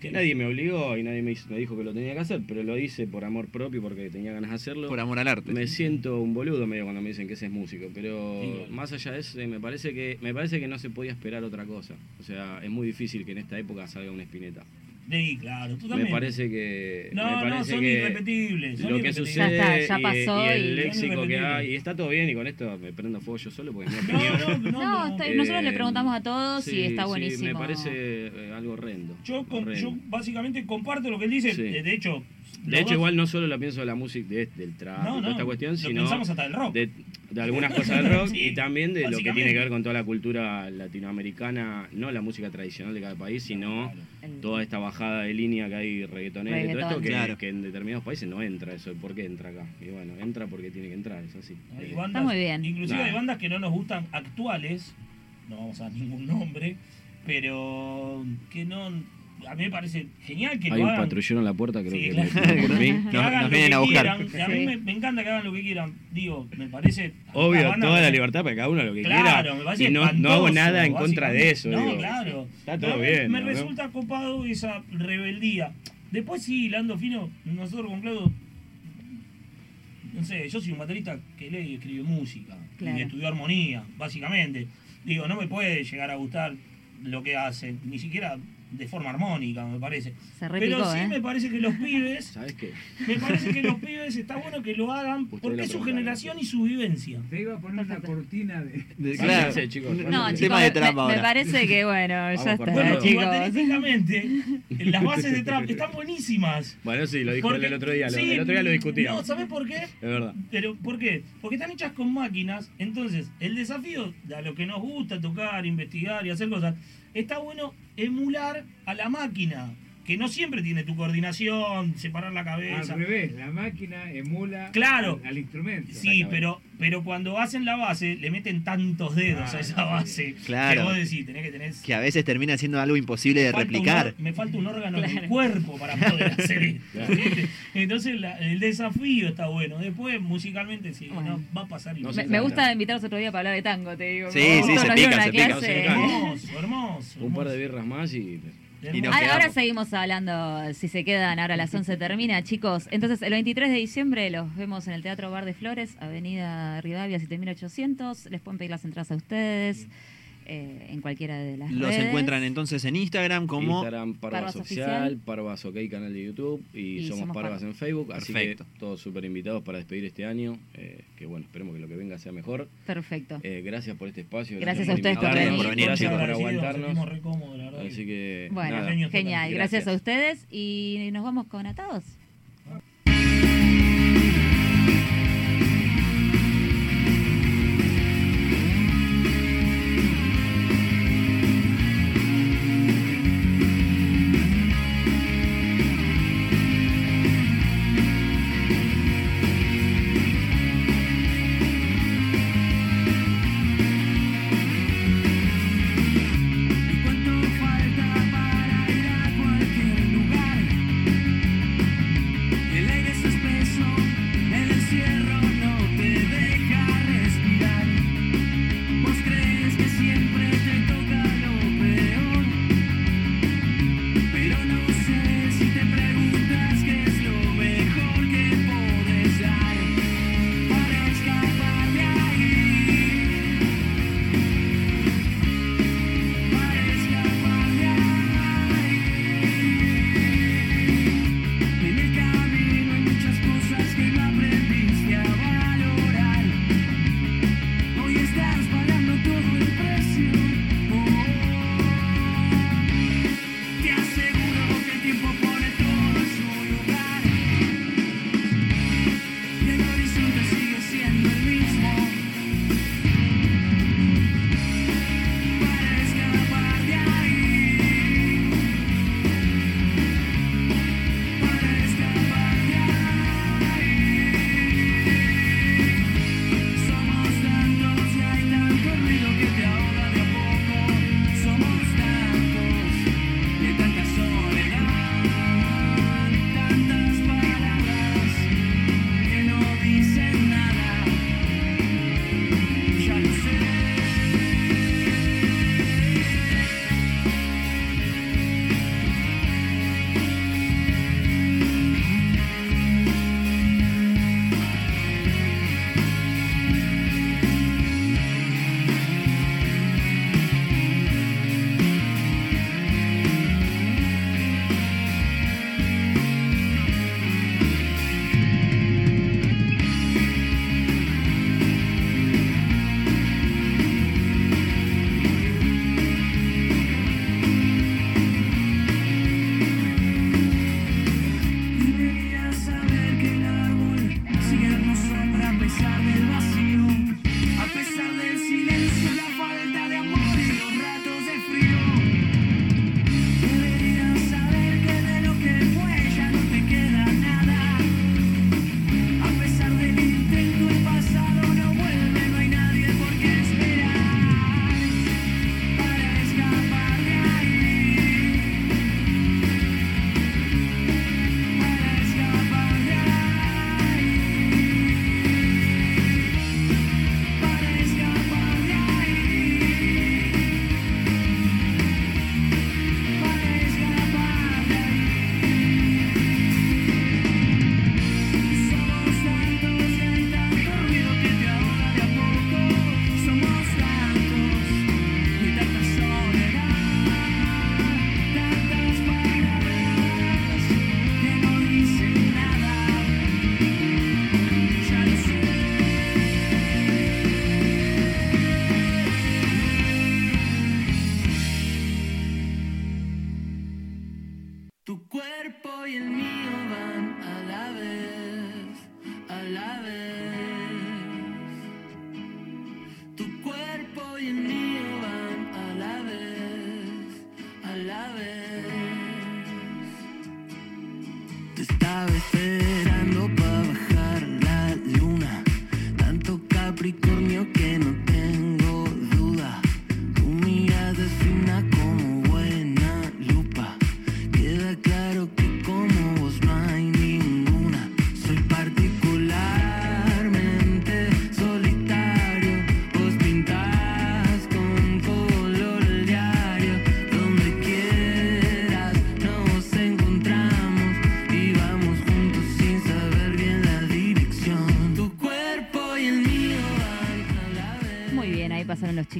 Que nadie me obligó y nadie me, hizo- me dijo que lo tenía que hacer, pero lo hice por amor propio porque tenía ganas de hacerlo. Por amor al arte. Me siento un boludo medio cuando me dicen que ese es músico, pero Sí, claro. más allá de eso, me parece que me parece que no se podía esperar otra cosa. O sea, es muy difícil que en esta época salga una espineta. Sí, claro, Me parece que No, me no, parece son que irrepetibles, son lo que irrepetibles. sucede Ya está, ya y- pasó y, y- el Son léxico que hay y está todo bien y con esto me prendo fuego yo solo porque mi No, opinión. no, no, No, no. está- nosotros le Eh, preguntamos a todos y sí, está sí, buenísimo. me parece eh, algo horrendo. Yo, horrendo. yo básicamente comparto lo que él dice. Sí. De hecho, De hecho, igual no solo la pienso de la música de- del trap No, y toda no, esta cuestión, lo sino pensamos hasta del rock. de, de algunas cosas del rock *laughs* Sí, y también de lo que tiene que ver con toda la cultura latinoamericana, no la música tradicional de cada país, sino El- toda esta bajada de línea que hay reggaetonera y todo esto, que, Claro. que en determinados países no entra eso. ¿Por qué entra acá? Y bueno, entra porque tiene que entrar, es así. Hay Eh, bandas- muy bien. Inclusive Nah. hay bandas que no nos gustan actuales, no vamos a dar ningún nombre, pero que no... a mí me parece genial que Hay lo un hagan. patrullero en la puerta, creo Sí, que claro. le- por mí. Que Nos- hagan nos lo vienen que a buscar. quieran, que a mí me, me encanta que hagan lo que quieran. Digo, me parece. Obvio, toda la me- libertad para cada uno lo que Claro, quiera. me parece y no, no hago nada en contra de eso. No, digo. claro. Está todo me- bien. Me ¿no? resulta copado esa rebeldía. Después sí, Lando Fino, nosotros con Claudio, no sé, yo soy un baterista que lee y escribe música. Claro. Y estudió armonía, básicamente. Digo, no me puede llegar a gustar lo que hacen, ni siquiera de forma armónica, me parece. Se Pero sí ¿eh? me parece que los *laughs* pibes, ¿Sabes qué? me parece que los pibes está bueno que lo hagan porque es su generación y su vivencia. Te iba a poner una cortina de. De- claro. sí, chicos. No, chicos, tema de me- trap me, ahora. parece que bueno, ya Vamos está, Bueno, chicos. las bases de trap están buenísimas. Bueno, sí, lo dijo él Porque- el otro día. sí, el otro día lo discutíamos. No, ¿sabes por qué? Es verdad. Pero, ¿por qué? Porque están hechas con máquinas. Entonces, el desafío de a lo que nos gusta tocar, investigar y hacer cosas, está bueno emular a la máquina. Que no siempre tiene tu coordinación, separar la Al cabeza. revés, la máquina emula Claro. al, al instrumento. Sí, pero, pero cuando hacen la base, le meten tantos dedos Ah, a esa sí. base. Claro. Que vos decís, tenés que tener. Que a veces termina siendo algo imposible de un replicar. me falta un órgano en el Claro. cuerpo para poder *laughs* hacer esto. Entonces la- el desafío está bueno. Después musicalmente sí, Bueno. no, va a pasar No Me, gusta invitaros otro día para hablar de tango, te digo. Sí, sí, se pica, se pica, clase. se pica. Hermoso, hermoso. Un par de birras más y. Y Ah, ahora seguimos hablando, si se quedan, ahora a las 11 termina, chicos. Entonces, el 23 de diciembre los vemos en el Teatro Bar de Flores, Avenida Rivadavia 7800. Les pueden pedir las entradas a ustedes eh, en cualquiera de las Los redes. encuentran entonces en Instagram como... Instagram, Parvas, Parvas Oficial, Oficial. Parvas OK, canal de YouTube y, Y Somos Somos Parvas Parvas. en Facebook. Así Perfecto. que todos súper invitados para despedir este año. eh, que bueno, esperemos que lo que venga sea mejor. Perfecto. Eh, gracias por este espacio. Gracias a ustedes por venir. por venir, Gracias por Agradecidos, aguantarnos. sentimos re cómodos, la verdad. Así que. Bueno, nada. Genial. Gracias. Gracias. a ustedes y nos vamos con atados.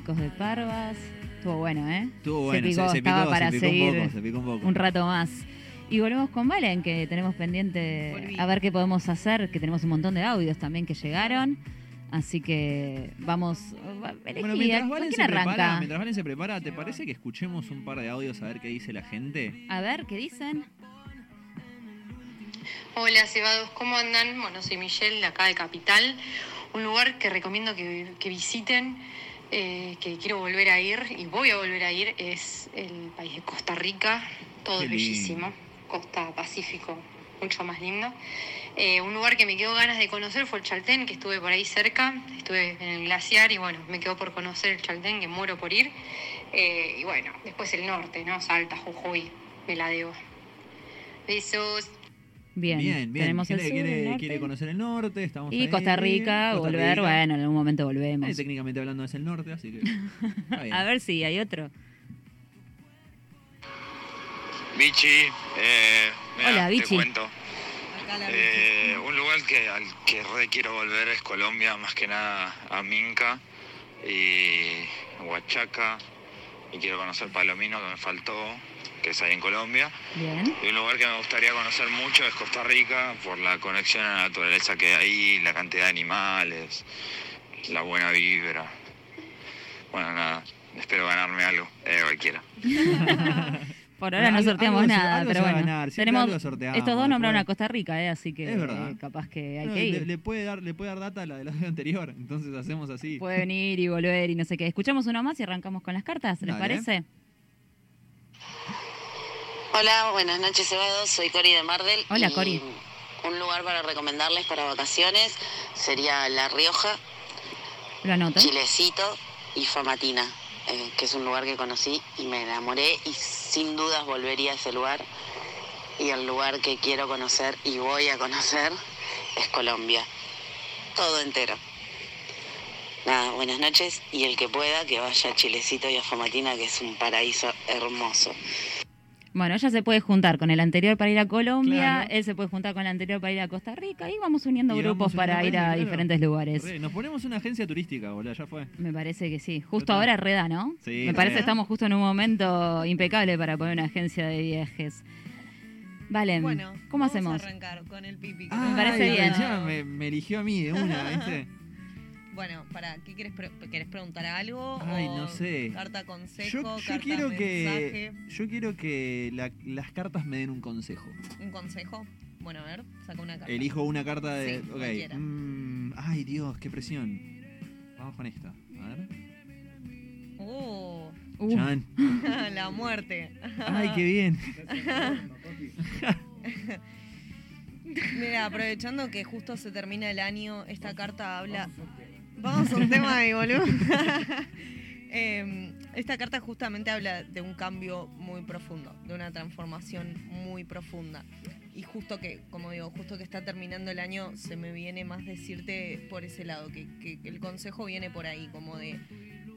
Chicos de Parvas. Estuvo bueno, ¿eh? Estuvo bueno, se se- picó, se estaba picó, para se picó un seguir poco, se picó un poco. rato más. Y volvemos con Valen, que tenemos pendiente Volví. a ver qué podemos hacer, que tenemos un montón de audios también que llegaron. Así que vamos. va- Elegí, Bueno, mientras ¿a- Valen, ¿quién se prepara, arranca? mientras Valen se prepara, ¿te parece que escuchemos un par de audios a ver qué dice la gente? A ver, ¿qué dicen? Hola cebados, ¿cómo andan? Bueno, soy Michelle, de acá de Capital. Un lugar que recomiendo que, que visiten, eh, que quiero volver a ir y voy a volver a ir, es el país de Costa Rica. Todo es bellísimo. Costa Pacífico, mucho más lindo. Eh, un lugar que me quedó ganas de conocer fue el Chaltén, que estuve por ahí cerca. Estuve en el glaciar y bueno, me quedó por conocer el Chaltén, que muero por ir. Eh, y bueno, después el norte, ¿no? Salta, Jujuy, me la debo. Besos. Bien, bien, bien. tenemos el quiere, sur, el quiere- norte. quiere conocer el norte, estamos Y ahí. Costa Rica, Costa volver, Rica. bueno, en algún momento volvemos. Eh, técnicamente hablando es el norte, así que. *laughs* A ver si hay otro. Vichy, eh, mirá, Hola, te Vichy. cuento. Eh, un lugar que, al que re quiero volver es Colombia, más que nada a Minca y Huachaca. Y quiero conocer Palomino, que me faltó, que es ahí en Colombia. Bien. Y un lugar que me gustaría conocer mucho es Costa Rica, por la conexión a la naturaleza que hay ahí, la cantidad de animales, la buena vibra. Bueno, nada, espero ganarme algo, eh, cualquiera. *laughs* Por ahora no sorteamos algo nada, algo pero bueno. ganar, tenemos estos dos nombraron a Costa Rica, ¿eh? así que Es verdad. eh, capaz que hay No, que le, ir. le puede dar, le puede dar data a la del audio anterior, entonces hacemos así. Puede venir y volver y no sé qué. Escuchamos uno más y arrancamos con las cartas, ¿les Dale. parece? Hola, buenas noches, Cebados. Soy Cori de Mardel. Hola, Cori. Un lugar para recomendarles para vacaciones sería La Rioja, Lo anoto. Chilecito y Famatina, eh, que es un lugar que conocí y me enamoré y sin dudas volvería a ese lugar. Y el lugar que quiero conocer y voy a conocer es Colombia. Todo entero. Nada, buenas noches y el que pueda que vaya a Chilecito y a Famatina, que es un paraíso hermoso. Bueno, ella se puede juntar con el anterior para ir a Colombia, Claro. él se puede juntar con el anterior para ir a Costa Rica y vamos uniendo Y grupos vamos para ir a claro. diferentes lugares. Re, Nos ponemos una agencia turística, boludo, ya fue. Me parece que sí. Justo ahora reda, ¿no? Sí, Me parece que estamos justo en un momento impecable para poner una agencia de viajes. Vale, Bueno, ¿cómo vamos hacemos? a arrancar con el pipi. Me parece Ay, bien. Me, me eligió a mí de una, ¿viste? *laughs* Bueno, para, ¿qué querés, pre- querés preguntar algo? Ay, o no sé. Carta consejo, Yo, yo carta quiero mensaje. que. Yo quiero que la- las cartas me den un consejo. ¿Un consejo? Bueno, a ver, saca una carta. Elijo una carta de. Sí, ok. cualquiera. mm, ay, Dios, qué presión. Vamos con esta. A ver. Uh, Chan. *laughs* la muerte. Ay, qué bien. *laughs* Mira, aprovechando que justo se termina el año, esta carta habla. Vamos a un tema ahí, boludo. *laughs* Em, esta carta justamente habla de un cambio muy profundo, de una transformación muy profunda. Y justo que, como digo, justo que está terminando el año, se me viene más decirte por ese lado, que, que- que el consejo viene por ahí, como de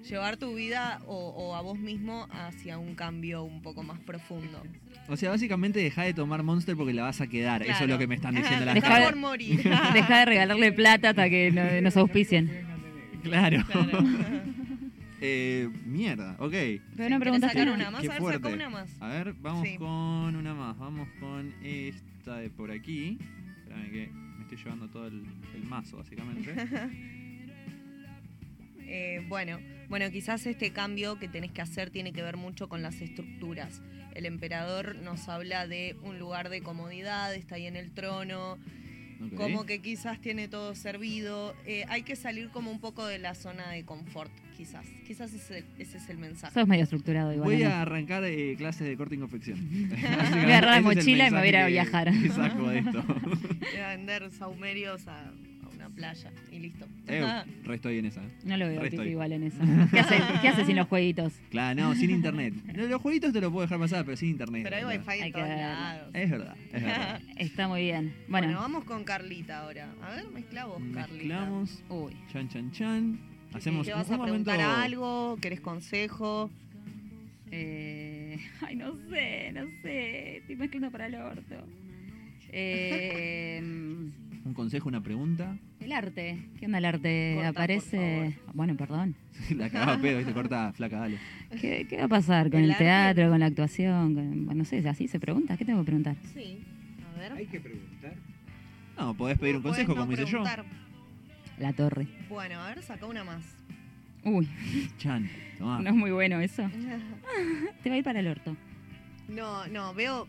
llevar tu vida o, o a vos mismo hacia un cambio un poco más profundo. O sea, básicamente deja de tomar Monster porque la vas a quedar. Eso es lo que me están *laughs* diciendo las por morir. Deja de regalarle plata hasta que no- nos auspicien. Claro. *laughs* *laughs* eh, mierda, ok. Pero no preguntaste sacar una más? Qué A ver, fuerte. saca una más. A ver, vamos Sí. con una más. Vamos con esta de por aquí. Espérame que me estoy llevando todo el, el mazo, básicamente. *laughs* Eh, bueno, Bueno, quizás este cambio que tenés que hacer tiene que ver mucho con las estructuras. El emperador nos habla de un lugar de comodidad, está ahí en el trono, Como que quizás tiene todo servido. Eh, hay que salir como un poco de la zona de confort, quizás. Quizás ese, ese es el mensaje. Sos medio estructurado igual. Voy ¿no? a arrancar eh, clases de corte y confección. *laughs* Voy a agarrar la mochila y me voy a ir a viajar. ¿Qué *laughs* saco de esto? *laughs* Voy a vender saumerios a, playa y listo. Eh, re estoy en esa. No lo veo igual en eso. *laughs* ¿Qué hace, ¿Qué hace sin los jueguitos? Claro, no, sin internet. Los jueguitos te los puedo dejar pasar, pero sin internet. Pero hay wifi en todos lados. Es verdad, es verdad. *laughs* Está muy bien. Bueno, Bueno, vamos con Carlita ahora. A ver, mezcla vos, Carlita. Mezclamos. Uy. Chan, chan, chan. Hacemos ¿Te vas un a momento. preguntar algo? ¿Querés consejo? eh, *laughs* ay, no sé, no sé. Estoy mezclando para el orto. Eh, Un consejo, una pregunta. el arte. ¿Qué onda el arte? Corta, Aparece. Bueno, perdón. *laughs* La cagaba pedo, viste, corta, flaca, dale. ¿Qué, qué va a pasar con ¿El teatro, con la actuación? Con, bueno, no sé, así se pregunta. ¿Qué tengo que preguntar? Sí. A ver. Hay que preguntar. No, podés pedir un consejo, no como hice yo. La torre. Bueno, a ver, saca una más. Uy, Chan, tomá. no es muy bueno eso. *laughs* Te va a ir para el orto. No, no, veo.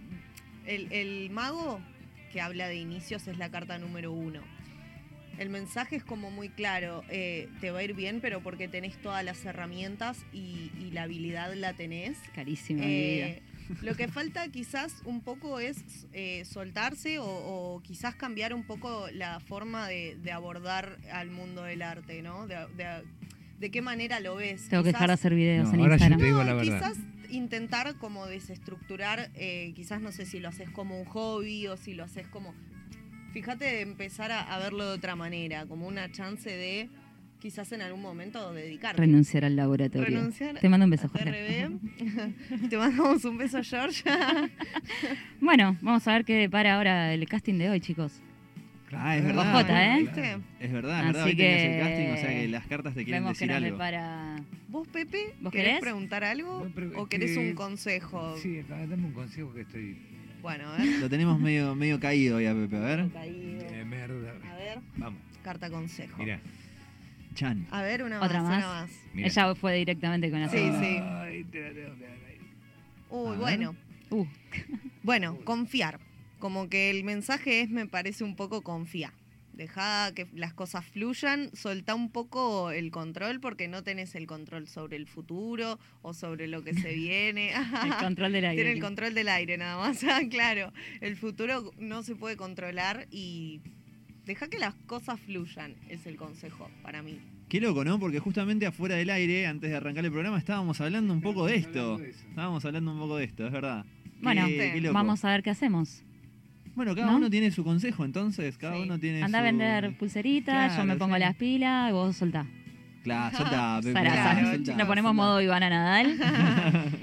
El, el mago que habla de inicios es la carta número uno. El mensaje es como muy claro, eh, te va a ir bien, pero porque tenés todas las herramientas y, y la habilidad la tenés. Carísima Eh, *laughs* lo que falta quizás un poco es eh, soltarse o, o quizás cambiar un poco la forma de, de abordar al mundo del arte, ¿no? De, de- de qué manera lo ves. Tengo que dejar de hacer videos No, en ahora yo Instagram. te digo la no, quizás intentar como desestructurar, eh, quizás no sé si lo haces como un hobby o si lo haces como... Fíjate de empezar a, a verlo de otra manera, como una chance de quizás en algún momento dedicarte. Renunciar al laboratorio. Renunciar Te mando un beso, Jorge. *laughs* Te mandamos un beso, George. Bueno, vamos a ver qué para ahora el casting de hoy, chicos. Ah, es verdad. Ojota, ¿eh? ¿Viste? Es verdad, es Así verdad. Hoy el que casting, o sea que las cartas te quieren Vemos que decir nos algo. ¿Vos, Pepe, ¿Vos querés, querés? preguntar algo pero o querés que- un consejo? Sí, dame un consejo que estoy. Bueno, a ver. Lo tenemos medio, medio caído hoy a Pepe, a ver. Caído. Eh, merda. A ver, Vamos, carta consejo. mira. Chan. A ver, una Otra más, más. una más. Mira. Ella fue directamente con la Sí, segunda. sí. Ay, te la tengo que dar ahí. Uy, A bueno. Uh, Bueno, confiar. Como que el mensaje es, me parece un poco confía. Deja que las cosas fluyan, soltá un poco el control porque no tenés el control sobre el futuro o sobre lo que se *laughs* viene. el control del aire. *laughs* Tiene el control del aire nada más, Ah, *laughs* claro. El futuro no se puede controlar y deja que las cosas fluyan, es el consejo para mí. Qué loco, ¿no? Porque justamente afuera del aire, antes de arrancar el programa, estábamos hablando un poco de esto. Estábamos hablando un poco de esto, es verdad. Bueno, Qué- qué loco. vamos a ver qué hacemos. Bueno, cada ¿no? uno tiene su consejo, entonces, cada Sí. uno tiene Anda a su... vender pulseritas, yo me pongo sí. las pilas vos soltá. Claro, soltá, *laughs* Pepe, Nos ponemos soltá. modo Ivana Nadal.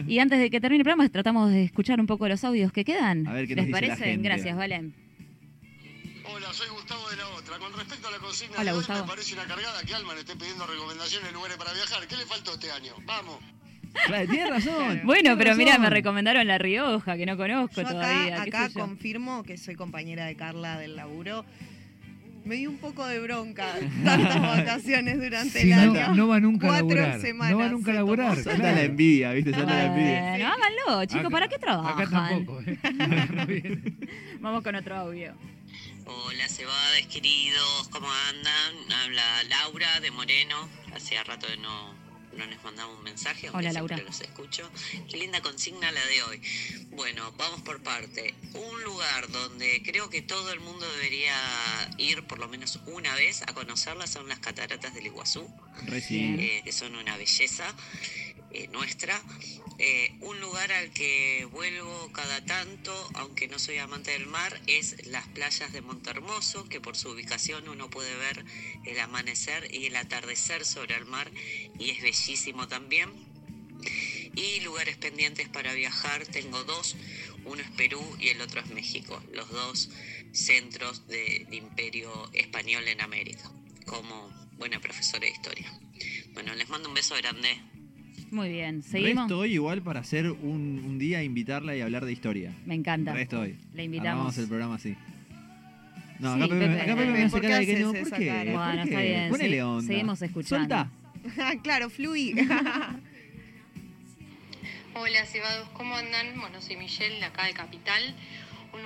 *laughs* y antes de que termine el programa, tratamos de escuchar un poco los audios que quedan. A ver qué nos ¿Les la parece? gente. Gracias, Valen. Hola, soy Gustavo de la Otra. Con respecto a la consigna Hola, de hoy, Gustavo. me parece una cargada que Alman esté pidiendo recomendaciones de lugares para viajar. ¿Qué le faltó este año? Vamos. Claro, tiene razón. Bueno, pero mira, me recomendaron La Rioja, que no conozco Yo todavía. acá, confirmo que soy compañera de Carla del laburo. Me dio un poco de bronca *laughs* tantas vacaciones durante Sí, el no, año. no va nunca a Cuatro laburar. semanas No va nunca a se laburar. Salta claro. la envidia, ¿viste? Salta la envidia. Bueno, háganlo, chicos, Acá- ¿para qué trabajan? Acá tampoco, ¿eh? *laughs* No. Vamos con otro audio. Hola cebades queridos, ¿cómo andan? Habla Laura de Moreno, hacía rato que no, no les mandamos un mensaje, aunque Hola, siempre Laura. los escucho. Qué linda consigna la de hoy. Bueno, vamos por parte. Un lugar donde creo que todo el mundo debería ir por lo menos una vez a conocerla son las cataratas del Iguazú eh, que son una belleza eh, nuestra. Eh, un lugar al que vuelvo cada tanto, aunque no soy amante del mar, es las playas de Montermoso, que por su ubicación uno puede ver el amanecer y el atardecer sobre el mar y es bellísimo también. Y lugares pendientes para viajar, tengo dos, uno es Perú y el otro es México, los dos centros de- de imperio español en América, como buena profesora de historia. Bueno, les mando un beso grande. Muy bien, seguimos. Resto hoy igual para hacer un, un día, invitarla y hablar de historia. Me encanta. Resto hoy. Le invitamos. Armamos el programa así. No, Sí, acá Pepe, Pepe. acá Pepe me hace ¿Por qué cara de que no. ¿Por qué? cara? ¿Por Bueno, qué? está bien. Ponele sí, onda. Seguimos escuchando. Soltá. *laughs* claro, fluí. *laughs* Hola, cebados, ¿cómo andan? Bueno, soy Michelle, de acá de Capital.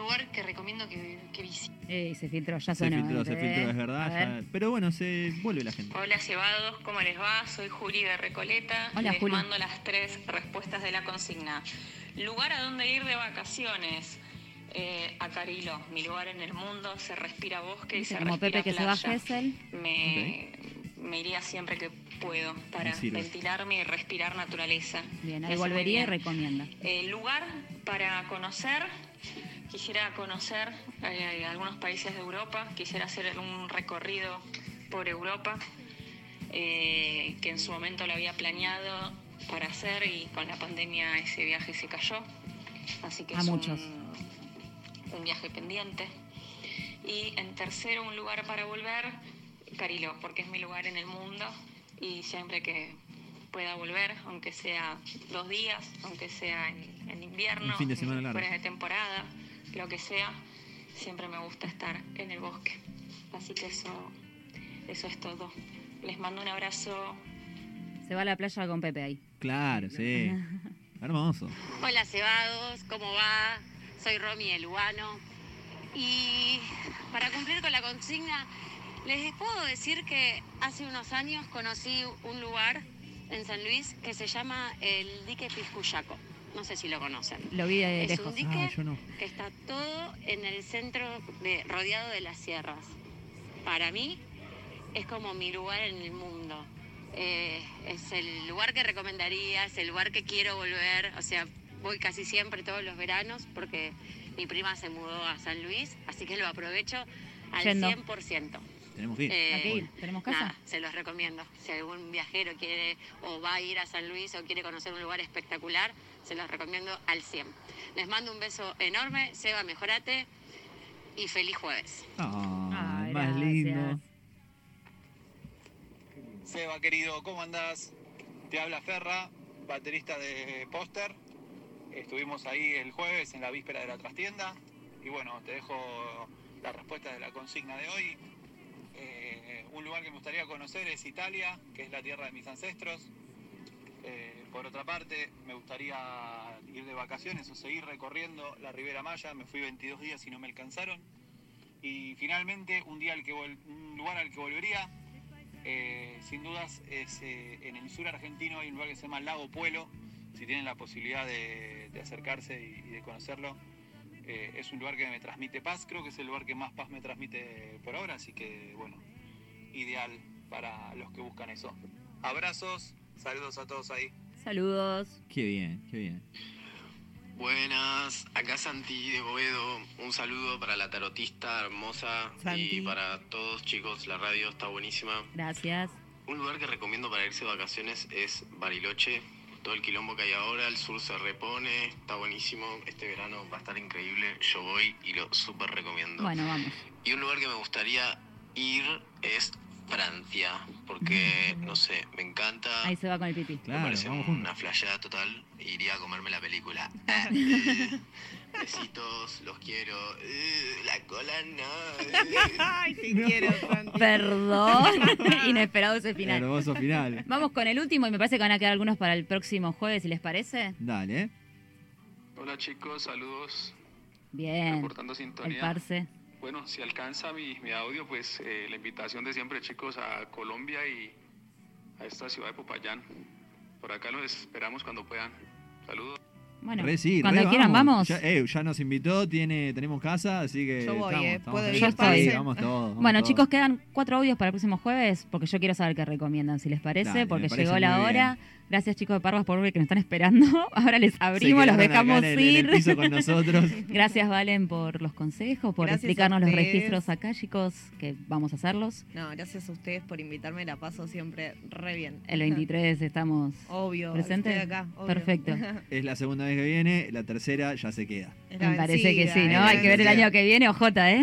Lugar que recomiendo que, que visiten. Eh, se filtró, ya Se filtró, se ¿eh? filtró, es verdad. ver. ya- Pero bueno, se vuelve la gente. Hola cebados, ¿cómo les va? Soy Juli de Recoleta. Hola, les Juli. mando las tres respuestas de la consigna. Lugar a donde ir de vacaciones. Eh, a Carilo, mi lugar en el mundo, se respira bosque y se como respira Pepe que se va a. Me, me iría siempre que puedo para ventilarme y respirar naturaleza. Bien, ahí volvería y recomienda. Eh, lugar para conocer, quisiera conocer eh, algunos países de Europa, quisiera hacer un recorrido por Europa, eh, que en su momento lo había planeado para hacer y con la pandemia ese viaje se cayó. Así que A es un- muchos. un viaje pendiente. Y en tercero, un lugar para volver, Cariló, porque es mi lugar en el mundo y siempre que pueda volver, aunque sea dos días, aunque sea en, en invierno, Un fin de semana en- largo. fuera de temporada, lo que sea, siempre me gusta estar en el bosque. Así que eso, eso es todo. Les mando un abrazo. Se va a la playa con Pepe ahí. Claro, sí. *laughs* Hermoso. Hola cebados, ¿cómo va? Soy Romy de Lugano. Y para cumplir con la consigna, les puedo decir que hace unos años conocí un lugar en San Luis que se llama el dique Piscuyaco. No sé si lo conocen. Lo vi de es lejos. un dique Ah, yo no. que está todo en el centro, de, rodeado de las sierras. Para mí es como mi lugar en el mundo. Eh, es el lugar que recomendaría, es el lugar que quiero volver. O sea, voy casi siempre todos los veranos porque mi prima se mudó a San Luis, así que lo aprovecho al Yendo. 100%. Tenemos que ir. Eh, Hay que ir. ¿Tenemos casa? Nada, se los recomiendo. Si algún viajero quiere o va a ir a San Luis o quiere conocer un lugar espectacular, se los recomiendo al 100. Les mando un beso enorme, Seba, mejorate y feliz jueves. Ah, Ay, más gracias. lindo. Seba, querido, ¿cómo andás? Te habla Ferra, baterista de Póster. Estuvimos ahí el jueves en la víspera de la trastienda. Y bueno, te dejo la respuesta de la consigna de hoy. Un lugar que me gustaría conocer es Italia, que es la tierra de mis ancestros. Eh, por otra parte, me gustaría ir de vacaciones o seguir recorriendo la Ribera Maya. Me fui 22 días y no me alcanzaron. Y finalmente, un, día al que un lugar al que volvería, eh, sin dudas, es eh, en el sur argentino hay un lugar que se llama Lago Puelo. Si tienen la posibilidad de, acercarse y, y de conocerlo, es un lugar que me transmite paz. Creo que es el lugar que más paz me transmite por ahora, así que bueno, ideal para los que buscan eso. Abrazos, saludos a todos ahí. Saludos. Qué bien, qué bien. Buenas, acá Santi de Boedo. Un saludo para la tarotista hermosa Santi. y para todos chicos. La radio está buenísima. Gracias. Un lugar que recomiendo para irse de vacaciones es Bariloche. Todo el quilombo que hay ahora, el sur se repone, está buenísimo. Este verano va a estar increíble. Yo voy y lo súper recomiendo. Bueno, vamos. Y un lugar que me gustaría ir es Francia, porque no sé, me encanta. Ahí se va con el pipí. me parece una flasheada total. Iría a comerme la película. *laughs* Eh, besitos, los quiero. Eh, la cola no. *laughs* Ay, te quiero, Santi. Perdón. *laughs* Inesperado ese final. Hermoso final. Vamos con el último y me parece que van a quedar algunos para el próximo jueves, si les parece. Dale. Hola chicos, saludos. Bien. Reportando sintonía. El parce. Bueno, si alcanza mi, mi audio, pues eh, la invitación de siempre chicos a Colombia y a esta ciudad de Popayán. Por acá los esperamos cuando puedan. Saludos. Bueno, Re sí, cuando re quieran vamos. Ya, eh, ya nos invitó, tiene, tenemos casa, así que. Yo voy, estamos, eh. estamos ¿Puedo ir, Sí, parce? vamos todos. vamos Bueno, todos. chicos, quedan cuatro audios para el próximo jueves, porque yo quiero saber qué recomiendan, si les parece, Dale, porque parece llegó la hora. Gracias, chicos de Parvas, por ver que nos están esperando. *laughs* Ahora les abrimos, los dejamos en el- en ir. el piso con nosotros. *laughs* Gracias, Valen, por los consejos, por Gracias explicarnos los registros acá, chicos, que vamos a hacerlos. No, gracias a ustedes por invitarme, la paso siempre re bien. El 23 estamos Obvio, presentes. estoy acá, obvio. Perfecto. *laughs* Es la segunda vez que viene, la tercera ya se queda. Me parece que sí, ¿no? Hay que ver el año que viene, ojota, ¿eh?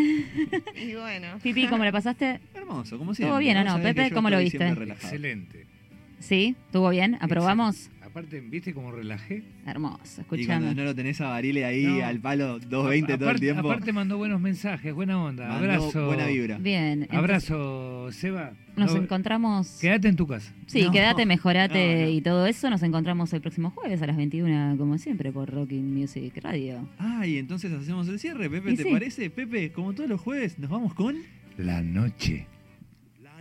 Y bueno. Pipi, ¿cómo le pasaste? Hermoso, como siempre. ¿Todo bien o no? Que Pepe, ¿cómo lo viste? Excelente. ¿Sí? ¿Estuvo bien? ¿Aprobamos? Aparte aparte, ¿viste cómo relajé? Hermoso, Y escuchame. cuando no lo tenés a Barile ahí No. al palo 220 todo el Aparte- tiempo. Aparte mandó buenos mensajes, buena onda. Mandó Abrazo. buena vibra. Bien, entonces- Abrazo, Seba. Nos No- encontramos. Quédate en tu casa. Sí, No, quédate, mejorate *laughs* no, no. y todo eso. Nos encontramos el próximo jueves a las 21, como siempre, por Rocking Music Radio. Ah, y entonces hacemos el cierre, Pepe, Y ¿te sí. parece? Pepe, como todos los jueves, nos vamos con. La noche.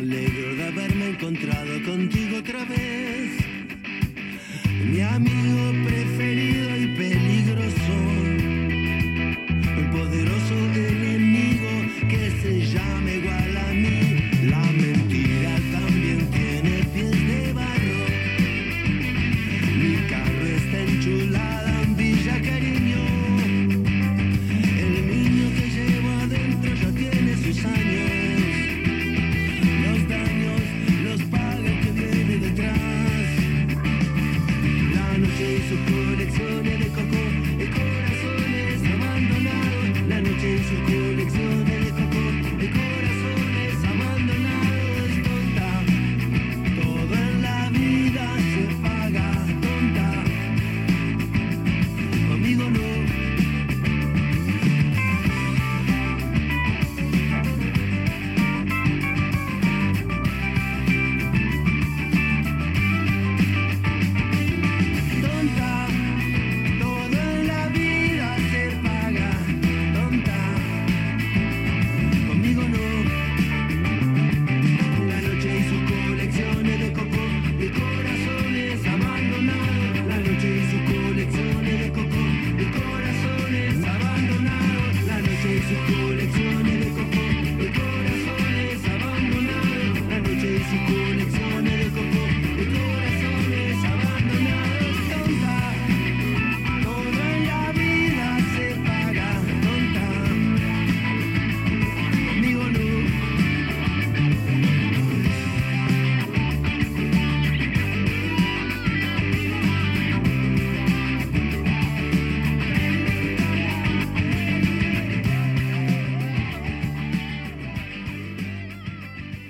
alegro de haberme encontrado contigo otra vez.